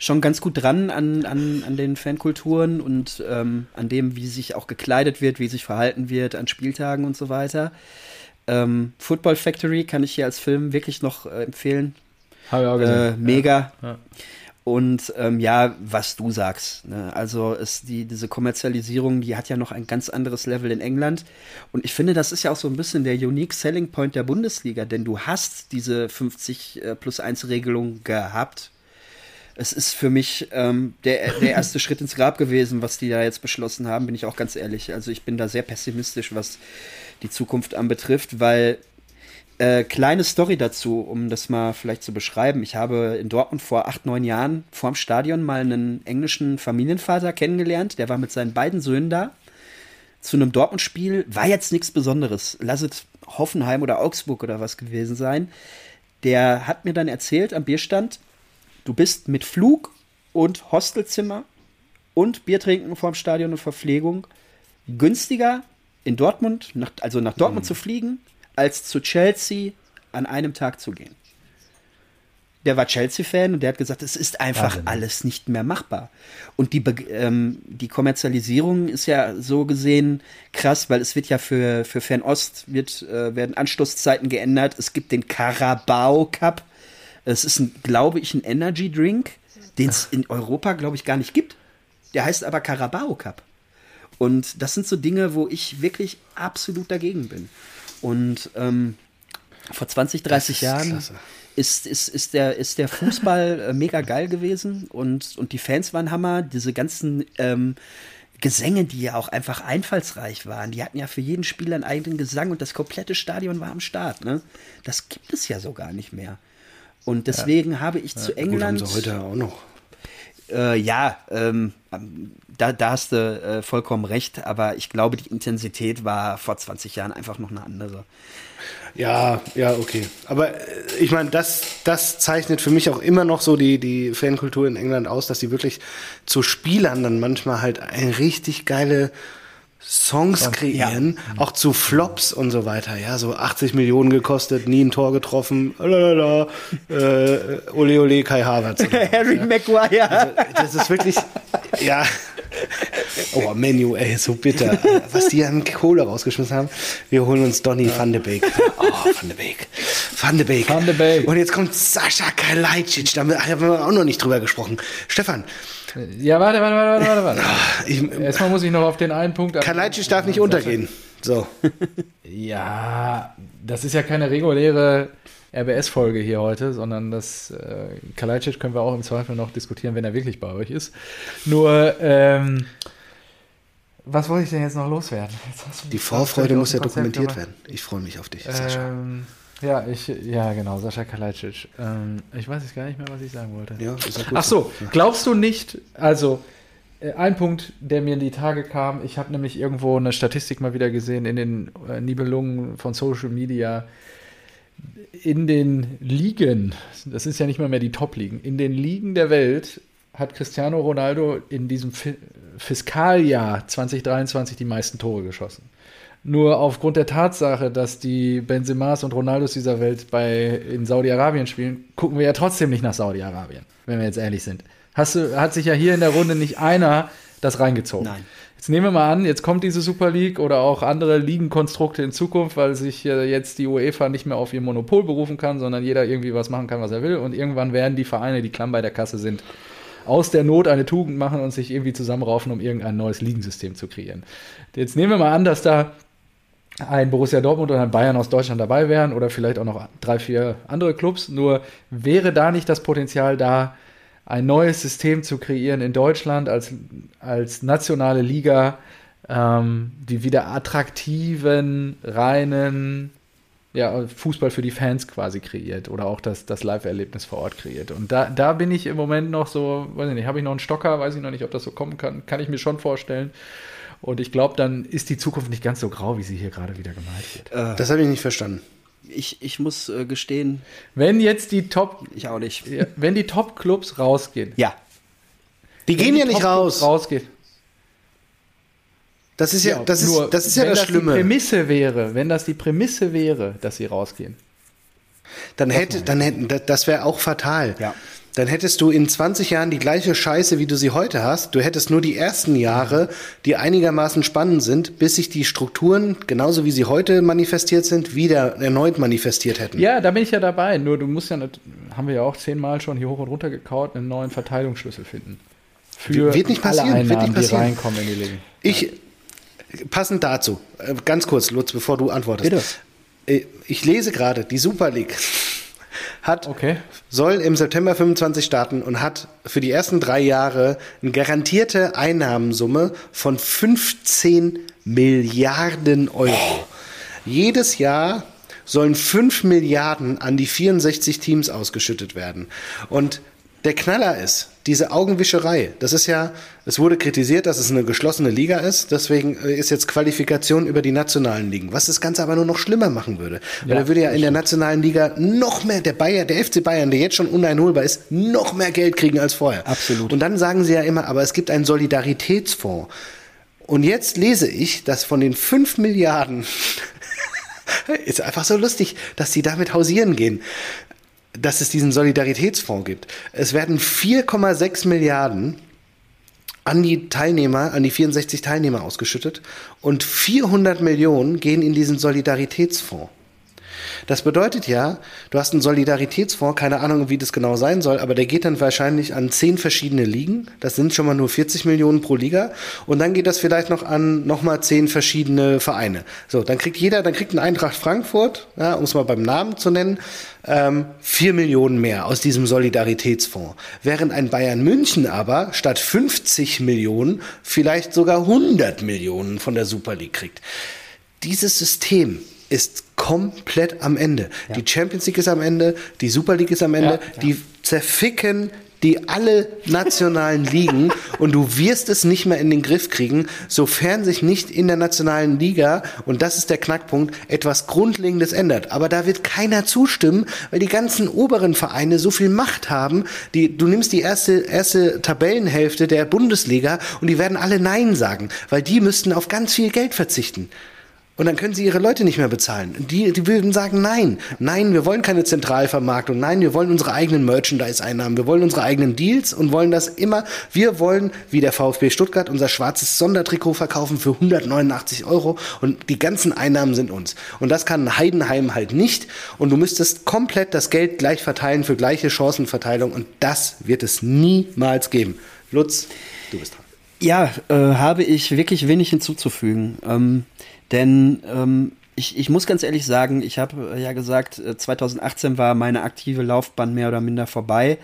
schon ganz gut dran an, an, an den Fankulturen und ähm, an dem, wie sich auch gekleidet wird, wie sich verhalten wird an Spieltagen und so weiter. Ähm, Football Factory kann ich hier als Film wirklich noch äh, empfehlen. Habe ich auch Äh, gesehen. mega. Ja. Und ähm, ja, was du sagst. Ne? Also ist die, diese Kommerzialisierung, die hat ja noch ein ganz anderes Level in England. Und ich finde, das ist ja auch so ein bisschen der Unique Selling Point der Bundesliga, denn du hast diese 50 äh, plus 1 Regelung gehabt. Es ist für mich ähm, der, der erste Schritt ins Grab gewesen, was die da jetzt beschlossen haben, bin ich auch ganz ehrlich. Also ich bin da sehr pessimistisch, was die Zukunft anbetrifft, weil äh, kleine Story dazu, um das mal vielleicht zu beschreiben. Ich habe in Dortmund vor acht, neun Jahren vorm Stadion mal einen englischen Familienvater kennengelernt. Der war mit seinen beiden Söhnen da zu einem Dortmund-Spiel. War jetzt nichts Besonderes. Lass es Hoffenheim oder Augsburg oder was gewesen sein. Der hat mir dann erzählt am Bierstand, du bist mit Flug und Hostelzimmer und Bier trinken vorm Stadion und Verpflegung günstiger in Dortmund, nach, also nach Dortmund mhm. zu fliegen, als zu Chelsea an einem Tag zu gehen. Der war Chelsea-Fan und der hat gesagt, es ist einfach Wahnsinn. alles nicht mehr machbar. Und die, ähm, die Kommerzialisierung ist ja so gesehen krass, weil es wird ja für, für Fernost wird, äh, werden Anstoßzeiten geändert. Es gibt den Carabao Cup. Es ist, ein, glaube ich, ein Energy Drink, den es in Europa, glaube ich, gar nicht gibt. Der heißt aber Carabao Cup. Und das sind so Dinge, wo ich wirklich absolut dagegen bin. Und ähm, vor 20, 30 Jahren ist, ist, ist, der, ist der Fußball äh, mega geil gewesen und, und die Fans waren Hammer. Diese ganzen ähm, Gesänge, die ja auch einfach einfallsreich waren. Die hatten ja für jeden Spieler einen eigenen Gesang und das komplette Stadion war am Start. Ne? Das gibt es ja so gar nicht mehr. Und deswegen ja. habe ich zu England. Gut, haben sie heute auch noch. Äh, ja, ähm, da, da hast du äh, vollkommen recht, aber ich glaube, die Intensität war vor 20 Jahren einfach noch eine andere. Ja, ja, okay. Aber äh, ich meine, das, das zeichnet für mich auch immer noch so die, die Fankultur in England aus, dass sie wirklich zu Spielern dann manchmal halt eine richtig geile Songs kreieren, ja. auch zu Flops und so weiter. Ja, so 80 Millionen gekostet, nie ein Tor getroffen. Lalala, äh, ole ole Kai Havertz. Harry ja. Maguire. Also, das ist wirklich, ja. Oh, Menu, ey, so bitter. Was die an Kohle rausgeschmissen haben. Wir holen uns Donny ja. van de Beek. Oh, van de Beek. Van de Beek. Van de Beek. Und jetzt kommt Sascha Kalajdzic. Da haben wir auch noch nicht drüber gesprochen. Stefan, ja, warte, warte, warte, warte, warte. Ich, Erstmal muss ich noch auf den einen Punkt. Kalajdzic darf nicht untergehen. So. Ja, das ist ja keine reguläre RBS-Folge hier heute, sondern das äh, Kalajdzic können wir auch im Zweifel noch diskutieren, wenn er wirklich bei euch ist. Nur, ähm, was wollte ich denn jetzt noch loswerden? Die Vorfreude muss ja dokumentiert werden. Ich freue mich auf dich, Sascha. Ähm, ja, ich, ja, genau, Sascha Kalajdzic. Ähm, ich weiß jetzt gar nicht mehr, was ich sagen wollte. Ja, ist gut Ach so, glaubst du nicht, also äh, ein Punkt, der mir in die Tage kam, ich habe nämlich irgendwo eine Statistik mal wieder gesehen in den äh, Nibelungen von Social Media, in den Ligen, das ist ja nicht mal mehr die Top-Ligen, in den Ligen der Welt hat Cristiano Ronaldo in diesem Fiskaljahr 2023 die meisten Tore geschossen. Nur aufgrund der Tatsache, dass die Benzemas und Ronaldos dieser Welt bei, in Saudi-Arabien spielen, gucken wir ja trotzdem nicht nach Saudi-Arabien, wenn wir jetzt ehrlich sind. Hast du, hat sich ja hier in der Runde nicht einer das reingezogen. Nein. Jetzt nehmen wir mal an, jetzt kommt diese Super League oder auch andere Ligenkonstrukte in Zukunft, weil sich jetzt die UEFA nicht mehr auf ihr Monopol berufen kann, sondern jeder irgendwie was machen kann, was er will. Und irgendwann werden die Vereine, die klamm bei der Kasse sind, aus der Not eine Tugend machen und sich irgendwie zusammenraufen, um irgendein neues Ligensystem zu kreieren. Jetzt nehmen wir mal an, dass da ein Borussia Dortmund oder ein Bayern aus Deutschland dabei wären oder vielleicht auch noch drei, vier andere Clubs. Nur wäre da nicht das Potenzial da, ein neues System zu kreieren in Deutschland als, als nationale Liga, ähm, die wieder attraktiven, reinen ja, Fußball für die Fans quasi kreiert oder auch das, das Live-Erlebnis vor Ort kreiert. Und da, da bin ich im Moment noch so, weiß ich nicht, habe ich noch einen Stocker, weiß ich noch nicht, ob das so kommen kann, kann ich mir schon vorstellen. Und ich glaube, dann ist die Zukunft nicht ganz so grau, wie sie hier gerade wieder gemalt wird. Äh, das habe ich nicht verstanden. Ich, ich muss äh, gestehen. Wenn jetzt die Top. Ich auch nicht. Wenn die Top-Clubs rausgehen. Ja. Die gehen ja nicht raus. Rausgeht. Das ist ja, ja das, ist, das ist ja das, das Schlimme. Die Prämisse wäre, wenn das die Prämisse wäre, dass sie rausgehen. Dann hätte, dann hätten, das wäre auch fatal. Ja dann hättest du in 20 Jahren die gleiche Scheiße, wie du sie heute hast. Du hättest nur die ersten Jahre, die einigermaßen spannend sind, bis sich die Strukturen, genauso wie sie heute manifestiert sind, wieder erneut manifestiert hätten. Ja, da bin ich ja dabei. Nur du musst ja, haben wir ja auch zehnmal schon hier hoch und runter gekaut, einen neuen Verteilungsschlüssel finden. Für wird nicht passieren, alle Einnahmen, wird nicht passieren. die reinkommen in die Liga. Ich, passend dazu, äh, ganz kurz, Lutz, bevor du antwortest. Bitte. Äh, ich lese gerade, die Super League hat, Okay. soll im September 25 starten und hat für die ersten drei Jahre eine garantierte Einnahmensumme von 15 Milliarden Euro. Jedes Jahr sollen 5 Milliarden an die 64 Teams ausgeschüttet werden. Und der Knaller ist, diese Augenwischerei, das ist ja, es wurde kritisiert, dass es eine geschlossene Liga ist, deswegen äh, ist jetzt Qualifikation über die nationalen Ligen, was das Ganze aber nur noch schlimmer machen würde. Weil Ja, da würde ja in der nationalen Liga noch mehr, der Bayer, der FC Bayern, der jetzt schon uneinholbar ist, noch mehr Geld kriegen als vorher. Absolut. Und dann sagen sie ja immer, aber es gibt einen Solidaritätsfonds. Und jetzt lese ich, dass von den 5 Milliarden, ist einfach so lustig, dass die damit hausieren gehen, dass es diesen Solidaritätsfonds gibt. Es werden 4,6 Milliarden an die Teilnehmer, an die 64 Teilnehmer ausgeschüttet und 400 Millionen gehen in diesen Solidaritätsfonds. Das bedeutet ja, du hast einen Solidaritätsfonds, keine Ahnung, wie das genau sein soll, aber der geht dann wahrscheinlich an zehn verschiedene Ligen. Das sind schon mal nur 40 Millionen pro Liga. Und dann geht das vielleicht noch an nochmal zehn verschiedene Vereine. So, dann kriegt jeder, dann kriegt ein Eintracht Frankfurt, ja, um es mal beim Namen zu nennen, ähm, 4 Millionen mehr aus diesem Solidaritätsfonds. Während ein Bayern München aber statt 50 Millionen vielleicht sogar 100 Millionen von der Super League kriegt. Dieses System ist komplett am Ende. Die Champions League ist am Ende, die Super League ist am Ende, Ja, die zerficken die alle nationalen Ligen und du wirst es nicht mehr in den Griff kriegen, sofern sich nicht in der nationalen Liga, und das ist der Knackpunkt, etwas Grundlegendes ändert. Aber da wird keiner zustimmen, weil die ganzen oberen Vereine so viel Macht haben, die, du nimmst die erste, erste Tabellenhälfte der Bundesliga und die werden alle Nein sagen, weil die müssten auf ganz viel Geld verzichten. Und dann können sie ihre Leute nicht mehr bezahlen. Die, die würden sagen, nein, nein, wir wollen keine Zentralvermarktung, nein, wir wollen unsere eigenen Merchandise-Einnahmen, wir wollen unsere eigenen Deals und wollen das immer, wir wollen, wie der VfB Stuttgart, unser schwarzes Sondertrikot verkaufen für 189 Euro und die ganzen Einnahmen sind uns. Und das kann Heidenheim halt nicht und du müsstest komplett das Geld gleich verteilen für gleiche Chancenverteilung und das wird es niemals geben. Lutz, du bist dran. Ja, äh, habe ich wirklich wenig hinzuzufügen. Ähm, denn ähm, ich, ich muss ganz ehrlich sagen, ich habe äh, ja gesagt, äh, 2018 war meine aktive Laufbahn mehr oder minder vorbei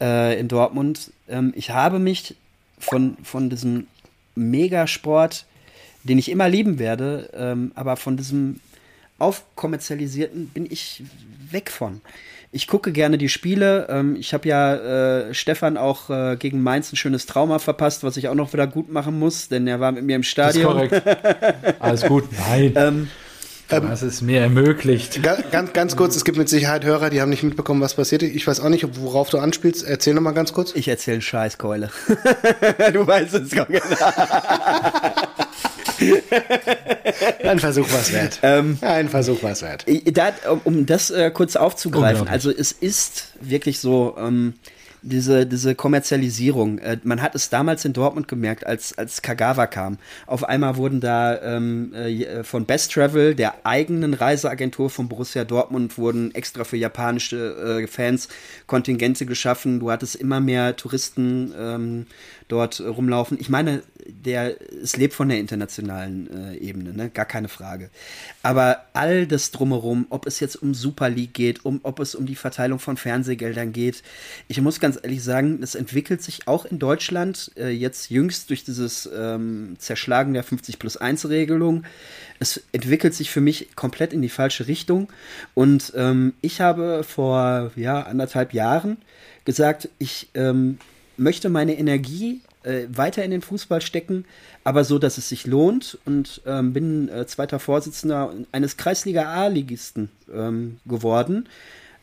äh, in Dortmund. Ähm, ich habe mich von, von diesem Megasport, den ich immer lieben werde, ähm, aber von diesem aufkommerzialisierten bin ich weg von. Ich gucke gerne die Spiele. Ähm, ich habe ja äh, Stefan auch äh, gegen Mainz ein schönes Trauma verpasst, was ich auch noch wieder gut machen muss, denn er war mit mir im Das ist Stadion. korrekt. Alles gut. Nein. Ähm, das ist mir ermöglicht. Ga- Ganz, ganz kurz, es gibt mit Sicherheit Hörer, die haben nicht mitbekommen, was passiert ist. Ich weiß auch nicht, worauf du anspielst. Erzähl noch mal ganz kurz. ich erzähle einen Scheiß, Keule. du weißt es gar genau. Ein Versuch war es wert. Ähm, Ein Versuch war es wert. Da, um, um das äh, kurz aufzugreifen, also es ist wirklich so, ähm, diese, diese Kommerzialisierung. Äh, man hat es damals in Dortmund gemerkt, als, als Kagawa kam. Auf einmal wurden da ähm, äh, von Best Travel, der eigenen Reiseagentur von Borussia Dortmund, wurden extra für japanische äh, Fans Kontingente geschaffen. Du hattest immer mehr Touristen ähm, dort äh, rumlaufen. Ich meine, der, es lebt von der internationalen äh, Ebene, ne? gar keine Frage. Aber all das drumherum, ob es jetzt um Super League geht, um, ob es um die Verteilung von Fernsehgeldern geht, ich muss ganz ehrlich sagen, es entwickelt sich auch in Deutschland äh, jetzt jüngst durch dieses ähm, Zerschlagen der 50 plus 1 Regelung. Es entwickelt sich für mich komplett in die falsche Richtung. Und ähm, ich habe vor ja, anderthalb Jahren gesagt, ich ähm, möchte meine Energie äh, weiter in den Fußball stecken, aber so, dass es sich lohnt und ähm, bin äh, zweiter Vorsitzender eines Kreisliga-A-Ligisten ähm, geworden.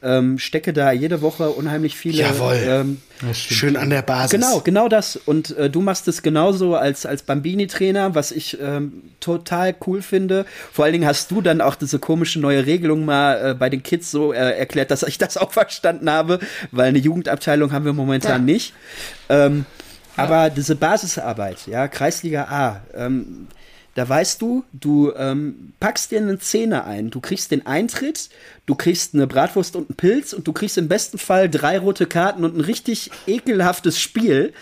Ähm, stecke da jede Woche unheimlich viele. Jawohl. Ähm, Schön an der Basis. Genau, genau das. Und äh, du machst es genauso als, als Bambini-Trainer, was ich ähm, total cool finde. Vor allen Dingen hast du dann auch diese komische neue Regelung mal äh, bei den Kids so äh, erklärt, dass ich das auch verstanden habe, weil eine Jugendabteilung haben wir momentan nicht. Ähm, Aber diese Basisarbeit, ja, Kreisliga A, ähm, da weißt du, du ähm, packst dir einen Zehner ein, du kriegst den Eintritt, du kriegst eine Bratwurst und einen Pilz und du kriegst im besten Fall drei rote Karten und ein richtig ekelhaftes Spiel.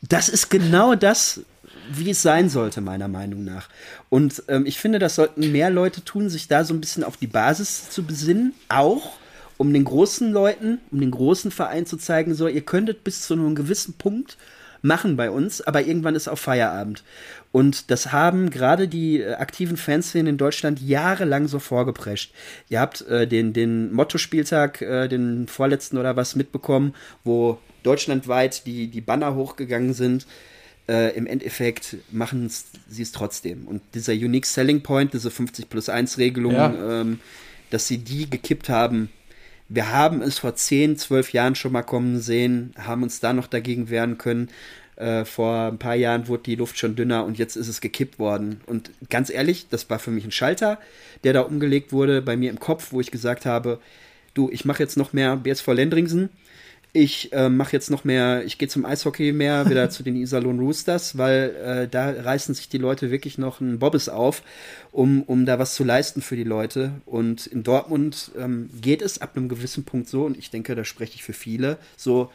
Das ist genau das, wie es sein sollte, meiner Meinung nach. Und ähm, ich finde, das sollten mehr Leute tun, sich da so ein bisschen auf die Basis zu besinnen, auch um den großen Leuten, um den großen Verein zu zeigen, so, ihr könntet bis zu einem gewissen Punkt machen bei uns, aber irgendwann ist auch Feierabend. Und das haben gerade die äh, aktiven Fanszenen in Deutschland jahrelang so vorgeprescht. Ihr habt äh, den, den Motto-Spieltag, äh, den vorletzten oder was mitbekommen, wo deutschlandweit die, die Banner hochgegangen sind. Äh, Im Endeffekt machen sie es trotzdem. Und dieser Unique Selling Point, diese 50 plus 1 Regelung, ja. ähm, dass sie die gekippt haben, wir haben es vor 10, 12 Jahren schon mal kommen sehen, haben uns da noch dagegen wehren können. Äh, vor ein paar Jahren wurde die Luft schon dünner und jetzt ist es gekippt worden. Und ganz ehrlich, das war für mich ein Schalter, der da umgelegt wurde bei mir im Kopf, wo ich gesagt habe, du, ich mache jetzt noch mehr BSV Lendringsen ich äh, mache jetzt noch mehr, ich gehe zum Eishockey mehr, wieder zu den Iserlohn Roosters, weil äh, da reißen sich die Leute wirklich noch einen Bobbes auf, um, um da was zu leisten für die Leute. Und in Dortmund ähm, geht es ab einem gewissen Punkt so, und ich denke, da spreche ich für viele, so,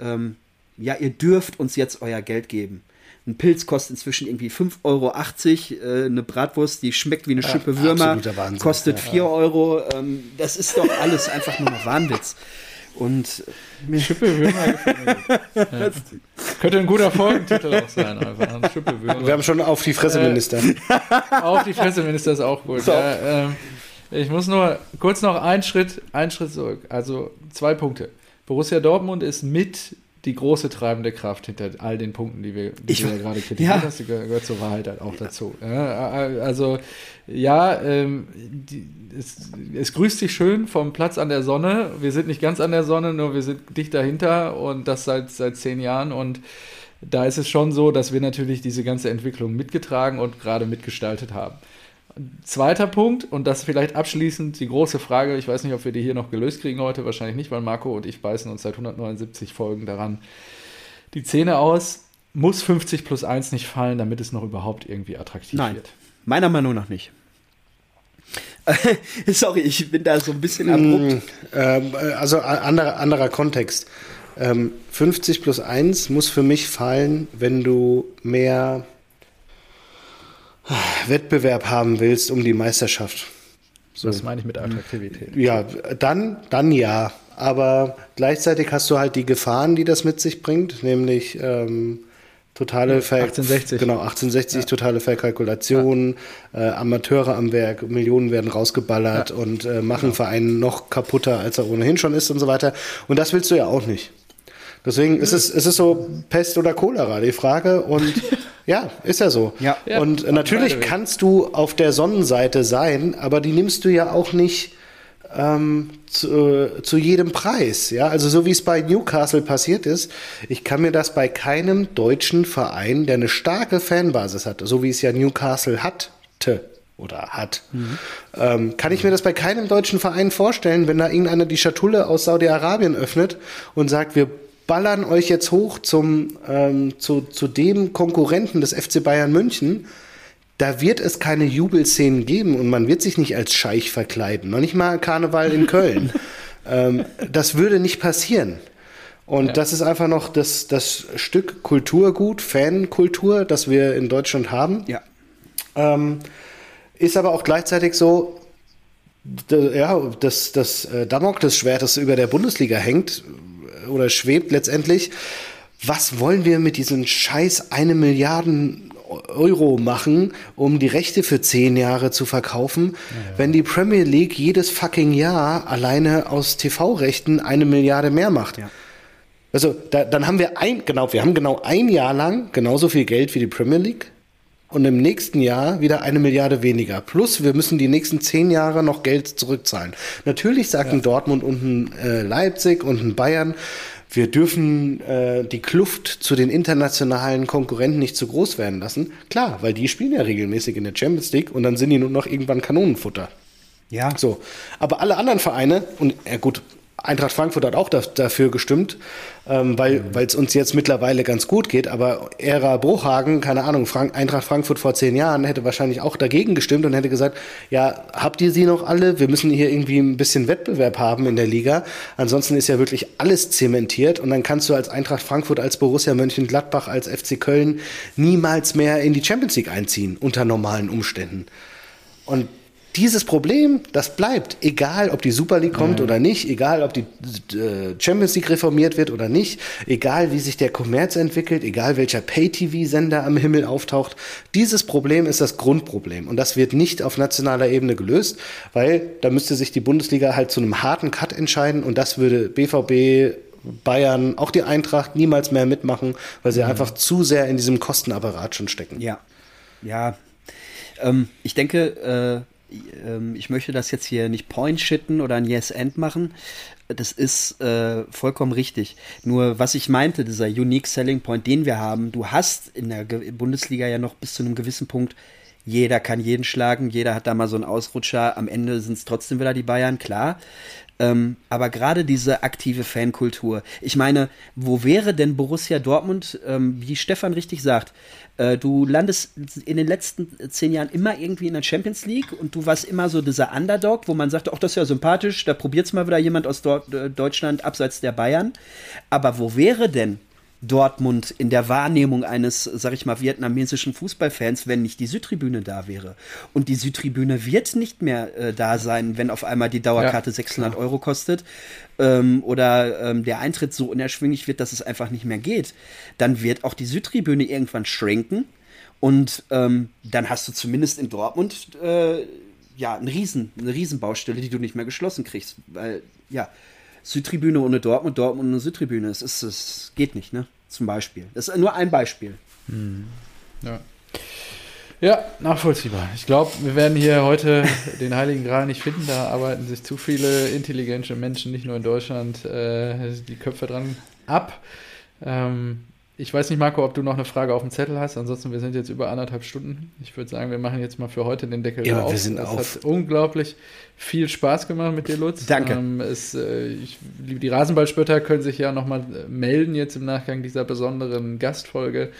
ähm, ja, ihr dürft uns jetzt euer Geld geben. Ein Pilz kostet inzwischen irgendwie 5,80 Euro. Äh, eine Bratwurst, die schmeckt wie eine Schippe Würmer, kostet 4 ja. Euro. Ähm, das ist doch alles einfach nur noch Wahnwitz. Und ja. Könnte ein guter Folgentitel auch sein, einfach. Wir haben schon auf die Fresseminister. Äh, auf die Fresseminister ist auch gut. So. Ja, äh, ich muss nur kurz noch einen Schritt, einen Schritt zurück. Also zwei Punkte. Borussia Dortmund ist mit die große treibende Kraft hinter all den Punkten, die wir, die ich, du ja gerade kritisiert ja. hast, die gehört zur Wahrheit halt auch dazu. Ja, also ja, ähm, die, es, es, grüßt sich schön vom Platz an der Sonne. Wir sind nicht ganz an der Sonne, nur wir sind dicht dahinter und das seit, seit zehn Jahren und da ist es schon so, dass wir natürlich diese ganze Entwicklung mitgetragen und gerade mitgestaltet haben. Zweiter Punkt, und das vielleicht abschließend die große Frage, ich weiß nicht, ob wir die hier noch gelöst kriegen heute, wahrscheinlich nicht, weil Marco und ich beißen uns seit 179 Folgen daran die Zähne aus. Muss 50 plus 1 nicht fallen, damit es noch überhaupt irgendwie attraktiv Nein, wird? Meiner Meinung nach nicht. Sorry, ich bin da so ein bisschen abrupt. Mm, äh, also anderer, anderer Kontext. Ähm, 50 plus 1 muss für mich fallen, wenn du mehr Wettbewerb haben willst um die Meisterschaft. So. Das meine ich mit Attraktivität. Ja, dann, dann ja. Aber gleichzeitig hast du halt die Gefahren, die das mit sich bringt, nämlich ähm, totale Ver 1860. Genau, 1860, ja. totale Verkalkulation, ja. äh, Amateure am Werk, Millionen werden rausgeballert ja. und äh, machen genau. Verein noch kaputter, als er ohnehin schon ist und so weiter. Und das willst du ja auch nicht. Deswegen ist es, ist es so Pest oder Cholera, die Frage. Und ja, ist ja so. Ja. Und natürlich kannst du auf der Sonnenseite sein, aber die nimmst du ja auch nicht ähm, zu, äh, zu jedem Preis. Ja, also so wie es bei Newcastle passiert ist, ich kann mir das bei keinem deutschen Verein, der eine starke Fanbasis hat, so wie es ja Newcastle hatte, oder hat. Mhm. Ähm, kann ich mir das bei keinem deutschen Verein vorstellen, wenn da irgendeiner die Schatulle aus Saudi-Arabien öffnet und sagt, wir ballern euch jetzt hoch zum, ähm, zu, zu dem Konkurrenten des FC Bayern München. Da wird es keine Jubelszenen geben und man wird sich nicht als Scheich verkleiden. Noch nicht mal Karneval in Köln. ähm, das würde nicht passieren. Und ja. das ist einfach noch das, das Stück Kulturgut, Fankultur, das wir in Deutschland haben. Ja. Ähm, ist aber auch gleichzeitig so, ja, das, das äh, Damoklesschwert, das über der Bundesliga hängt, oder schwebt letztendlich. Was wollen wir mit diesen scheiß eine Milliarden Euro machen, um die Rechte für zehn Jahre zu verkaufen, ja. wenn die Premier League jedes fucking Jahr alleine aus TV-Rechten eine Milliarde mehr macht. Ja. Also da, dann haben wir ein, genau, wir haben genau ein Jahr lang genauso viel Geld wie die Premier League und im nächsten Jahr wieder eine Milliarde weniger. Plus wir müssen die nächsten zehn Jahre noch Geld zurückzahlen. Natürlich sagten ja. Dortmund und ein äh, Leipzig und ein Bayern, wir dürfen äh, die Kluft zu den internationalen Konkurrenten nicht zu groß werden lassen. Klar, weil die spielen ja regelmäßig in der Champions League und dann sind die nur noch irgendwann Kanonenfutter. Ja. So. Aber alle anderen Vereine, und ja gut, Eintracht Frankfurt hat auch da, dafür gestimmt, ähm, weil mhm. es uns jetzt mittlerweile ganz gut geht. Aber Ära Bruchhagen, keine Ahnung, Frank, Eintracht Frankfurt vor zehn Jahren hätte wahrscheinlich auch dagegen gestimmt und hätte gesagt, ja, habt ihr sie noch alle? Wir müssen hier irgendwie ein bisschen Wettbewerb haben in der Liga. Ansonsten ist ja wirklich alles zementiert und dann kannst du als Eintracht Frankfurt, als Borussia Mönchengladbach, als FC Köln niemals mehr in die Champions League einziehen unter normalen Umständen. Und Dieses Problem, das bleibt, egal ob die Super League kommt ja. oder nicht, egal ob die äh, Champions League reformiert wird oder nicht, egal wie sich der Kommerz entwickelt, egal welcher Pay-TV-Sender am Himmel auftaucht. Dieses Problem ist das Grundproblem und das wird nicht auf nationaler Ebene gelöst, weil da müsste sich die Bundesliga halt zu einem harten Cut entscheiden und das würde BVB, Bayern, auch die Eintracht niemals mehr mitmachen, weil sie mhm. einfach zu sehr in diesem Kostenapparat schon stecken. Ja, ja. Ähm, ich denke, äh ähm, ich möchte das jetzt hier nicht point-shitten oder ein Yes-End machen. Das ist äh, vollkommen richtig. Nur was ich meinte, dieser Unique Selling Point, den wir haben, du hast in der Bundesliga ja noch bis zu einem gewissen Punkt, jeder kann jeden schlagen, jeder hat da mal so einen Ausrutscher, am Ende sind es trotzdem wieder die Bayern, klar. Ähm, aber gerade diese aktive Fankultur, ich meine, wo wäre denn Borussia Dortmund, ähm, wie Stefan richtig sagt, äh, du landest in den letzten zehn Jahren immer irgendwie in der Champions League und du warst immer so dieser Underdog, wo man sagt, ach, das ist ja sympathisch, da probiert es mal wieder jemand aus Dort, äh, Deutschland abseits der Bayern. Aber wo wäre denn Dortmund in der Wahrnehmung eines, sag ich mal, vietnamesischen Fußballfans, wenn nicht die Südtribüne da wäre. Und die Südtribüne wird nicht mehr äh, da sein, wenn auf einmal die Dauerkarte ja, 600 klar. Euro kostet ähm, oder ähm, der Eintritt so unerschwinglich wird, dass es einfach nicht mehr geht. Dann wird auch die Südtribüne irgendwann schrinken und ähm, dann hast du zumindest in Dortmund äh, ja eine, Riesen, eine Riesenbaustelle, die du nicht mehr geschlossen kriegst, weil ja Südtribüne ohne Dortmund, Dortmund ohne Südtribüne. Es, ist, es geht nicht, ne? Zum Beispiel. Das ist nur ein Beispiel. Hm. Ja. Ja, nachvollziehbar. Ich glaube, wir werden hier heute den Heiligen Gral nicht finden. Da arbeiten sich zu viele intelligente Menschen, nicht nur in Deutschland, äh, die Köpfe dran ab. Ähm, ich weiß nicht, Marco, ob du noch eine Frage auf dem Zettel hast. Ansonsten, wir sind jetzt über anderthalb Stunden. Ich würde sagen, wir machen jetzt mal für heute den Deckel ja, auf. Wir sind es auf. hat unglaublich viel Spaß gemacht mit dir, Lutz. Danke. Ähm, es, äh, ich, die Rasenballspötter können sich ja nochmal äh, melden jetzt im Nachgang dieser besonderen Gastfolge,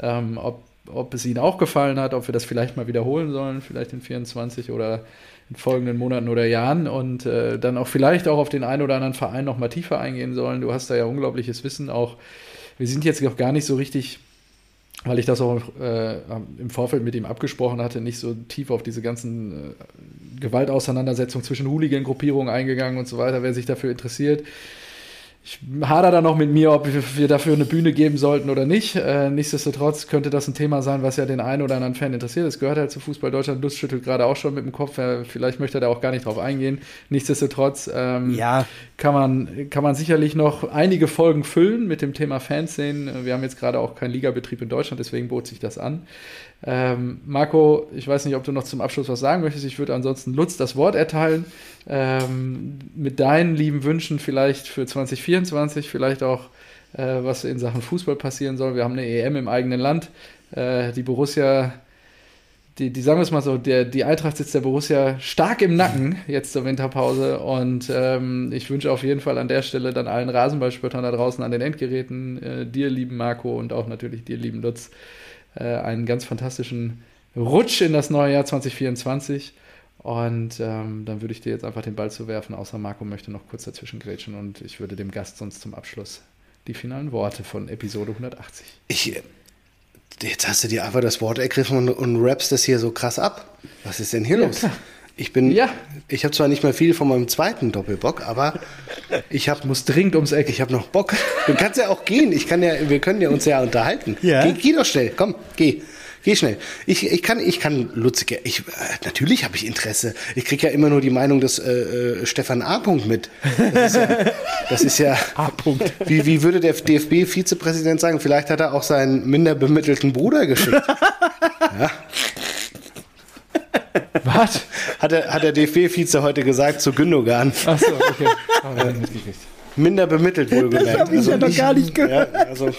ähm, ob, ob es ihnen auch gefallen hat, ob wir das vielleicht mal wiederholen sollen, vielleicht in 24 oder in folgenden Monaten oder Jahren und äh, dann auch vielleicht auch auf den einen oder anderen Verein nochmal tiefer eingehen sollen. Du hast da ja unglaubliches Wissen auch wir sind jetzt noch gar nicht so richtig, weil ich das auch äh, im Vorfeld mit ihm abgesprochen hatte, nicht so tief auf diese ganzen äh, Gewaltauseinandersetzungen zwischen Hooligan-Gruppierungen eingegangen und so weiter. Wer sich dafür interessiert, ich hader da noch mit mir, ob wir dafür eine Bühne geben sollten oder nicht. Äh, nichtsdestotrotz könnte das ein Thema sein, was ja den einen oder anderen Fan interessiert. Es gehört halt zu Fußball Deutschland. Lust schüttelt gerade auch schon mit dem Kopf. Äh, vielleicht möchte er da auch gar nicht drauf eingehen. Nichtsdestotrotz ähm, ja. kann, man, kann man sicherlich noch einige Folgen füllen mit dem Thema Fanszenen. Wir haben jetzt gerade auch keinen Ligabetrieb in Deutschland, deswegen bot sich das an. Ähm, Marco, ich weiß nicht, ob du noch zum Abschluss was sagen möchtest. Ich würde ansonsten Lutz das Wort erteilen. Ähm, mit deinen lieben Wünschen vielleicht für 2024, vielleicht auch, äh, was in Sachen Fußball passieren soll. Wir haben eine EM im eigenen Land. Äh, die Borussia, die, die sagen wir es mal so, der, die Eintracht sitzt der Borussia stark im Nacken jetzt zur Winterpause. Und ähm, ich wünsche auf jeden Fall an der Stelle dann allen Rasenballspöttern da draußen an den Endgeräten, äh, dir, lieben Marco, und auch natürlich dir, lieben Lutz, äh, einen ganz fantastischen Rutsch in das neue Jahr 2024. Und ähm, dann würde ich dir jetzt einfach den Ball zu werfen, außer Marco möchte noch kurz dazwischen grätschen und ich würde dem Gast sonst zum Abschluss die finalen Worte von Episode 180. Ich, jetzt hast du dir einfach das Wort ergriffen und, und rappst das hier so krass ab. Was ist denn hier ja, los? Klar. Ich bin, ja. ich habe zwar nicht mehr viel von meinem zweiten Doppelbock, aber ich habe muss dringend ums Eck. Ich habe noch Bock. Du kannst ja auch gehen. Ich kann ja, wir können ja uns ja unterhalten. Ja. Geh, geh doch schnell. Komm, geh. Geh schnell. Ich, ich kann, ich kann Lutzige, ich, äh, natürlich habe ich Interesse. Ich kriege ja immer nur die Meinung des äh, äh, Stefan A. -Punkt mit. Das ist ja, das ist ja A. -Punkt. Wie, wie würde der DFB-Vizepräsident sagen? Vielleicht hat er auch seinen minder bemittelten Bruder geschickt. Ja. Was? Hat der, hat der DFB-Vize heute gesagt zu Gündogan. Ach so, okay. Oh, minder bemittelt wohlgemerkt. Das habe ich also ja noch gar nicht gehört. Ja, also,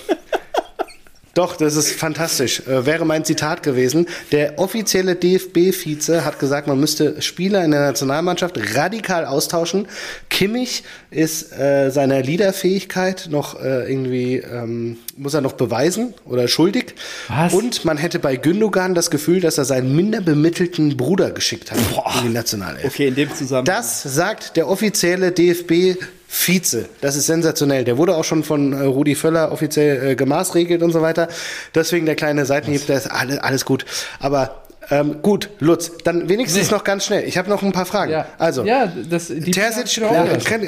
doch, das ist fantastisch. Äh, wäre mein Zitat gewesen. Der offizielle DFB-Vize hat gesagt, man müsste Spieler in der Nationalmannschaft radikal austauschen. Kimmich ist äh, seiner Leaderfähigkeit noch äh, irgendwie, ähm, muss er noch beweisen oder schuldig. Was? Und man hätte bei Gündogan das Gefühl, dass er seinen minder bemittelten Bruder geschickt hat Boah. in die Nationalelf. Okay, in dem Zusammenhang. Das sagt der offizielle DFB Vize. Das ist sensationell. Der wurde auch schon von äh, Rudi Völler offiziell äh, gemaßregelt und so weiter. Deswegen der kleine Seitenhieb, da ist alles, alles gut. Aber Ähm, gut, Lutz, dann wenigstens noch ganz schnell. Ich habe noch ein paar Fragen. Ja, Also, ja, das, die Terzic, Ja,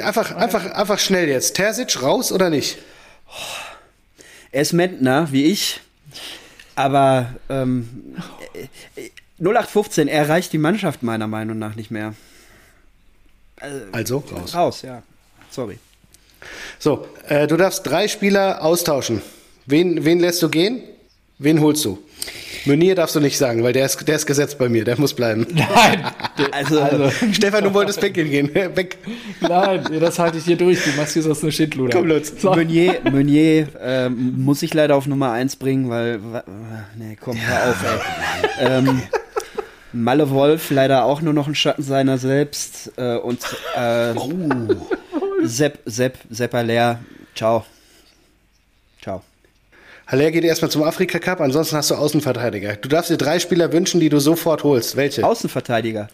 einfach, einfach, einfach schnell jetzt. Terzic raus oder nicht? Er ist Mentner, wie ich. Aber ähm, äh, äh, 0815, er reicht die Mannschaft meiner Meinung nach nicht mehr. Also raus. Raus, ja. Sorry. So, äh, du darfst drei Spieler austauschen. Wen, wen lässt du gehen? Wen holst du? Meunier darfst du nicht sagen, weil der ist, der ist gesetzt bei mir, der muss bleiben. Nein, Also, also, Stefan, du wolltest weggehen gehen. Weg. nein, das halte ich hier durch. Du machst hier sonst eine Schindluder. Komm, Lutz. So. Meunier, Meunier ähm, muss ich leider auf Nummer 1 bringen, weil. äh, Nee, komm, hör auf, ey. Ähm, Malle Wolf leider auch nur noch ein Schatten seiner selbst. Äh, und äh, Sepp, Sepp, Sepp Aller. Ciao. Ciao. Haller geht erstmal zum Afrika Cup, ansonsten hast du Außenverteidiger. Du darfst dir drei Spieler wünschen, die du sofort holst. Welche? Außenverteidiger.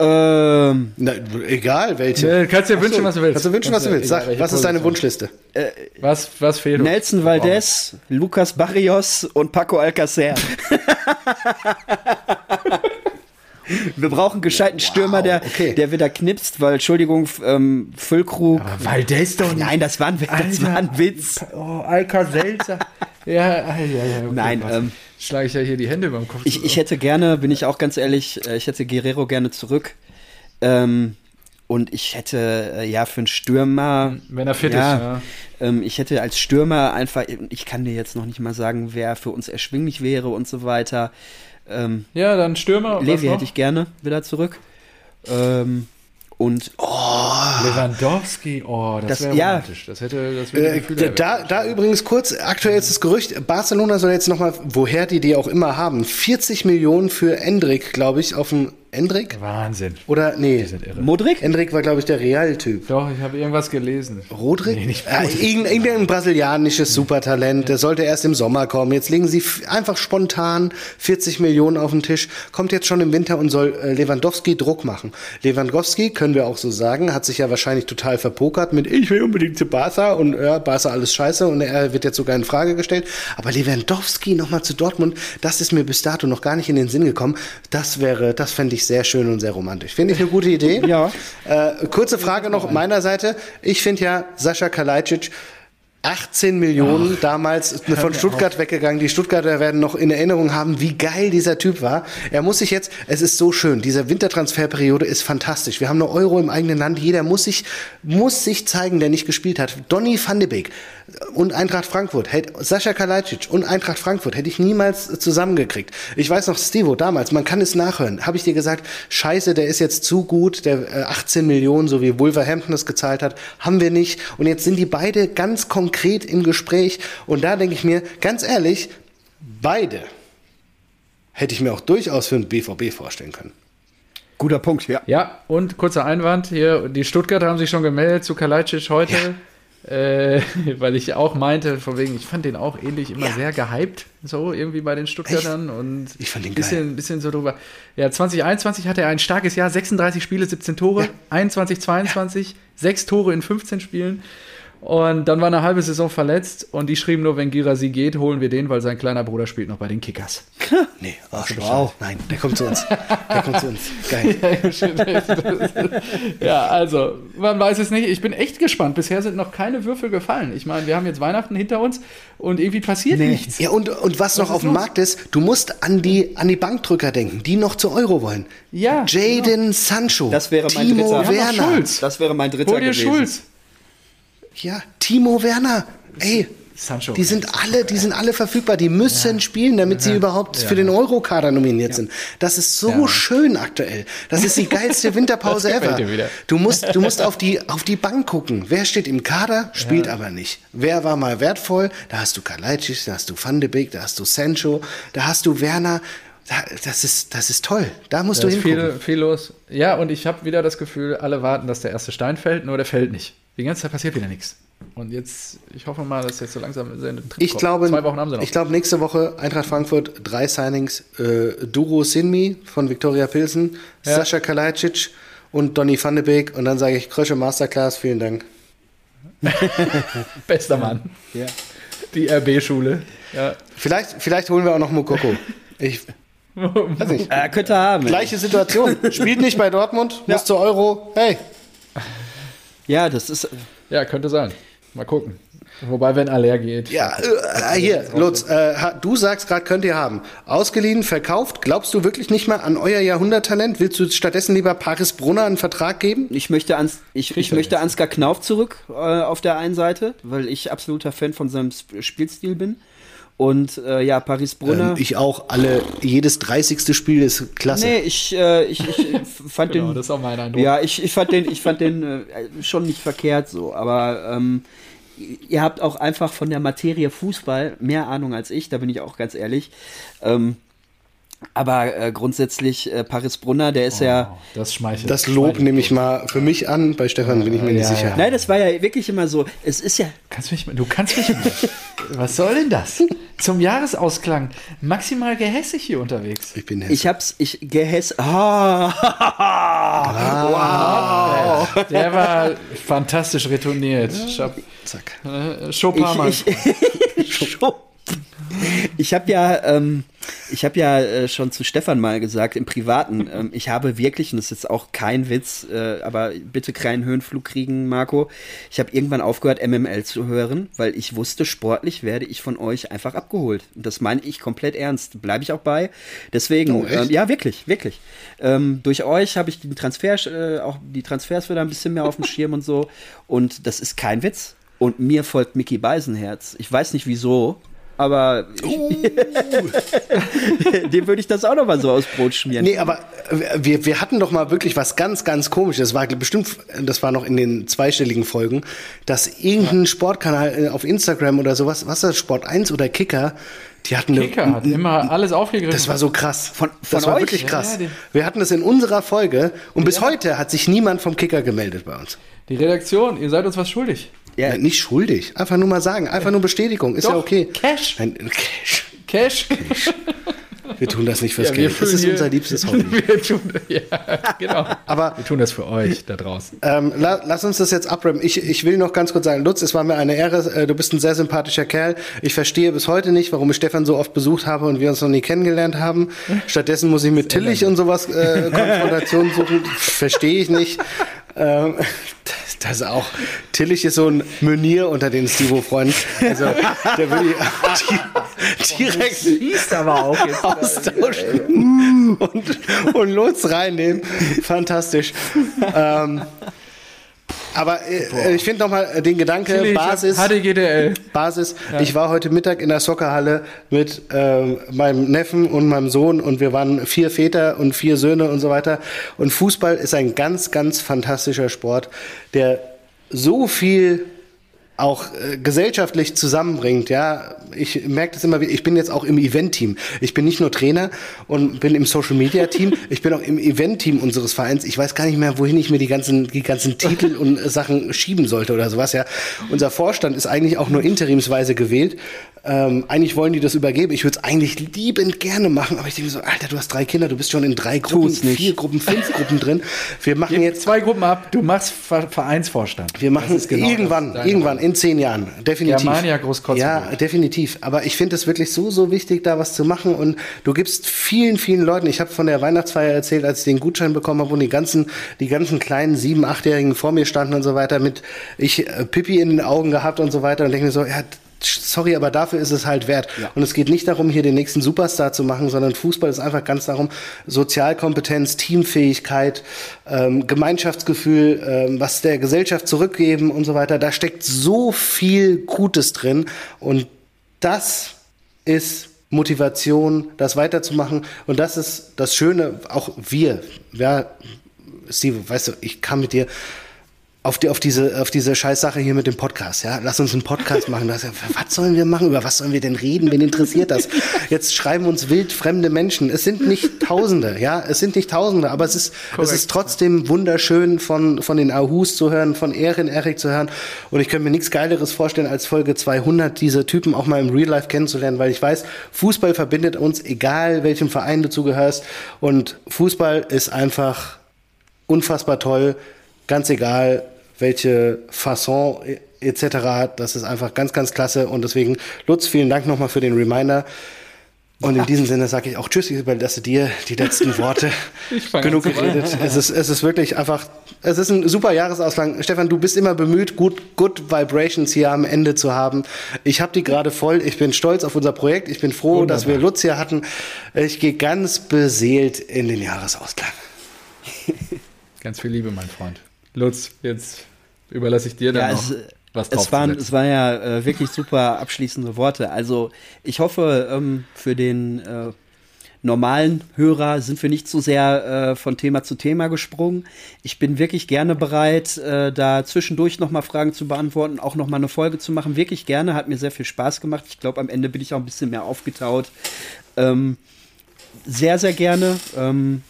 Ähm, Na, egal, welche. Äh, kannst dir wünschen, was du willst. Kannst du wünschen, was du willst. Sag, was ist deine. Wunschliste? Was, was fehlt uns? Nelson Valdez, Lucas Barrios und Paco Alcacer. Wir brauchen einen gescheiten Stürmer, der, okay. der wieder knipst, weil, Entschuldigung, ähm, Füllkrug. Weil der ist doch nicht. Nein, das war ein, Witz, das war ein Witz. Oh, Alka-Seltzer. ja, ja, ja, ja. Okay, Nein, was? ähm, Schlage ich ja hier die Hände über den Kopf. Ich, ich hätte gerne, bin ich auch ganz ehrlich, äh, ich hätte Guerrero gerne zurück. Ähm, und ich hätte, äh, ja, für einen Stürmer. Wenn er fit ja, ist, ja. Ähm, ich hätte als Stürmer einfach, ich kann dir jetzt noch nicht mal sagen, wer für uns erschwinglich wäre und so weiter. Ähm, Ja, dann Stürmer. Levi hätte ich gerne wieder zurück. Ähm, und Lewandowski, oh, das, Das- wäre ja. romantisch. Das hätte, das würde Äh, da, da übrigens kurz, aktuell ist das Gerücht, Barcelona soll jetzt nochmal, woher die die auch immer haben, 40 Millionen für Endrick, glaube ich, auf dem Endrick? Wahnsinn. Oder, nee. Modric? Endrick war, glaube ich, der Real-Typ. Doch, ich habe irgendwas gelesen. Rodrik? Nee, nicht ja, irgendein, irgendein brasilianisches Supertalent, der sollte erst im Sommer kommen. Jetzt legen sie einfach spontan 40 Millionen auf den Tisch, kommt jetzt schon im Winter und soll äh, Lewandowski Druck machen. Lewandowski, können wir auch so sagen, hat sich ja wahrscheinlich total verpokert mit ich will unbedingt zu Barca und ja, Barca alles scheiße und er wird jetzt sogar in Frage gestellt. Aber Lewandowski nochmal zu Dortmund, das ist mir bis dato noch gar nicht in den Sinn gekommen. Das wäre, das fände ich sehr schön und sehr romantisch. Finde ich eine gute Idee. Ja. Äh, kurze Frage noch meiner Seite. Ich finde ja Sascha Kalajdzic 18 Millionen damals von Stuttgart weggegangen. Die Stuttgarter werden noch in Erinnerung haben, wie geil dieser Typ war. Er muss sich jetzt, es ist so schön, diese Wintertransferperiode ist fantastisch. Wir haben eine Euro im eigenen Land. Jeder muss sich, muss sich zeigen, der nicht gespielt hat. Donny van de Beek und Eintracht Frankfurt, hätte, Sascha Kalajdzic und Eintracht Frankfurt hätte ich niemals zusammengekriegt. Ich weiß noch, Stevo, damals, man kann es nachhören, habe ich dir gesagt, scheiße, der ist jetzt zu gut, der äh, 18 Millionen, so wie Wolverhampton es gezahlt hat, haben wir nicht. Und jetzt sind die beide ganz konkret im Gespräch. Und da denke ich mir, ganz ehrlich, beide hätte ich mir auch durchaus für den BVB vorstellen können. Guter Punkt, ja. Ja, und kurzer Einwand hier, die Stuttgarter haben sich schon gemeldet zu Kalajdzic heute, äh, weil ich auch meinte, von wegen, ich fand den auch ähnlich immer Ja. sehr gehypt, so irgendwie bei den Stuttgartern und Ich fand den bisschen, bisschen so drüber. Ja, 2021 hatte er ein starkes Jahr, 36 Spiele, 17 Tore, Ja. 21, 22, 6 Tore in 15 Spielen. Und dann war eine halbe Saison verletzt und die schrieben nur, wenn Girasi geht, holen wir den, weil sein kleiner Bruder spielt noch bei den Kickers. Nee, Arschloch. Wow. Nein, der kommt zu uns. Der kommt zu uns. Geil. ja, also, man weiß es nicht. Ich bin echt gespannt. Bisher sind noch keine Würfel gefallen. Ich meine, wir haben jetzt Weihnachten hinter uns und irgendwie passiert Nee. nichts. Ja, und, und was, noch ist auf dem? Markt ist, du musst an die, an die Bankdrücker denken, die noch zu Euro wollen. Ja, Jaden Sancho. Das wäre mein Timo dritter. Wir haben noch Werner. Schulz. Das wäre mein dritter Hol dir gewesen. Schulz. Ja, Timo Werner. Ey, Sancho. die sind alle, die sind alle verfügbar. Die müssen spielen, damit sie überhaupt für den Eurokader nominiert sind. Das ist so Ja. schön aktuell. Das ist die geilste Winterpause ever. Du musst, du musst auf die, auf die Bank gucken. Wer steht im Kader, spielt aber nicht. Wer war mal wertvoll? Da hast du Kalajdzic, da hast du Van de Beek, da hast du Sancho, da hast du Werner. Da- Das ist, das ist toll. Da musst Da du hingucken. viel, viel los. Ja, und ich habe wieder das Gefühl, alle warten, dass der erste Stein fällt, nur der fällt nicht. Die ganze Zeit passiert wieder nichts. Und jetzt, ich hoffe mal, dass jetzt so langsam Ich kommt. glaube, Zwei Wochen haben sie noch. ich glaube, nächste Woche Eintracht Frankfurt, drei Signings, äh, Duro Sinmi von Viktoria Pilsen, Ja. Sascha Kalajdzic und Donny van de Beek und dann sage ich Krösche Masterclass, vielen Dank. Bester Mann. Die RB-Schule. Ja. Vielleicht, vielleicht holen wir auch noch Mokoko. Ich, Weiß nicht. Äh, könnte haben. Gleiche Situation. Spielt nicht bei Dortmund, muss zur Euro. Hey, Ja, das ist. Ja, könnte sein. Mal gucken. Wobei, wenn Aller geht. Ja, äh, hier, Lutz, äh, du sagst gerade, könnt ihr haben. Ausgeliehen, verkauft. Glaubst du wirklich nicht mehr an euer Jahrhunderttalent? Willst du stattdessen lieber Paris Brunner einen Vertrag geben? Ich möchte, ans, ich, ich möchte. Ansgar Knauf zurück äh, auf der einen Seite, weil ich absoluter Fan von seinem Sp- Spielstil bin. Und äh, ja, Paris Brunner. Ähm, ich auch. Alle, jedes 30. Spiel ist klasse. nee, ich, äh, ich, ich fand Genau, den. das ist auch mein Eindruck. Ja, ich, ich fand den, ich fand den äh, schon nicht verkehrt so, aber ähm, ihr habt auch einfach von der Materie Fußball mehr Ahnung als ich, da bin ich auch ganz ehrlich. Ähm, aber äh, grundsätzlich äh, Paris Brunner, der ist ja. Das schmeichelt. Das Lob nehme ich mal für mich an. Bei Stefan bin ich mir nicht ja, sicher. ja. Nein, das war ja wirklich immer so. Es ist ja. Kannst mich, du kannst mich. was soll denn das? Zum Jahresausklang. Maximal gehässig hier unterwegs. Ich bin Ich hab's, ich gehäss. Ah, wow. Der war fantastisch retourniert. Ich hab, Zack. äh, Chopin. Ich, ich, ich habe ja, ähm, ich habe ja äh, schon zu Stefan mal gesagt im Privaten, ähm, ich habe wirklich, und das ist jetzt auch kein Witz, äh, aber bitte keinen Höhenflug kriegen, Marco. Ich habe irgendwann aufgehört, MML zu hören, weil ich wusste, sportlich werde ich von euch einfach abgeholt. Und das meine ich komplett ernst. Bleibe ich auch bei. Deswegen, Oh, ähm, ja, wirklich, wirklich. Ähm, durch euch habe ich den Transfer, äh, auch die Transfers wieder ein bisschen mehr auf dem Schirm und so. Und das ist kein Witz. Und mir folgt Mickey Beisenherz. Ich weiß nicht wieso, aber dem würde ich das auch noch mal so aus Brot schmieren. Nee, aber wir, wir hatten doch mal wirklich was ganz, ganz komisches. Das war bestimmt, das war noch in den zweistelligen Folgen, dass irgendein Sportkanal äh, auf Instagram oder sowas, was ist das, Sport 1 oder Kicker, die hatten eine- Kicker hat immer alles aufgegriffen. Das war so krass. Von- das von war euch? wirklich Ja, krass. die- wir hatten das in unserer Folge und bis heute hat sich niemand vom Kicker gemeldet bei uns. Die Redaktion, ihr seid uns was schuldig. Ja. Nicht schuldig. Einfach nur mal sagen. Einfach nur Bestätigung. Ist ja Doch, okay. Cash. Nein, Cash. Cash. Wir tun das nicht fürs Ja, Geld. Das ist hier- unser liebstes Hobby. wir tun, ja, genau. Aber wir tun das für euch da draußen. Ähm, la, lass uns das jetzt abrappen. Ich, ich will noch ganz kurz sagen, Lutz, es war mir eine Ehre. Äh, du bist ein sehr sympathischer Kerl. Ich verstehe bis heute nicht, warum ich Stefan so oft besucht habe und wir uns noch nie kennengelernt haben. Stattdessen muss ich mit Tillich und sowas äh, Konfrontation suchen. Verstehe ich nicht. Ähm, das, das ist auch. Tillich ist so ein Meunier unter den Stivo-Freunden. Also, der will die, direkt Siehst aber auch jetzt. austauschen und, und Lutz reinnehmen. Fantastisch. Ähm, aber äh, ich finde nochmal den Gedanke, Basis. HDGDL. Basis. Ich war heute Mittag in der Soccerhalle mit ähm, meinem Neffen und meinem Sohn und wir waren vier Väter und vier Söhne und so weiter. Und Fußball ist ein ganz, ganz fantastischer Sport, der so viel auch äh, gesellschaftlich zusammenbringt, ja. Ich merke das immer wieder, ich bin jetzt auch im Event-Team. Ich bin nicht nur Trainer und bin im Social-Media-Team, ich bin auch im Event-Team unseres Vereins. Ich weiß gar nicht mehr, wohin ich mir die ganzen, die ganzen Titel und Sachen schieben sollte oder sowas, ja. Unser Vorstand ist eigentlich auch nur interimsweise gewählt. Ähm, eigentlich wollen die das übergeben. Ich würde es eigentlich liebend gerne machen, aber ich denke so, Alter, du hast drei Kinder, du bist schon in drei Gruppen, vier Gruppen, fünf Gruppen drin. Wir machen Gib jetzt zwei Gruppen ab, du machst Ver Vereinsvorstand. wir machen ist genau irgendwann, irgendwann, in zehn Jahren, definitiv. Germania Großkotzebue. Ja, definitiv. Aber ich finde es wirklich so, so wichtig, da was zu machen. Und du gibst vielen, vielen Leuten, ich habe von der Weihnachtsfeier erzählt, als ich den Gutschein bekommen habe und die ganzen, die ganzen kleinen sieben, achtjährigen vor mir standen und so weiter, mit ich äh, Pipi in den Augen gehabt und so weiter und denke mir so, ja, sorry, aber dafür ist es halt wert. Und es geht nicht darum, hier den nächsten Superstar zu machen, sondern Fußball ist einfach ganz darum, Sozialkompetenz, Teamfähigkeit, ähm, Gemeinschaftsgefühl, ähm, was der Gesellschaft zurückgeben und so weiter. Da steckt so viel Gutes drin und das ist Motivation, das weiterzumachen. Und das ist das Schöne, auch wir, ja, Steve, weißt du, ich kann mit dir auf, die, auf, diese, auf diese Scheißsache hier mit dem Podcast, ja. Lass uns einen Podcast machen. Das, was sollen wir machen? Über was sollen wir denn reden? Wen interessiert das? Jetzt schreiben uns wild fremde Menschen. Es sind nicht Tausende, ja. Es sind nicht Tausende, aber es ist, es ist trotzdem wunderschön von, von den Ahus zu hören, von Erin, Erik zu hören. Und ich könnte mir nichts Geileres vorstellen, als Folge 200 diese Typen auch mal im Real Life kennenzulernen, weil ich weiß, Fußball verbindet uns, egal welchem Verein du zugehörst. Und Fußball ist einfach unfassbar toll, ganz egal welche Fasson e- etc. Das ist einfach ganz, ganz klasse und deswegen, Lutz, vielen Dank nochmal für den Reminder. Und in diesem Sinne sage ich auch Tschüss, dass du dir die letzten Worte genug geredet. Es ist, es ist wirklich einfach, es ist ein super Jahresausgang. Stefan, du bist immer bemüht, gut, good Vibrations hier am Ende zu haben. Ich habe die gerade voll. Ich bin stolz auf unser Projekt. Ich bin froh, Wunderbar. dass wir Lutz hier hatten. Ich gehe ganz beseelt in den Jahresausklang. Ganz viel Liebe, mein Freund. Lutz, jetzt überlasse ich dir dann ja, noch. Es, was es waren, es waren ja äh, wirklich super abschließende Worte. Also ich hoffe, ähm, für den äh, normalen Hörer sind wir nicht so sehr äh, von Thema zu Thema gesprungen. Ich bin wirklich gerne bereit, äh, da zwischendurch nochmal Fragen zu beantworten, auch nochmal eine Folge zu machen. Wirklich gerne, hat mir sehr viel Spaß gemacht. Ich glaube, am Ende bin ich auch ein bisschen mehr aufgetaut. Ähm, sehr, sehr gerne. Ähm,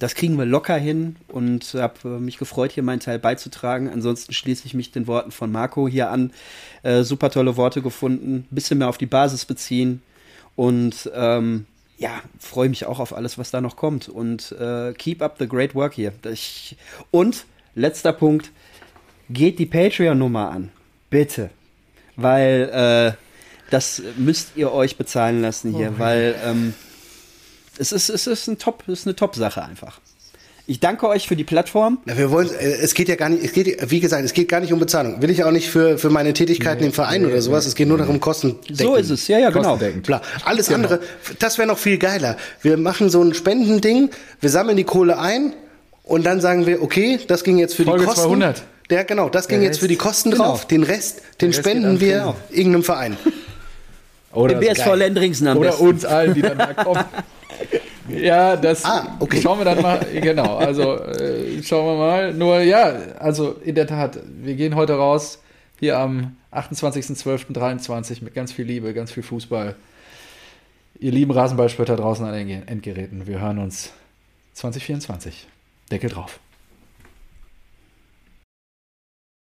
das kriegen wir locker hin und habe äh, mich gefreut, hier meinen Teil beizutragen. Ansonsten schließe ich mich den Worten von Marco hier an. Äh, super tolle Worte gefunden, bisschen mehr auf die Basis beziehen und ähm, ja, freue mich auch auf alles, was da noch kommt und äh, keep up the great work hier. Ich, und letzter Punkt, geht die Patreon-Nummer an, bitte, weil äh, das müsst ihr euch bezahlen lassen hier, oh, weil ähm, es ist, es ist, ein Top, es ist eine Top-Sache einfach. Ich danke euch für die Plattform. Ja, wir wollen, äh, es geht ja gar nicht, es geht, wie gesagt, es geht gar nicht um Bezahlung. Will ich auch nicht für, für meine Tätigkeiten nee, im Verein nee, oder sowas. Es geht nur darum, Kosten So ist es, ja, ja, genau. Klar. Alles genau. andere, das wäre noch viel geiler. Wir machen so ein Spendending, wir sammeln die Kohle ein und dann sagen wir, okay, das ging jetzt für Folge die Kosten. 200. Der, genau, das ging jetzt für die Kosten genau. drauf. Den Rest, den Rest spenden wir genau. irgendeinem Verein. Oder Dem BSV Lendringsen am Oder besten. uns allen, die dann da kommen. Ja, das ah, okay. schauen wir dann mal. Genau, also äh, schauen wir mal. Nur ja, also in der Tat, wir gehen heute raus, hier am 28.12.23 mit ganz viel Liebe, ganz viel Fußball. Ihr lieben Rasenballspötter draußen an den Endgeräten, wir hören uns 2024. Deckel drauf.